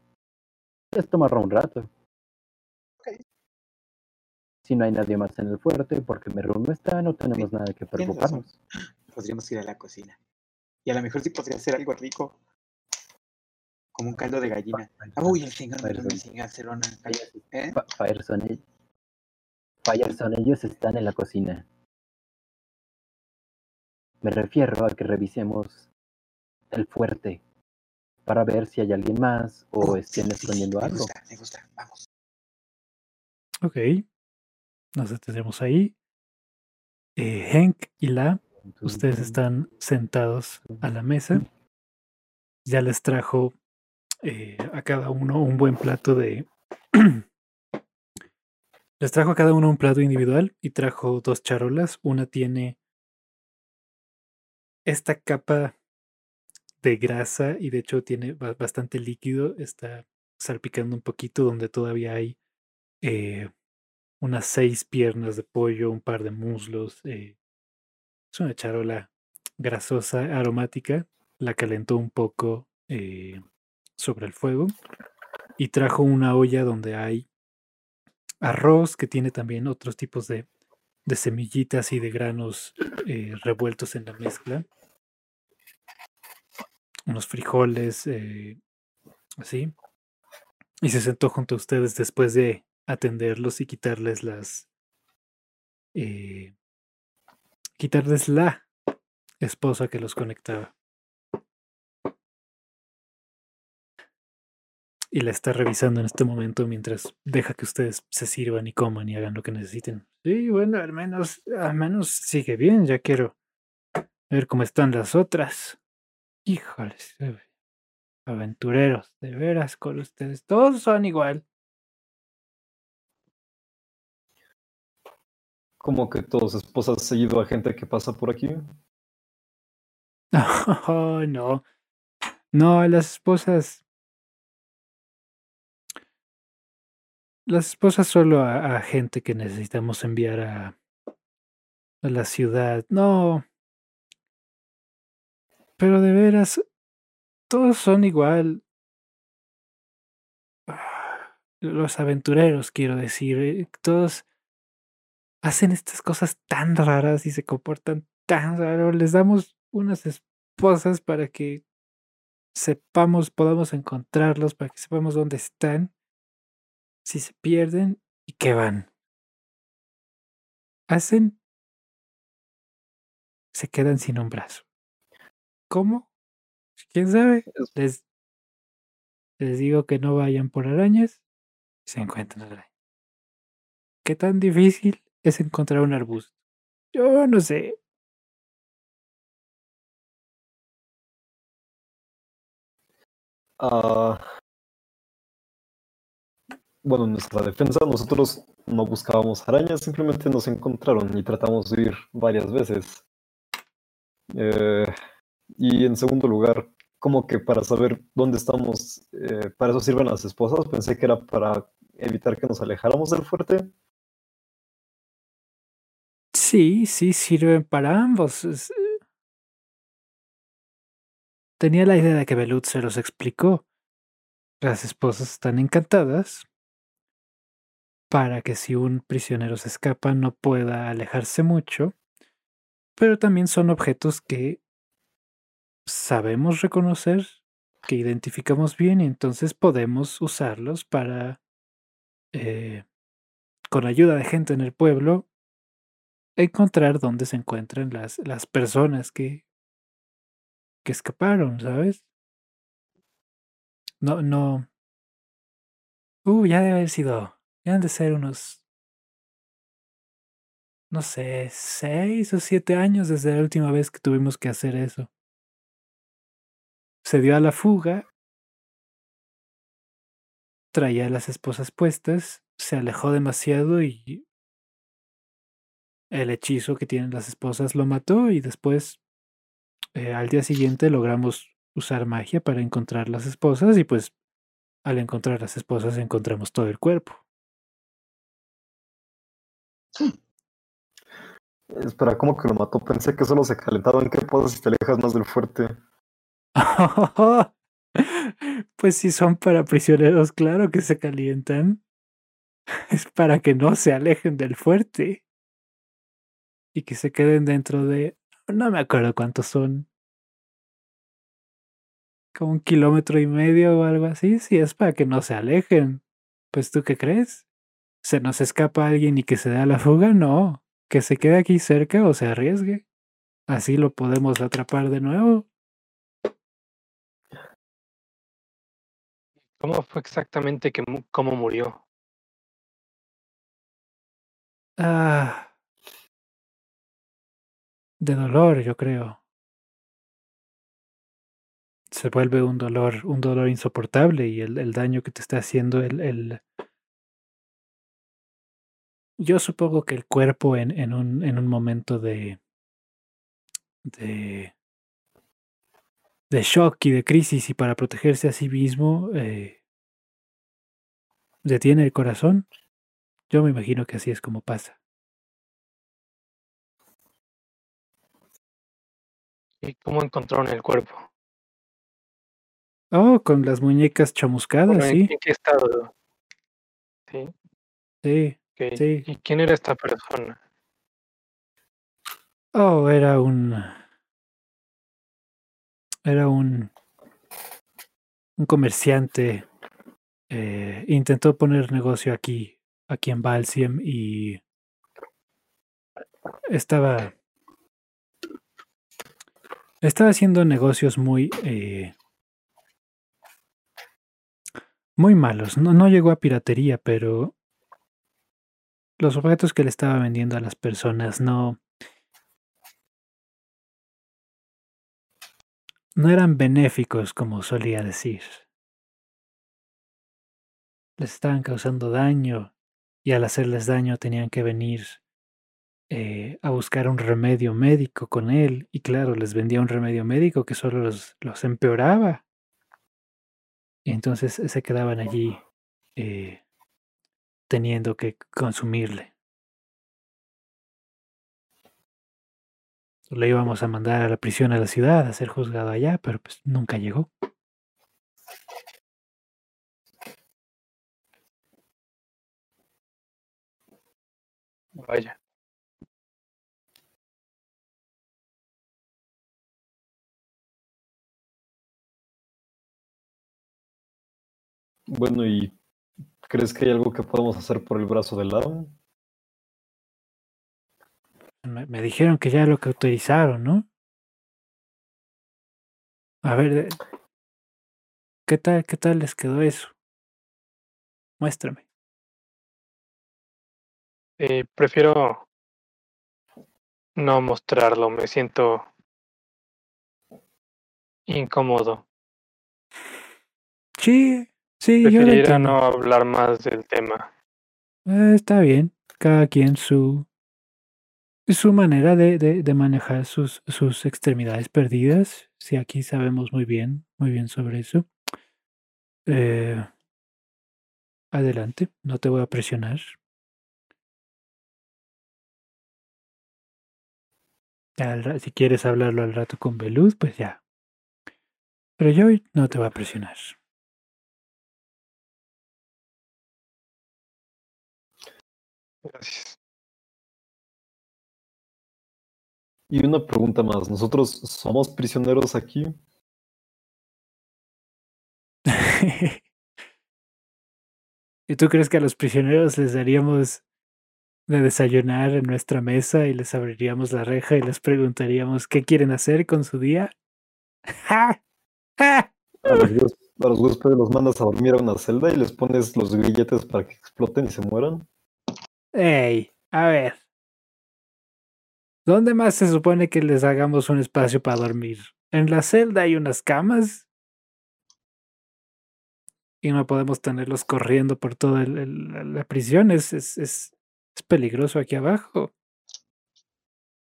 les tomará un rato. Si no hay nadie más en el fuerte, porque Merun no está, no tenemos nada que preocuparnos. Podríamos ir a la cocina. Y a lo mejor sí podría hacer algo rico. Como un caldo de gallina. Ah, Uy, el señor me hacer una ellos están en la cocina. Me refiero a que revisemos el fuerte para ver si hay alguien más o Oh, estén sí, sí, sí, escondiendo me algo. gusta, me gusta. Vamos. Ok. Nos detenemos ahí. Eh, Hank y La, ustedes están sentados a la mesa. Ya les trajo eh, a cada uno un buen plato de... les trajo a cada uno un plato individual y trajo dos charolas. Una tiene esta capa de grasa y de hecho tiene ba- bastante líquido. Está salpicando un poquito donde todavía hay eh, unas seis piernas de pollo, un par de muslos. eh, es una charola grasosa, aromática. La calentó un poco eh, sobre el fuego y trajo una olla donde hay arroz que tiene también otros tipos de, de semillitas y de granos revueltos en la mezcla. Unos frijoles, eh, así. Y se sentó junto a ustedes después de atenderlos y quitarles las... eh, quitarles la esposa que los conectaba. Y la está revisando en este momento mientras deja que ustedes se sirvan y coman y hagan lo que necesiten. Sí, bueno, al menos, al menos sigue bien. Ya quiero ver cómo están las otras. Híjoles, aventureros, de veras con ustedes. Todos son igual. Como que todos esposas seguido a gente que pasa por aquí. Oh, no. No, las esposas. Las esposas solo a, a gente que necesitamos enviar a, a la ciudad. No. Pero de veras, todos son igual. Los aventureros, quiero decir. eh, Todos hacen estas cosas tan raras y se comportan tan raro. Les damos unas esposas para que sepamos, podamos encontrarlos, para que sepamos dónde están, si se pierden y qué van. Hacen, se quedan sin un brazo. ¿Cómo? ¿Quién sabe? Es- Les, les digo que no vayan por arañas y se encuentran arañas. ¿Qué tan difícil es encontrar un arbusto? Yo no sé. Ah, bueno, en nuestra defensa, nosotros no buscábamos arañas, simplemente nos encontraron y tratamos de huir varias veces. Eh, y en segundo lugar, como que para saber dónde estamos, eh, para eso sirven las esposas. Pensé que era para evitar que nos alejáramos del fuerte. Sí, sí, sirven para ambos. eh. Tenía la idea de que Belut se los explicó. Las esposas están encantadas para que si un prisionero se escapa no pueda alejarse mucho, pero también son objetos que sabemos reconocer, que identificamos bien y entonces podemos usarlos para, eh, con ayuda de gente en el pueblo, encontrar dónde se encuentran las, las personas que, que escaparon, ¿sabes? No, no. Uh, ya debe haber sido. Ya han de ser unos. No sé, seis o siete años desde la última vez que tuvimos que hacer eso. Se dio a la fuga. Traía las esposas puestas. Se alejó demasiado y. El hechizo que tienen las esposas lo mató y después. eh, al día siguiente logramos usar magia para encontrar las esposas y pues al encontrar las esposas encontramos todo el cuerpo. Espera, ¿cómo que lo mató? Pensé que solo se calentaba. ¿En qué puedo si te alejas más del fuerte? Pues si son para prisioneros, claro que se calientan. Es para que no se alejen del fuerte. Y que se queden dentro de... No me acuerdo cuántos son. Como un kilómetro y medio o algo así. Si es para que no se alejen. Pues tú qué crees? ¿Se nos escapa alguien y que se da la fuga? No. Que se quede aquí cerca o se arriesgue. Así lo podemos atrapar de nuevo. ¿Cómo fue exactamente que cómo murió? Ah. De dolor, yo creo. Se vuelve un dolor, un dolor insoportable y el, el daño que te está haciendo el, el... Yo supongo que el cuerpo en, en, un, en un momento de, de, de shock y de crisis y para protegerse a sí mismo, eh, detiene el corazón. Yo me imagino que así es como pasa. ¿Y cómo encontraron el cuerpo? Oh, con las muñecas chamuscadas, Bueno, ¿en, sí, en qué estado? Sí, sí, sí. ¿Y quién era esta persona? Oh, era un. Era un. Un comerciante. eh, intentó poner negocio aquí, aquí en Balsiem y. Estaba. Estaba haciendo negocios muy. eh, muy malos. No, no llegó a piratería, pero. Los objetos que le estaba vendiendo a las personas no. No eran benéficos como solía decir. Les estaban causando daño y al hacerles daño tenían que venir eh, a buscar un remedio médico con él y claro, les vendía un remedio médico que solo los, los empeoraba. Y entonces se quedaban allí eh, teniendo que consumirle. Le íbamos a mandar a la prisión a la ciudad a ser juzgado allá, pero pues nunca llegó. Vaya. Bueno, ¿y crees que hay algo que podamos hacer por el brazo del lado? Me, me dijeron que ya lo que autorizaron, ¿no? A ver, ¿qué tal, qué tal les quedó eso? Muéstrame. Eh, prefiero no mostrarlo, me siento incómodo. Sí, sí, yo Preferiría entiendo. no hablar más del tema. Eh, está bien, cada quien su su manera de, de, manejar sus, sus extremidades perdidas. Sí, aquí sabemos muy bien, muy bien sobre eso. Eh, adelante, no te voy a presionar. Si quieres hablarlo al rato con Beluz, pues ya. Pero yo no te voy a presionar. Gracias. Y una pregunta más, ¿nosotros somos prisioneros aquí? ¿Y tú crees que a los prisioneros les daríamos de desayunar en nuestra mesa y les abriríamos la reja y les preguntaríamos qué quieren hacer con su día? ¡Ja! ¡Ja! A los, a los huéspedes los mandas a dormir a una celda y les pones los grilletes para que exploten y se mueran. ¡Ey! A ver. ¿Dónde más se supone que les hagamos un espacio para dormir? ¿En la celda hay unas camas? Y no podemos tenerlos corriendo por toda la prisión. Es, es, es, es peligroso aquí abajo.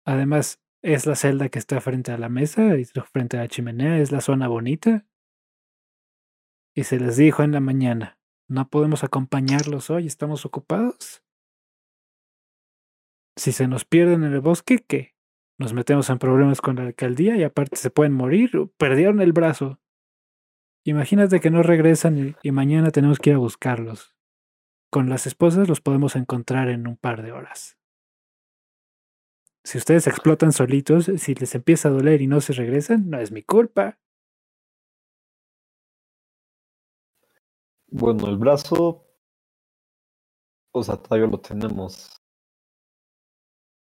Además, es la celda que está frente a la mesa y frente a la chimenea. Es la zona bonita. Y se les dijo en la mañana, no podemos acompañarlos hoy, estamos ocupados. Si se nos pierden en el bosque, ¿qué? Nos metemos en problemas con la alcaldía y aparte se pueden morir. Perdieron el brazo. Imagínate que no regresan y, mañana tenemos que ir a buscarlos. Con las esposas los podemos encontrar en un par de horas. Si ustedes explotan solitos, si les empieza a doler y no se regresan, no es mi culpa. Bueno, el brazo, o sea, todavía lo tenemos.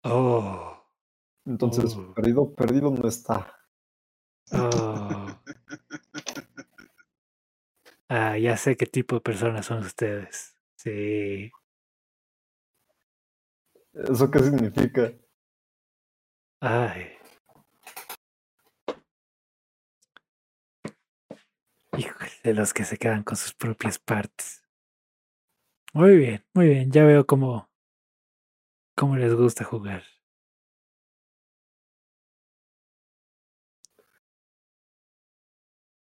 Oh, Entonces, Oh. perdido, perdido no está. oh. Ah, ya sé qué tipo de personas son ustedes. Sí. ¿Eso qué significa? Ay. Híjole, de los que se quedan con sus propias partes. Muy bien, muy bien. Ya veo cómo, cómo les gusta jugar.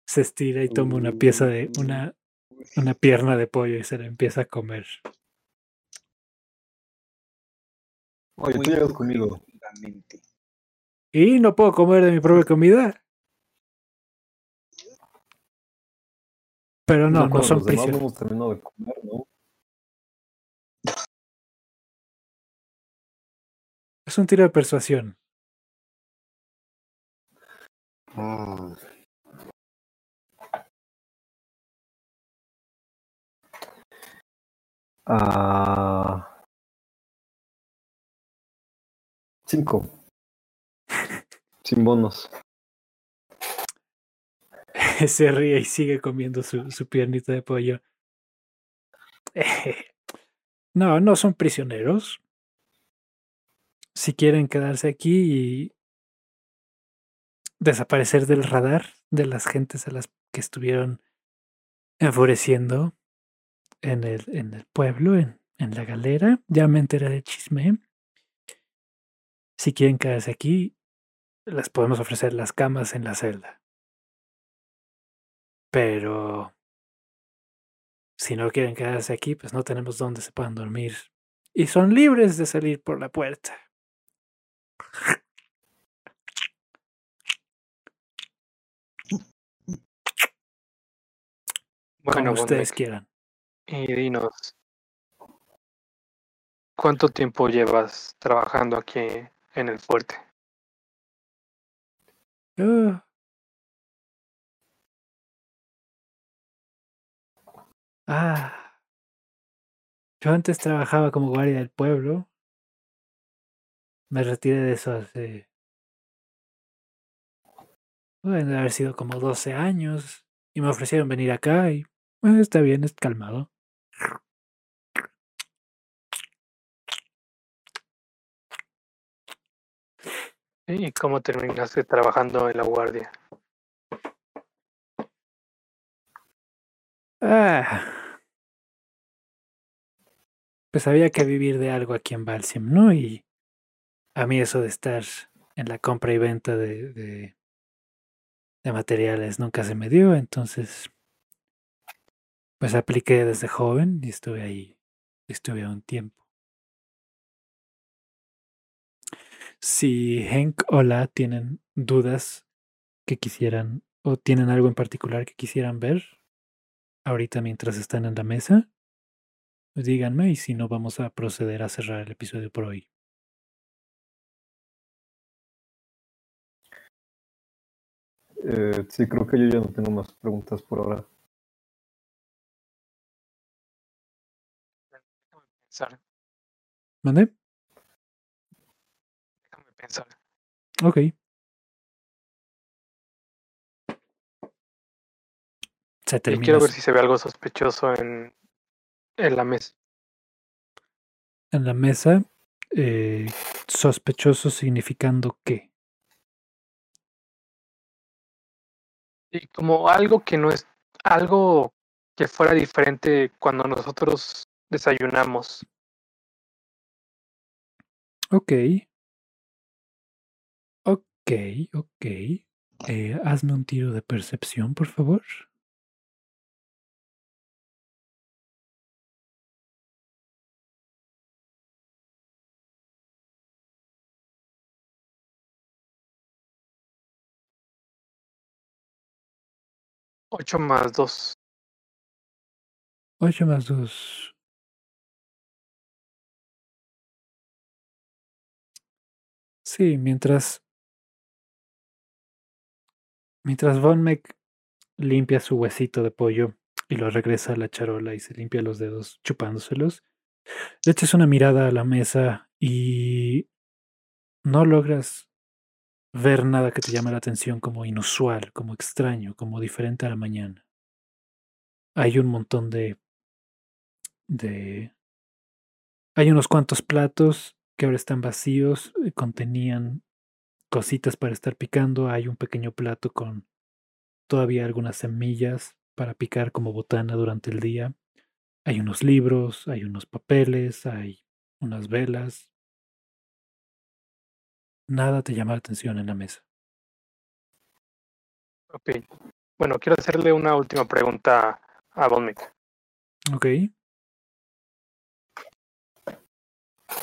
Se estira y toma una pieza de una, una pierna de pollo y se la empieza a comer. Oye, tú llegas conmigo. Y no puedo comer de mi propia comida. Pero no, no son demás no prisioneros. hemos terminado de comer, Es un tiro de persuasión. Ah. Ah. Cinco. Sin bonos. Se ríe y sigue comiendo su, su piernita de pollo. No, no son prisioneros. Si quieren quedarse aquí y desaparecer del radar de las gentes a las que estuvieron enfureciendo en el, en el pueblo, en, en la galera, ya me enteré del chisme. Si quieren quedarse aquí, les podemos ofrecer las camas en la celda. Pero si no quieren quedarse aquí, pues no tenemos dónde se puedan dormir. Y son libres de salir por la puerta. Bueno, como ustedes quieran. y dinos, ¿cuánto tiempo llevas trabajando aquí en el fuerte? Ah. Ah. Yo antes trabajaba como guardia del pueblo. Me retiré de eso hace. Pueden haber sido como 12 años. Y me ofrecieron venir acá y. "Ah, está bien, es calmado. ¿Y cómo terminaste trabajando en la guardia? Ah. Pues había que vivir de algo aquí en Balsiam, ¿no? Y a mí eso de estar en la compra y venta de, de, materiales nunca se me dio, entonces pues apliqué desde joven y estuve ahí, estuve un tiempo. Si Henk o La tienen dudas que quisieran o tienen algo en particular que quisieran ver ahorita mientras están en la mesa, díganme y si no vamos a proceder a cerrar el episodio por hoy. Eh, sí, creo que yo ya no tengo más preguntas por ahora. Déjame pensar, ¿Mande? déjame pensar. Ok. Se Y termina. quiero ver si se ve algo sospechoso en, en la mesa. En la mesa, eh, sospechoso significando qué. Y como algo que no es, algo que fuera diferente cuando nosotros desayunamos. Ok. Ok, ok. Eh, hazme un tiro de percepción, por favor. 8 más 2. 8 más 2. Sí, mientras. Mientras Von Meck limpia su huesito de pollo y lo regresa a la charola y se limpia los dedos chupándoselos, le echas una mirada a la mesa y no logras ver nada que te llame la atención como inusual, como extraño, como diferente a la mañana. Hay un montón de de hay unos cuantos platos que ahora están vacíos, eh, contenían cositas para estar picando, hay un pequeño plato con todavía algunas semillas para picar como botana durante el día. Hay unos libros, hay unos papeles, hay unas velas. Nada te llama la atención en la mesa. Ok. Bueno, quiero hacerle una última pregunta a Meck. Ok.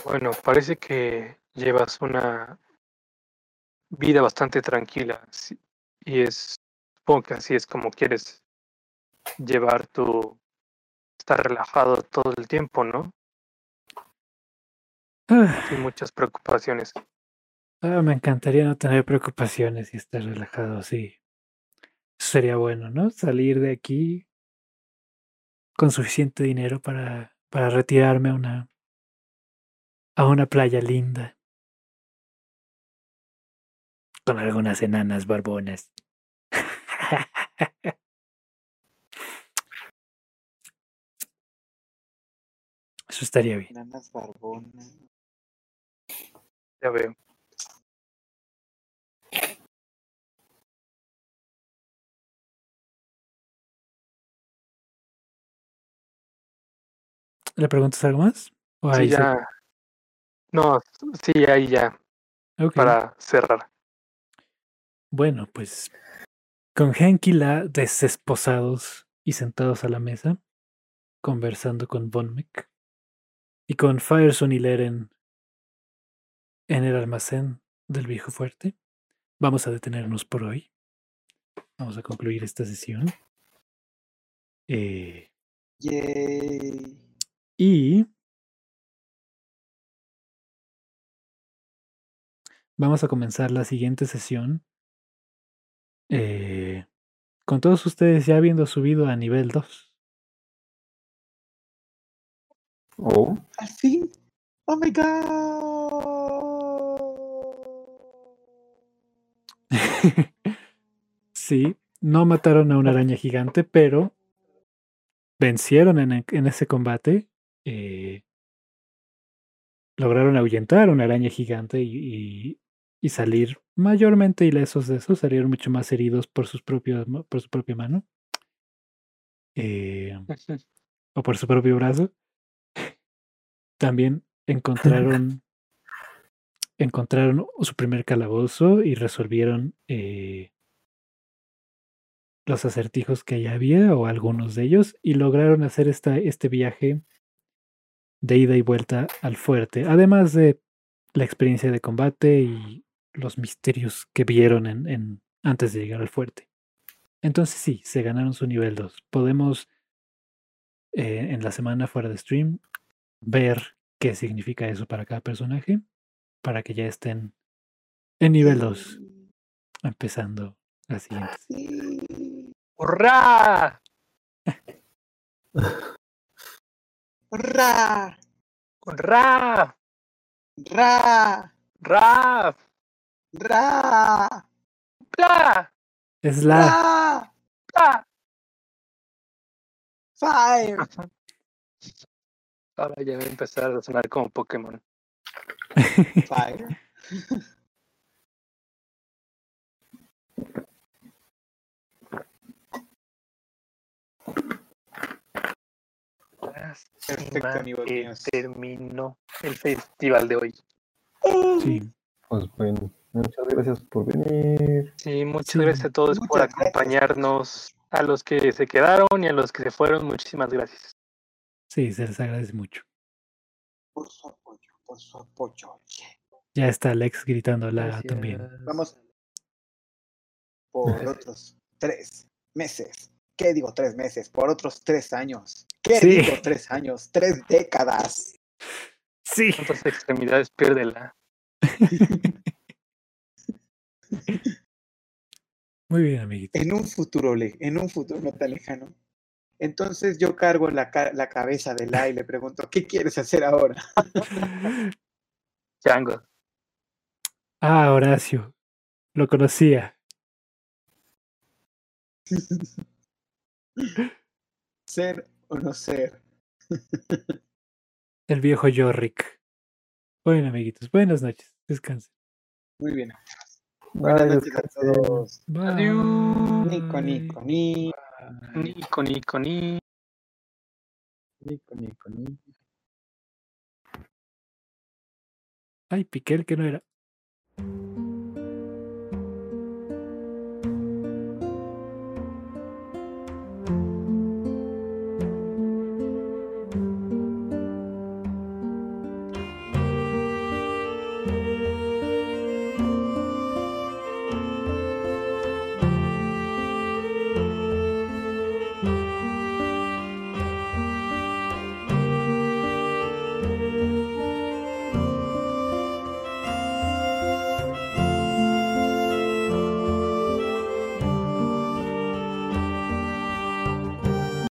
Bueno, parece que llevas una vida bastante tranquila y es, supongo que así es como quieres llevar tu, estar relajado todo el tiempo, ¿no? Ah, Sin muchas preocupaciones. Ah, me encantaría no tener preocupaciones y estar relajado, sí. Eso sería bueno, ¿no? Salir de aquí con suficiente dinero para, para retirarme a una, a una playa linda. Con algunas enanas barbonas. Eso estaría bien. Nanas barbonas. Ya veo. ¿Le preguntas algo más? ¿O Sí, ahí se- ya. No, sí, ahí ya, Ok. para cerrar. Bueno, pues con Henk y la desesposados y sentados a la mesa, conversando con Von Meck y con Fireson y Leren en el almacén del viejo fuerte, vamos a detenernos por hoy. Vamos a concluir esta sesión. Eh, Yay. Y vamos a comenzar la siguiente sesión eh, con todos ustedes ya habiendo subido a nivel 2. Oh, Al fin. Oh my god. sí, no mataron a una araña gigante, pero vencieron en, e- en ese combate. Eh, lograron ahuyentar a una araña gigante y, y- y salir mayormente ilesos de eso. Salieron mucho más heridos por, sus propios, por su propia mano. eh, o por su propio brazo. También encontraron encontraron su primer calabozo y resolvieron eh, los acertijos que ya había o algunos de ellos y lograron hacer esta, este viaje de ida y vuelta al fuerte, además de la experiencia de combate y los misterios que vieron en, en- antes de llegar al fuerte. Entonces sí, se ganaron su nivel 2. Podemos eh, en la semana fuera de stream ver qué significa eso para cada personaje, para que ya estén en nivel 2, empezando la siguiente. ¡Hurra! Ra. ¡Hurra! Ra. ¡Ra! Ra. ¡Pla! Es la... Ra. ¡Pla! Fire. Ahora ya va a empezar a sonar como Pokémon. Fire. Perfecto, que míos. terminó el festival de hoy. Sí. pues bueno, muchas gracias por venir. Sí, muchas Sí. gracias a todos por gracias. acompañarnos. A los que se quedaron y a los que se fueron, muchísimas gracias. Sí, se les agradece mucho. Por su apoyo, por su apoyo. Ya está Alex gritando la también. Gracias. Vamos por otros tres meses ¿Qué digo tres meses? Por otros tres años. ¿Qué Sí. digo tres años? Tres décadas. Sí. ¿Cuántas extremidades pierde la? Muy bien, amiguito. En un futuro, le- en un futuro no tan lejano. Entonces yo cargo la, ca- la cabeza de La y le pregunto, ¿qué quieres hacer ahora? Chango. Ah, Horacio. Lo conocía. ¿Ser o no ser? El viejo Yorick. Bueno, amiguitos, buenas noches. Descansen. Muy bien. Buenas noches a todos. Bye. Nico, Nico, ni. Nico, Nico, ni. Nico, Nico, Nico. Ay, piqué el que no era.